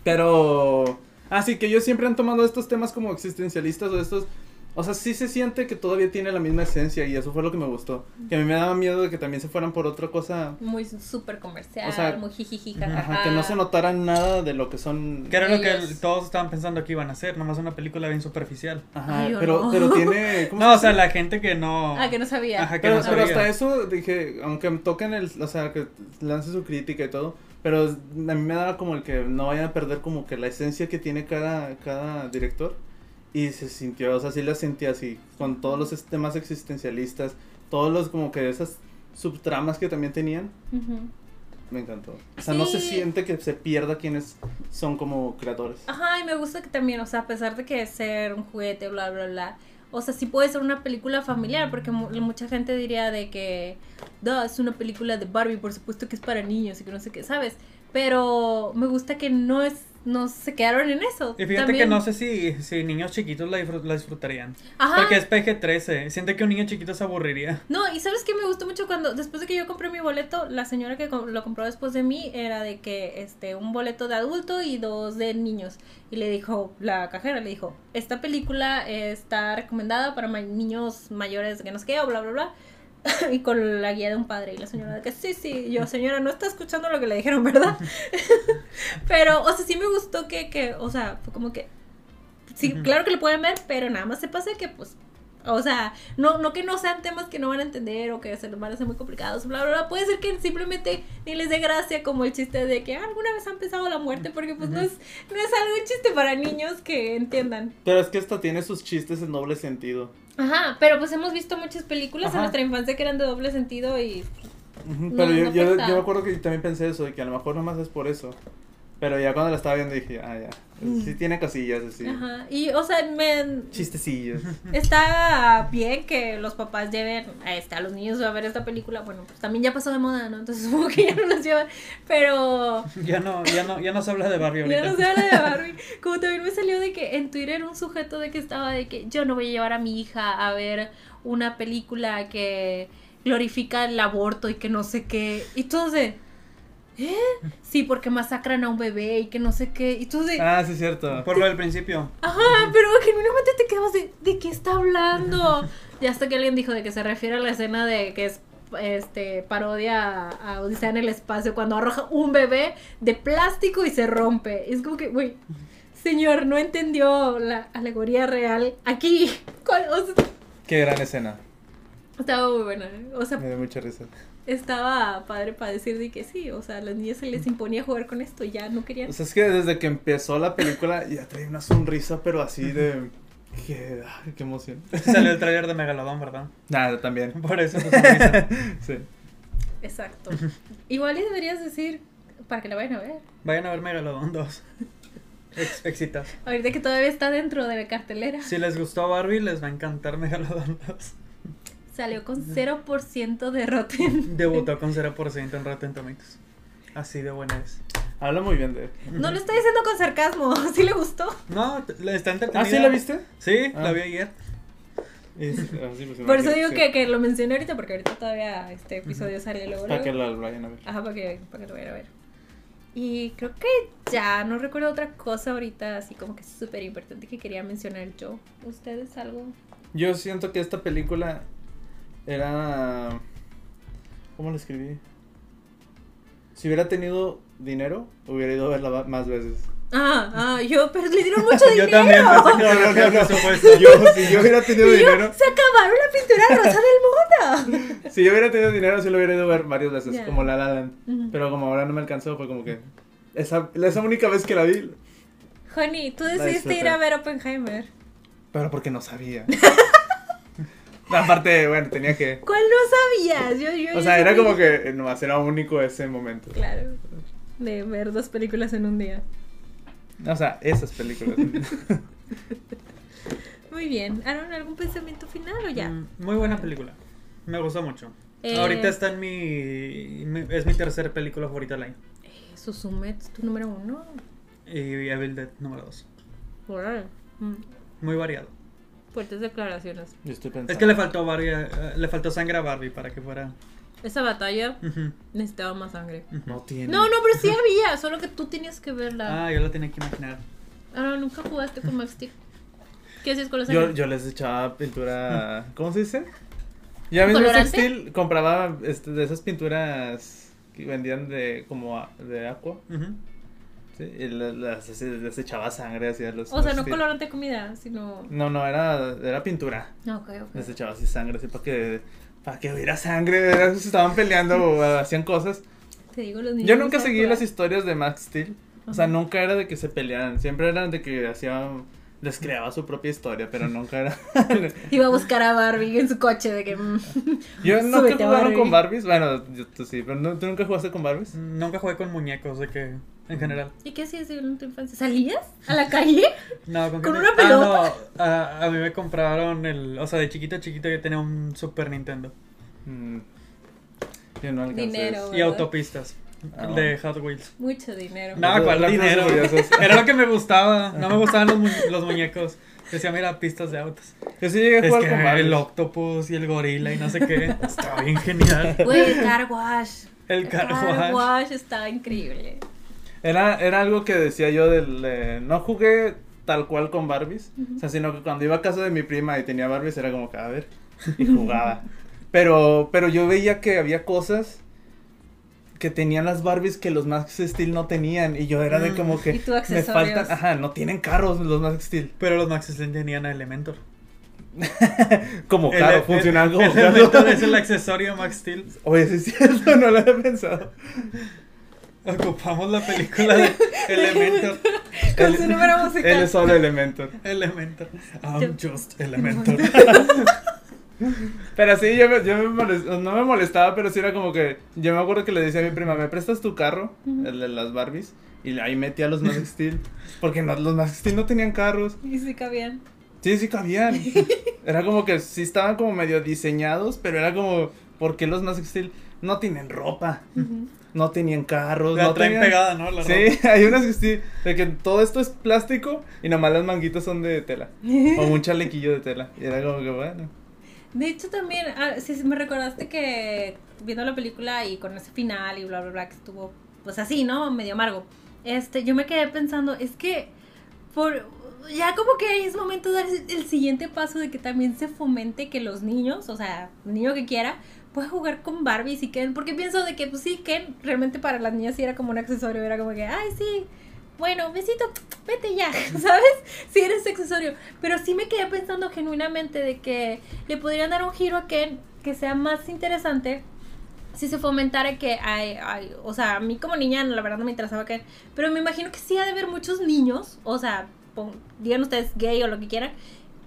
Pero. Así que ellos siempre han tomado estos temas como existencialistas o estos. O sea, sí se siente que todavía tiene la misma esencia y eso fue lo que me gustó. Que a mí me daba miedo de que también se fueran por otra cosa. Muy súper comercial, O sea, muy jijiji, ajá, que no se notara nada de lo que son. Que era lo que todos estaban pensando que iban a hacer, nomás una película bien superficial. Ajá, Ay, pero, no. pero tiene. *laughs* ¿cómo No, se o sea, la gente que no... Ah, que no sabía. Ajá, que Pero, no pero sabía. hasta eso dije, aunque toquen el, o sea, que lance su crítica y todo, pero a mí me daba como el que no vayan a perder como que la esencia que tiene cada, cada director Y se sintió, o sea, sí la sentí así, con todos los temas existencialistas, todos los como que esas subtramas que también tenían, Ujú. me encantó. O sea, no se siente que se pierda quienes son como creadores. Ajá, y me gusta que también, o sea, a pesar de que ser un juguete, bla, bla, bla, o sea, sí puede ser una película familiar, porque mu- mucha gente diría de que, no, es una película de Barbie, por supuesto que es para niños y que no sé qué, ¿sabes? Pero me gusta que no es, no se quedaron en eso. Y fíjate También- que no sé si, si niños chiquitos la, disfrut- la disfrutarían. Ajá. Porque es PG-13. Siente que un niño chiquito se aburriría. No, y sabes que me gustó mucho cuando, después de que yo compré mi boleto, la señora que lo compró después de mí era de que, este, un boleto de adulto y dos de niños. Y le dijo, la cajera le dijo, esta película está recomendada para ma- niños mayores que no sé qué, o bla, bla, bla. *laughs* y con la guía de un padre. Y la señora de que, sí, sí, yo, señora, no está escuchando lo que le dijeron, ¿verdad? *laughs* pero, o sea, sí me gustó que, que, o sea, fue como que, sí, claro que lo pueden ver, pero nada más se pasa que, pues, o sea, no, no que no sean temas que no van a entender o que se los van a hacer muy complicados, bla, bla, bla. Puede ser que simplemente ni les dé gracia como el chiste de que "Ah, alguna vez han pensado la muerte, porque pues no, es, no es algo un chiste para niños que entiendan. Pero es que esta tiene sus chistes en doble sentido. Ajá, pero pues hemos visto muchas películas Ajá. en nuestra infancia que eran de doble sentido y... No, Pero yo, no yo, yo me acuerdo que también pensé eso, de que a lo mejor nomás es por eso. Pero ya cuando la estaba viendo dije, ah, ya. Sí tiene cosillas así. Ajá, y o sea, me, Chistecillos. Está bien que los papás lleven a, este, a los niños a ver esta película. Bueno, pues también ya pasó de moda, ¿no? Entonces *laughs* supongo que ya no los llevan. Pero *laughs* Ya no, ya no, ya no se habla de Barbie ya ahorita. no se habla de *laughs* Barbie. Como también me salió de que en Twitter un sujeto de que estaba de que yo no voy a llevar a mi hija a ver una película que glorifica el aborto y que no sé qué. Y todos de... ¿Eh? Sí, porque masacran a un bebé y que no sé qué. Y tú de... Ah, sí, es cierto. Por lo del principio. Ajá, pero genuinamente te quedas de, ¿de qué está hablando? Y hasta que alguien dijo de que se refiere a la escena de que es este parodia a, a Odisea en el espacio cuando arroja un bebé de plástico y se rompe. Es como que, güey, señor, no entendió la alegoría real aquí. *laughs* ¿Cuál? O sea, Qué gran escena. estaba muy buena, ¿eh? O sea, Me dio mucha risa. Estaba padre para decir de que sí, o sea, a las niñas se les imponía jugar con esto, ya no querían. O sea, es que desde que empezó la película ya traía una sonrisa, pero así de. Qué, emoción. Salió el trailer de Megalodon, ¿verdad? Nada, también. *laughs* Por eso sonrisa. *laughs* Sí. Exacto. Igual y deberías decir para que la vayan a ver. Vayan a ver Megalodon 2. Ex éxitos. Ahorita que todavía está dentro de la cartelera. Si les gustó Barbie, les va a encantar Megalodon 2. Salió con 0% de Rotten. *laughs* Debutó con 0% en Rotten Tomatoes. Así de buena es. Habla muy bien de. No lo está diciendo con sarcasmo. *laughs* ¿Sí le gustó? No, está entretenida. ¿Ah, sí la viste? Sí, Ah. la vi ayer. Es- *laughs* ah, sí, Por eso digo sí. que, que lo mencioné ahorita, porque ahorita todavía este episodio sale luego. Para que la vayan a ver. Ajá, para que, para que lo vayan a ver. Y creo que ya no recuerdo otra cosa ahorita, así como que súper importante que quería mencionar yo. ¿Ustedes algo? Yo siento que esta película era. ¿Cómo la escribí? Si hubiera tenido dinero, hubiera ido a verla más veces. Ah, ah, yo, pero le dieron mucho *laughs* dinero. Yo también pensé que No, presupuesto. Yo, si yo hubiera tenido yo, dinero, se acabaron la pintura rosa del mundo. *laughs* si yo hubiera tenido dinero, sí lo hubiera ido a ver varias veces, como La La Land. Pero como ahora no me alcanzó, fue como que esa, esa única vez que la vi, Honey, tú decidiste ir a ver Oppenheimer. pero porque no sabía. *laughs* *laughs* Aparte, bueno, tenía que. ¿Cuál no sabías? Yo, yo, O yo sea, era sabía. como que eh, nomás era único ese momento. Claro. De ver dos películas en un día. O sea, esas películas. *laughs* Muy bien. ¿Aaron algún pensamiento final o ya? Mm, Muy buena película. Me gustó mucho. Eh, Ahorita está en mi, mi- Es mi tercera película favorita del año. Eh, Suzume, tu número uno. Y Evil Dead número 2. Órale. Mm, Muy variado. Fuertes declaraciones. Yo estoy pensando. Es que le faltó Barbie, eh, le faltó sangre a Barbie para que fuera. Esa batalla necesitaba más sangre. No tiene. No, no, pero sí había, solo que tú tenías que verla. Ah, yo la tenía que imaginar. Ah, nunca jugaste con Max Steel. ¿Qué haces con la sangre? Yo, yo les echaba pintura. ¿Cómo se dice? Yo a mí en ¿Colorante? Steel compraba este, de esas pinturas que vendían de como a- de agua. ¿Sí? Las, les echaba sangre hacia los. o sea, los no Steel. colorante comida, sino. No, no, era, era pintura. Ah, ok, ok. Les echaba así sangre, así para que, para que hubiera sangre. era- Se estaban peleando *laughs* o hacían cosas. Te digo, los niños. Yo no nunca seguí las historias de Max Steel. O sea, nunca era de que se pelearan. Siempre eran de que hacían les creaba su propia historia, pero *laughs* nunca era. Iba a buscar a Barbie en su coche de que. mm, *laughs* Yo no que jugaron Barbie. con Barbies. Bueno, yo, tú sí, pero no- ¿tú nunca jugaste con Barbies? Nunca jugué con muñecos, de que, en general. ¿Y qué hacías en tu infancia? ¿Salías a la calle? No, ¿con, qué ¿Con me- una pelota? Ah, no, a, a mí me compraron el, o sea, de chiquito a chiquito yo tenía un Super Nintendo. Mm, Yo no alcancé Dinero. Y ¿verdad? autopistas Ah. de Hot Wheels. Mucho dinero. No, ¿cuál dinero? Era lo que me gustaba. No me gustaban los, mu- los muñecos. Decía, mira, pistas de autos. Yo sí llegué a Es jugar que con Barbies. el octopus y el gorila y no sé qué. Estaba bien genial. Güey, el car wash. El car car wash. wash estaba increíble. Era, era algo que decía yo del... eh, no jugué tal cual con Barbies. O sea, sino que cuando iba a casa de mi prima y tenía Barbies era como que, a ver, y jugaba. pero, pero yo veía que había cosas que tenían las Barbies que los Max Steel no tenían. Y yo era de Mm. como que Y tú me faltan... Ajá, no tienen carros los Max Steel. Pero los Max Steel tenían a Elementor. *laughs* Como El- carro, el- funcionaban como Elementor es el accesorio Max Steel. Oye, sí es cierto, no lo había pensado. Ocupamos la película de Elementor. *laughs* Con Él- su número Él musical. es solo Elementor. Elementor. I'm just Elementor. *laughs* Pero sí, yo, me, yo me no me molestaba, pero sí era como que. Yo me acuerdo que le decía a mi prima, ¿me prestas tu carro? El de las Barbies. Y ahí metía a los Max Steel. Porque no, los Max Steel no tenían carros. Y sí cabían. Sí, sí cabían. *laughs* Era como que sí estaban como medio diseñados, pero era como. ¿Por qué los Max Steel no tienen ropa? No tenían carros. La no traen tenían... pegada, ¿no? La Sí, ropa. *laughs* hay unas que sí, de que todo esto es plástico y nomás las manguitas son de tela. *laughs* O un chalequillo de tela. Y era como que bueno. De hecho, también, ah, sí, me recordaste que viendo la película y con ese final y bla, bla, bla, que estuvo, pues así, ¿no? Medio amargo. Este, yo me quedé pensando, es que, por, ya como que es momento de dar el siguiente paso de que también se fomente que los niños, o sea, el niño que quiera, pueda jugar con Barbies y Ken, porque pienso de que, pues sí, Ken realmente para las niñas sí era como un accesorio, era como que, ay, sí, bueno, besito, vete ya, *laughs* ¿sabes? Sí eres accesorio. Pero sí me quedé pensando genuinamente de que le podrían dar un giro a Ken que sea más interesante si se fomentara que hay, hay, o sea, a mí como niña la verdad no me interesaba Ken, pero me imagino que sí ha de haber muchos niños, o sea, pon- digan ustedes gay o lo que quieran,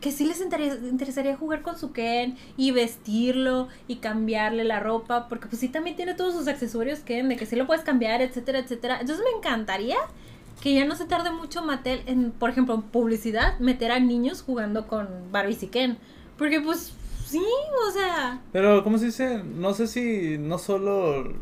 que sí les interes- interesaría jugar con su Ken y vestirlo y cambiarle la ropa, porque pues sí también tiene todos sus accesorios Ken, de que sí lo puedes cambiar, etcétera, etcétera. Entonces me encantaría que ya no se tarde mucho Mattel en, por ejemplo, en publicidad, meter a niños jugando con Barbie y Ken. Porque pues sí, o sea... Pero, ¿cómo se dice? No sé si no solo,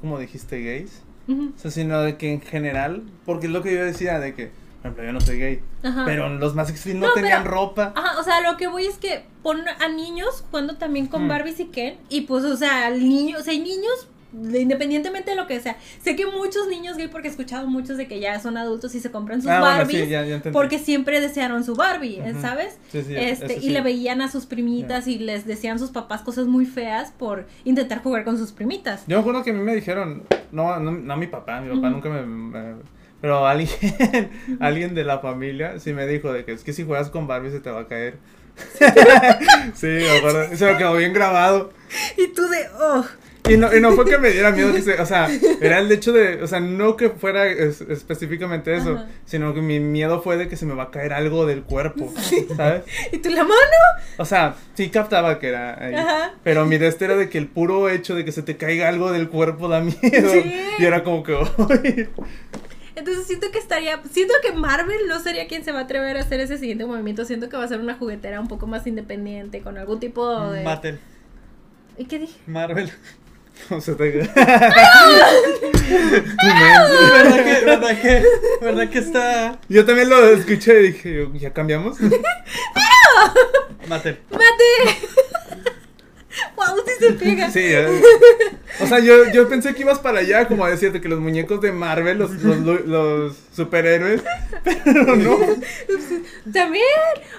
como dijiste, gays. ujú, O sea, sino de que en general, porque es lo que yo decía de que, por ejemplo, yo no soy gay. ajá. Pero los más extreme no, No, tenían pero- ropa. Ajá, o sea, lo que voy es que pon a niños jugando también con Mm. Barbies y Ken. Y pues, o sea, el niño, o sea, hay niños, de- independientemente de lo que sea. Sé que muchos niños gay, porque he escuchado muchos de que ya son adultos y se compran sus ah, bueno, Barbies. sí, ya, ya entendí. porque siempre desearon su Barbie. ¿sabes? Sí, sí, este, y le veían a sus primitas y les decían sus papás cosas muy feas por intentar jugar con sus primitas. Yo me acuerdo que a mí me dijeron, no, no, no mi papá, mi papá nunca me, me- Pero alguien, *laughs* alguien de la familia sí me dijo de que es que si juegas con Barbie se te va a caer. *laughs* sí, me acuerdo. Se me quedó bien grabado. Y tú de, oh. Y no, y no fue que me diera miedo, que se- o sea, era el hecho de, o sea, no que fuera es- específicamente eso, Ajá. sino que mi miedo fue de que se me va a caer algo del cuerpo, ¿sabes? *laughs* Y tú la mano. O sea, sí captaba que era ahí, Ajá. pero mi de este era de que el puro hecho de que se te caiga algo del cuerpo da miedo, Sí. y era como que. Entonces siento que estaría, siento que Marvel no sería quien se va a atrever a hacer ese siguiente movimiento, siento que va a ser una juguetera un poco más independiente, con algún tipo de... Mattel. ¿Y qué dije? Marvel. *laughs* o sea, te... *laughs* ¿Verdad que, verdad que, verdad que está Yo también lo escuché y dije, ¿ya cambiamos? *laughs* Mattel? ¡Mate! ¡Wow! Sí se pega. Sí, eh. o sea, yo, yo pensé que ibas para allá, como a decirte que los muñecos de Marvel, los, los, superhéroes, *laughs* pero no. También.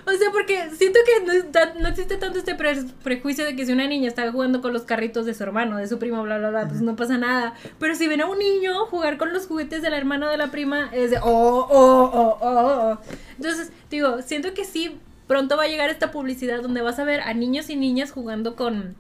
O sea, porque siento que no, está- no existe tanto este pre- prejuicio de que si una niña está jugando con los carritos de su hermano, de su primo, bla, bla, bla, pues no pasa nada. Pero si ven a un niño jugar con los juguetes del hermano de la prima, es de, oh, oh, oh, oh, oh. Entonces, digo, siento que sí, pronto va a llegar esta publicidad donde vas a ver a niños y niñas jugando con,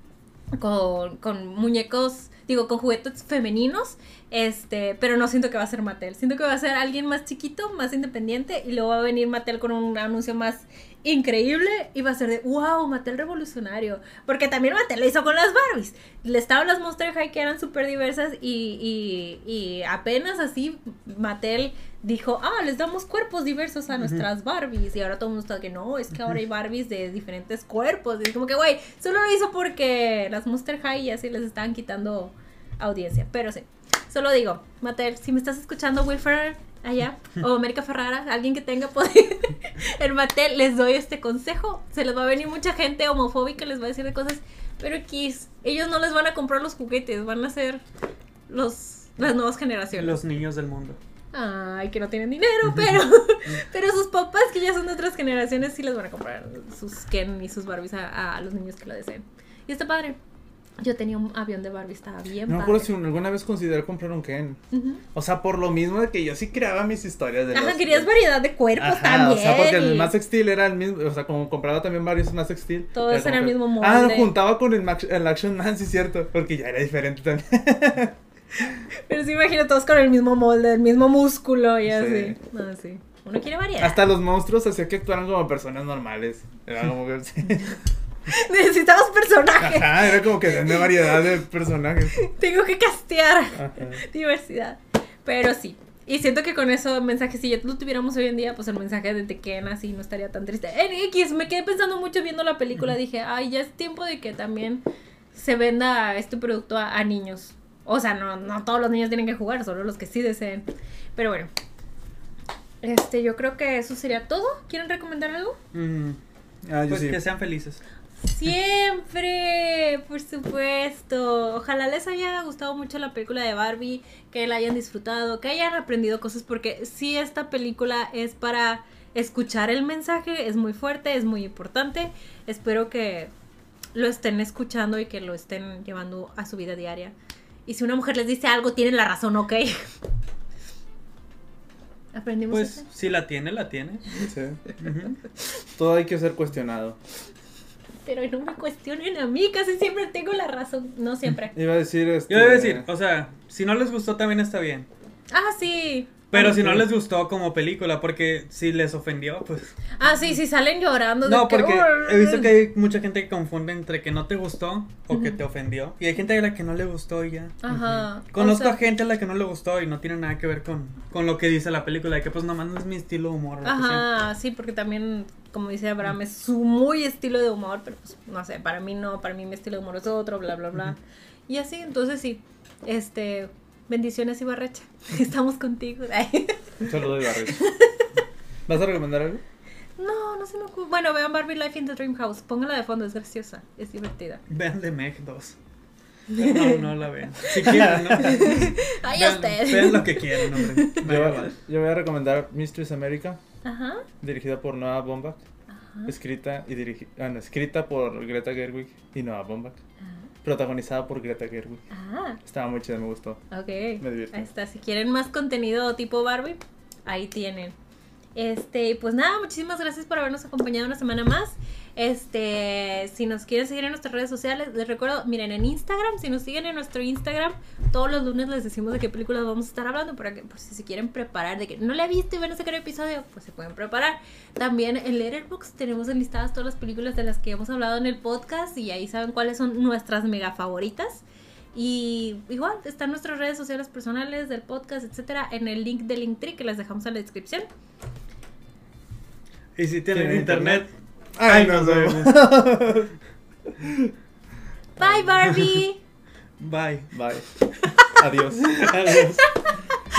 con, con muñecos digo, con juguetes femeninos, este, pero no siento que va a ser Mattel. Siento que va a ser alguien más chiquito, más independiente, y luego va a venir Mattel con un anuncio más increíble y va a ser de wow, Mattel revolucionario. Porque también Mattel lo hizo con las Barbies. Le estaban las Monster High que eran súper diversas y, y, y apenas así Mattel dijo, ah, les damos cuerpos diversos a nuestras Barbies. Y ahora todo el mundo está que no, es que ahora hay Barbies de diferentes cuerpos. Y es como que, güey, solo lo hizo porque las Monster High ya sí les estaban quitando audiencia. Pero sí, solo digo, Mattel, si me estás escuchando, Will Ferrer, allá, o América Ferrara, alguien que tenga poder *laughs* en Mattel, les doy este consejo. Se les va a venir mucha gente homofóbica, les va a decir de cosas, pero X, ellos no les van a comprar los juguetes, van a ser los, las nuevas generaciones. Los niños del mundo. Ay, que no tienen dinero, pero, *laughs* *laughs* pero sus papás, que ya son de otras generaciones, sí les van a comprar sus Ken y sus Barbies a, a los niños que lo deseen. Y está padre. Yo tenía un avión de Barbie, estaba bien No me acuerdo si alguna vez consideré comprar un Ken. O sea, por lo mismo de que yo sí creaba mis historias de Ajá, los- querías variedad de cuerpos Ajá, también. O sea, porque el Max Steel era el mismo, o sea, como compraba también varios Max Steel. Todos eran el que- mismo molde. Ah, lo juntaba con el, Max- el Action Man, sí, cierto, porque ya era diferente también. *laughs* Pero sí imagino todos con el mismo molde, el mismo músculo y Sí. así. No, sí. Uno quiere variedad. Hasta los monstruos hacía que actuaran como personas normales. Era como que. *laughs* *laughs* Necesitamos personajes. Ajá, era como que de variedad de personajes. Tengo que castear Ajá. diversidad. Pero sí. Y siento que con eso mensaje, si ya lo tuviéramos hoy en día, pues el mensaje de Tekken así no estaría tan triste. En X, me quedé pensando mucho viendo la película. Dije, ay, ya es tiempo de que también se venda este producto a, a niños. O sea, no, no todos los niños tienen que jugar, solo los que sí deseen. Pero bueno. Este, yo creo que eso sería todo. ¿Quieren recomendar algo? Mm, Ah, yo pues sí. que sean felices. Siempre, por supuesto. Ojalá les haya gustado mucho la película de Barbie, que la hayan disfrutado, que hayan aprendido cosas, porque sí esta película es para escuchar el mensaje, es muy fuerte, es muy importante. Espero que lo estén escuchando y que lo estén llevando a su vida diaria. Y si una mujer les dice algo, tienen la razón, ¿ok? *laughs* Aprendimos Pues si la tiene, la tiene. Sí. Todo hay que ser cuestionado. Pero no me cuestionen a mí, casi siempre tengo la razón. No siempre. Iba a decir. Este... Yo debo decir, o sea, si no les gustó también está bien. Ah, sí. Pero si no les gustó como película, porque si les ofendió, pues... Ah, sí, sí, salen llorando. de No, que, porque "Urgh". he visto que hay mucha gente que confunde entre que no te gustó o que te ofendió. Y hay gente a la que no le gustó y ya. Ajá. Conozco o sea, a gente a la que no le gustó y no tiene nada que ver con, con lo que dice la película, de que pues nomás no es mi estilo de humor. que. Ajá, sí, porque también, como dice Abraham, es su muy estilo de humor, pero pues, no sé, para mí no, para mí mi estilo de humor es otro, bla, bla, bla. Y así, entonces sí, este, bendiciones Ibarrecha, *laughs* estamos contigo. *laughs* Un saludo de Barret. *laughs* ¿Vas a recomendar algo? no, no se me ocurre. Bueno, vean Barbie Life in the Dream House, póngala de fondo, es graciosa, es divertida. Vean The Meg 2. No, no la vean. Si quieren, ¿no? Ay, vean, ustedes. vean lo que quieran, hombre. Me Yo, yo voy a recomendar Mistress America, Ajá, dirigida por Noah Baumbach. ajá. Escrita y dirigi- ah, no, escrita por Greta Gerwig y Noah Baumbach. Protagonizada por Greta Gerwig. Ah, Estaba muy chida, me gustó. ok. Me divirtió. Ahí está, si quieren más contenido tipo Barbie, ahí tienen. Este, pues nada, muchísimas gracias por habernos acompañado una semana más. Este, si nos quieren seguir en nuestras redes sociales, les recuerdo, miren, en Instagram, si nos siguen en nuestro Instagram, todos los lunes les decimos de qué películas vamos a estar hablando para que, por si se quieren preparar, de que no la he visto y van a sacar episodio, pues se pueden preparar. También en Letterboxd tenemos enlistadas todas las películas de las que hemos hablado en el podcast y ahí saben cuáles son nuestras mega favoritas. Y igual están nuestras redes sociales personales del podcast, etcétera, en el link del Linktree que les dejamos en la descripción. Y si tienen ¿Tienen internet, Ay, Ay, nos nos vemos. *laughs* Bye Barbie. bye. Bye. *laughs* Adiós. Adiós.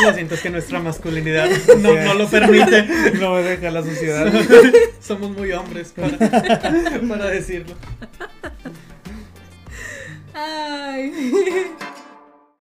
Lo siento, es que nuestra masculinidad *laughs* no, no lo permite. No me deja la sociedad. Somos muy hombres para, para decirlo. Ay.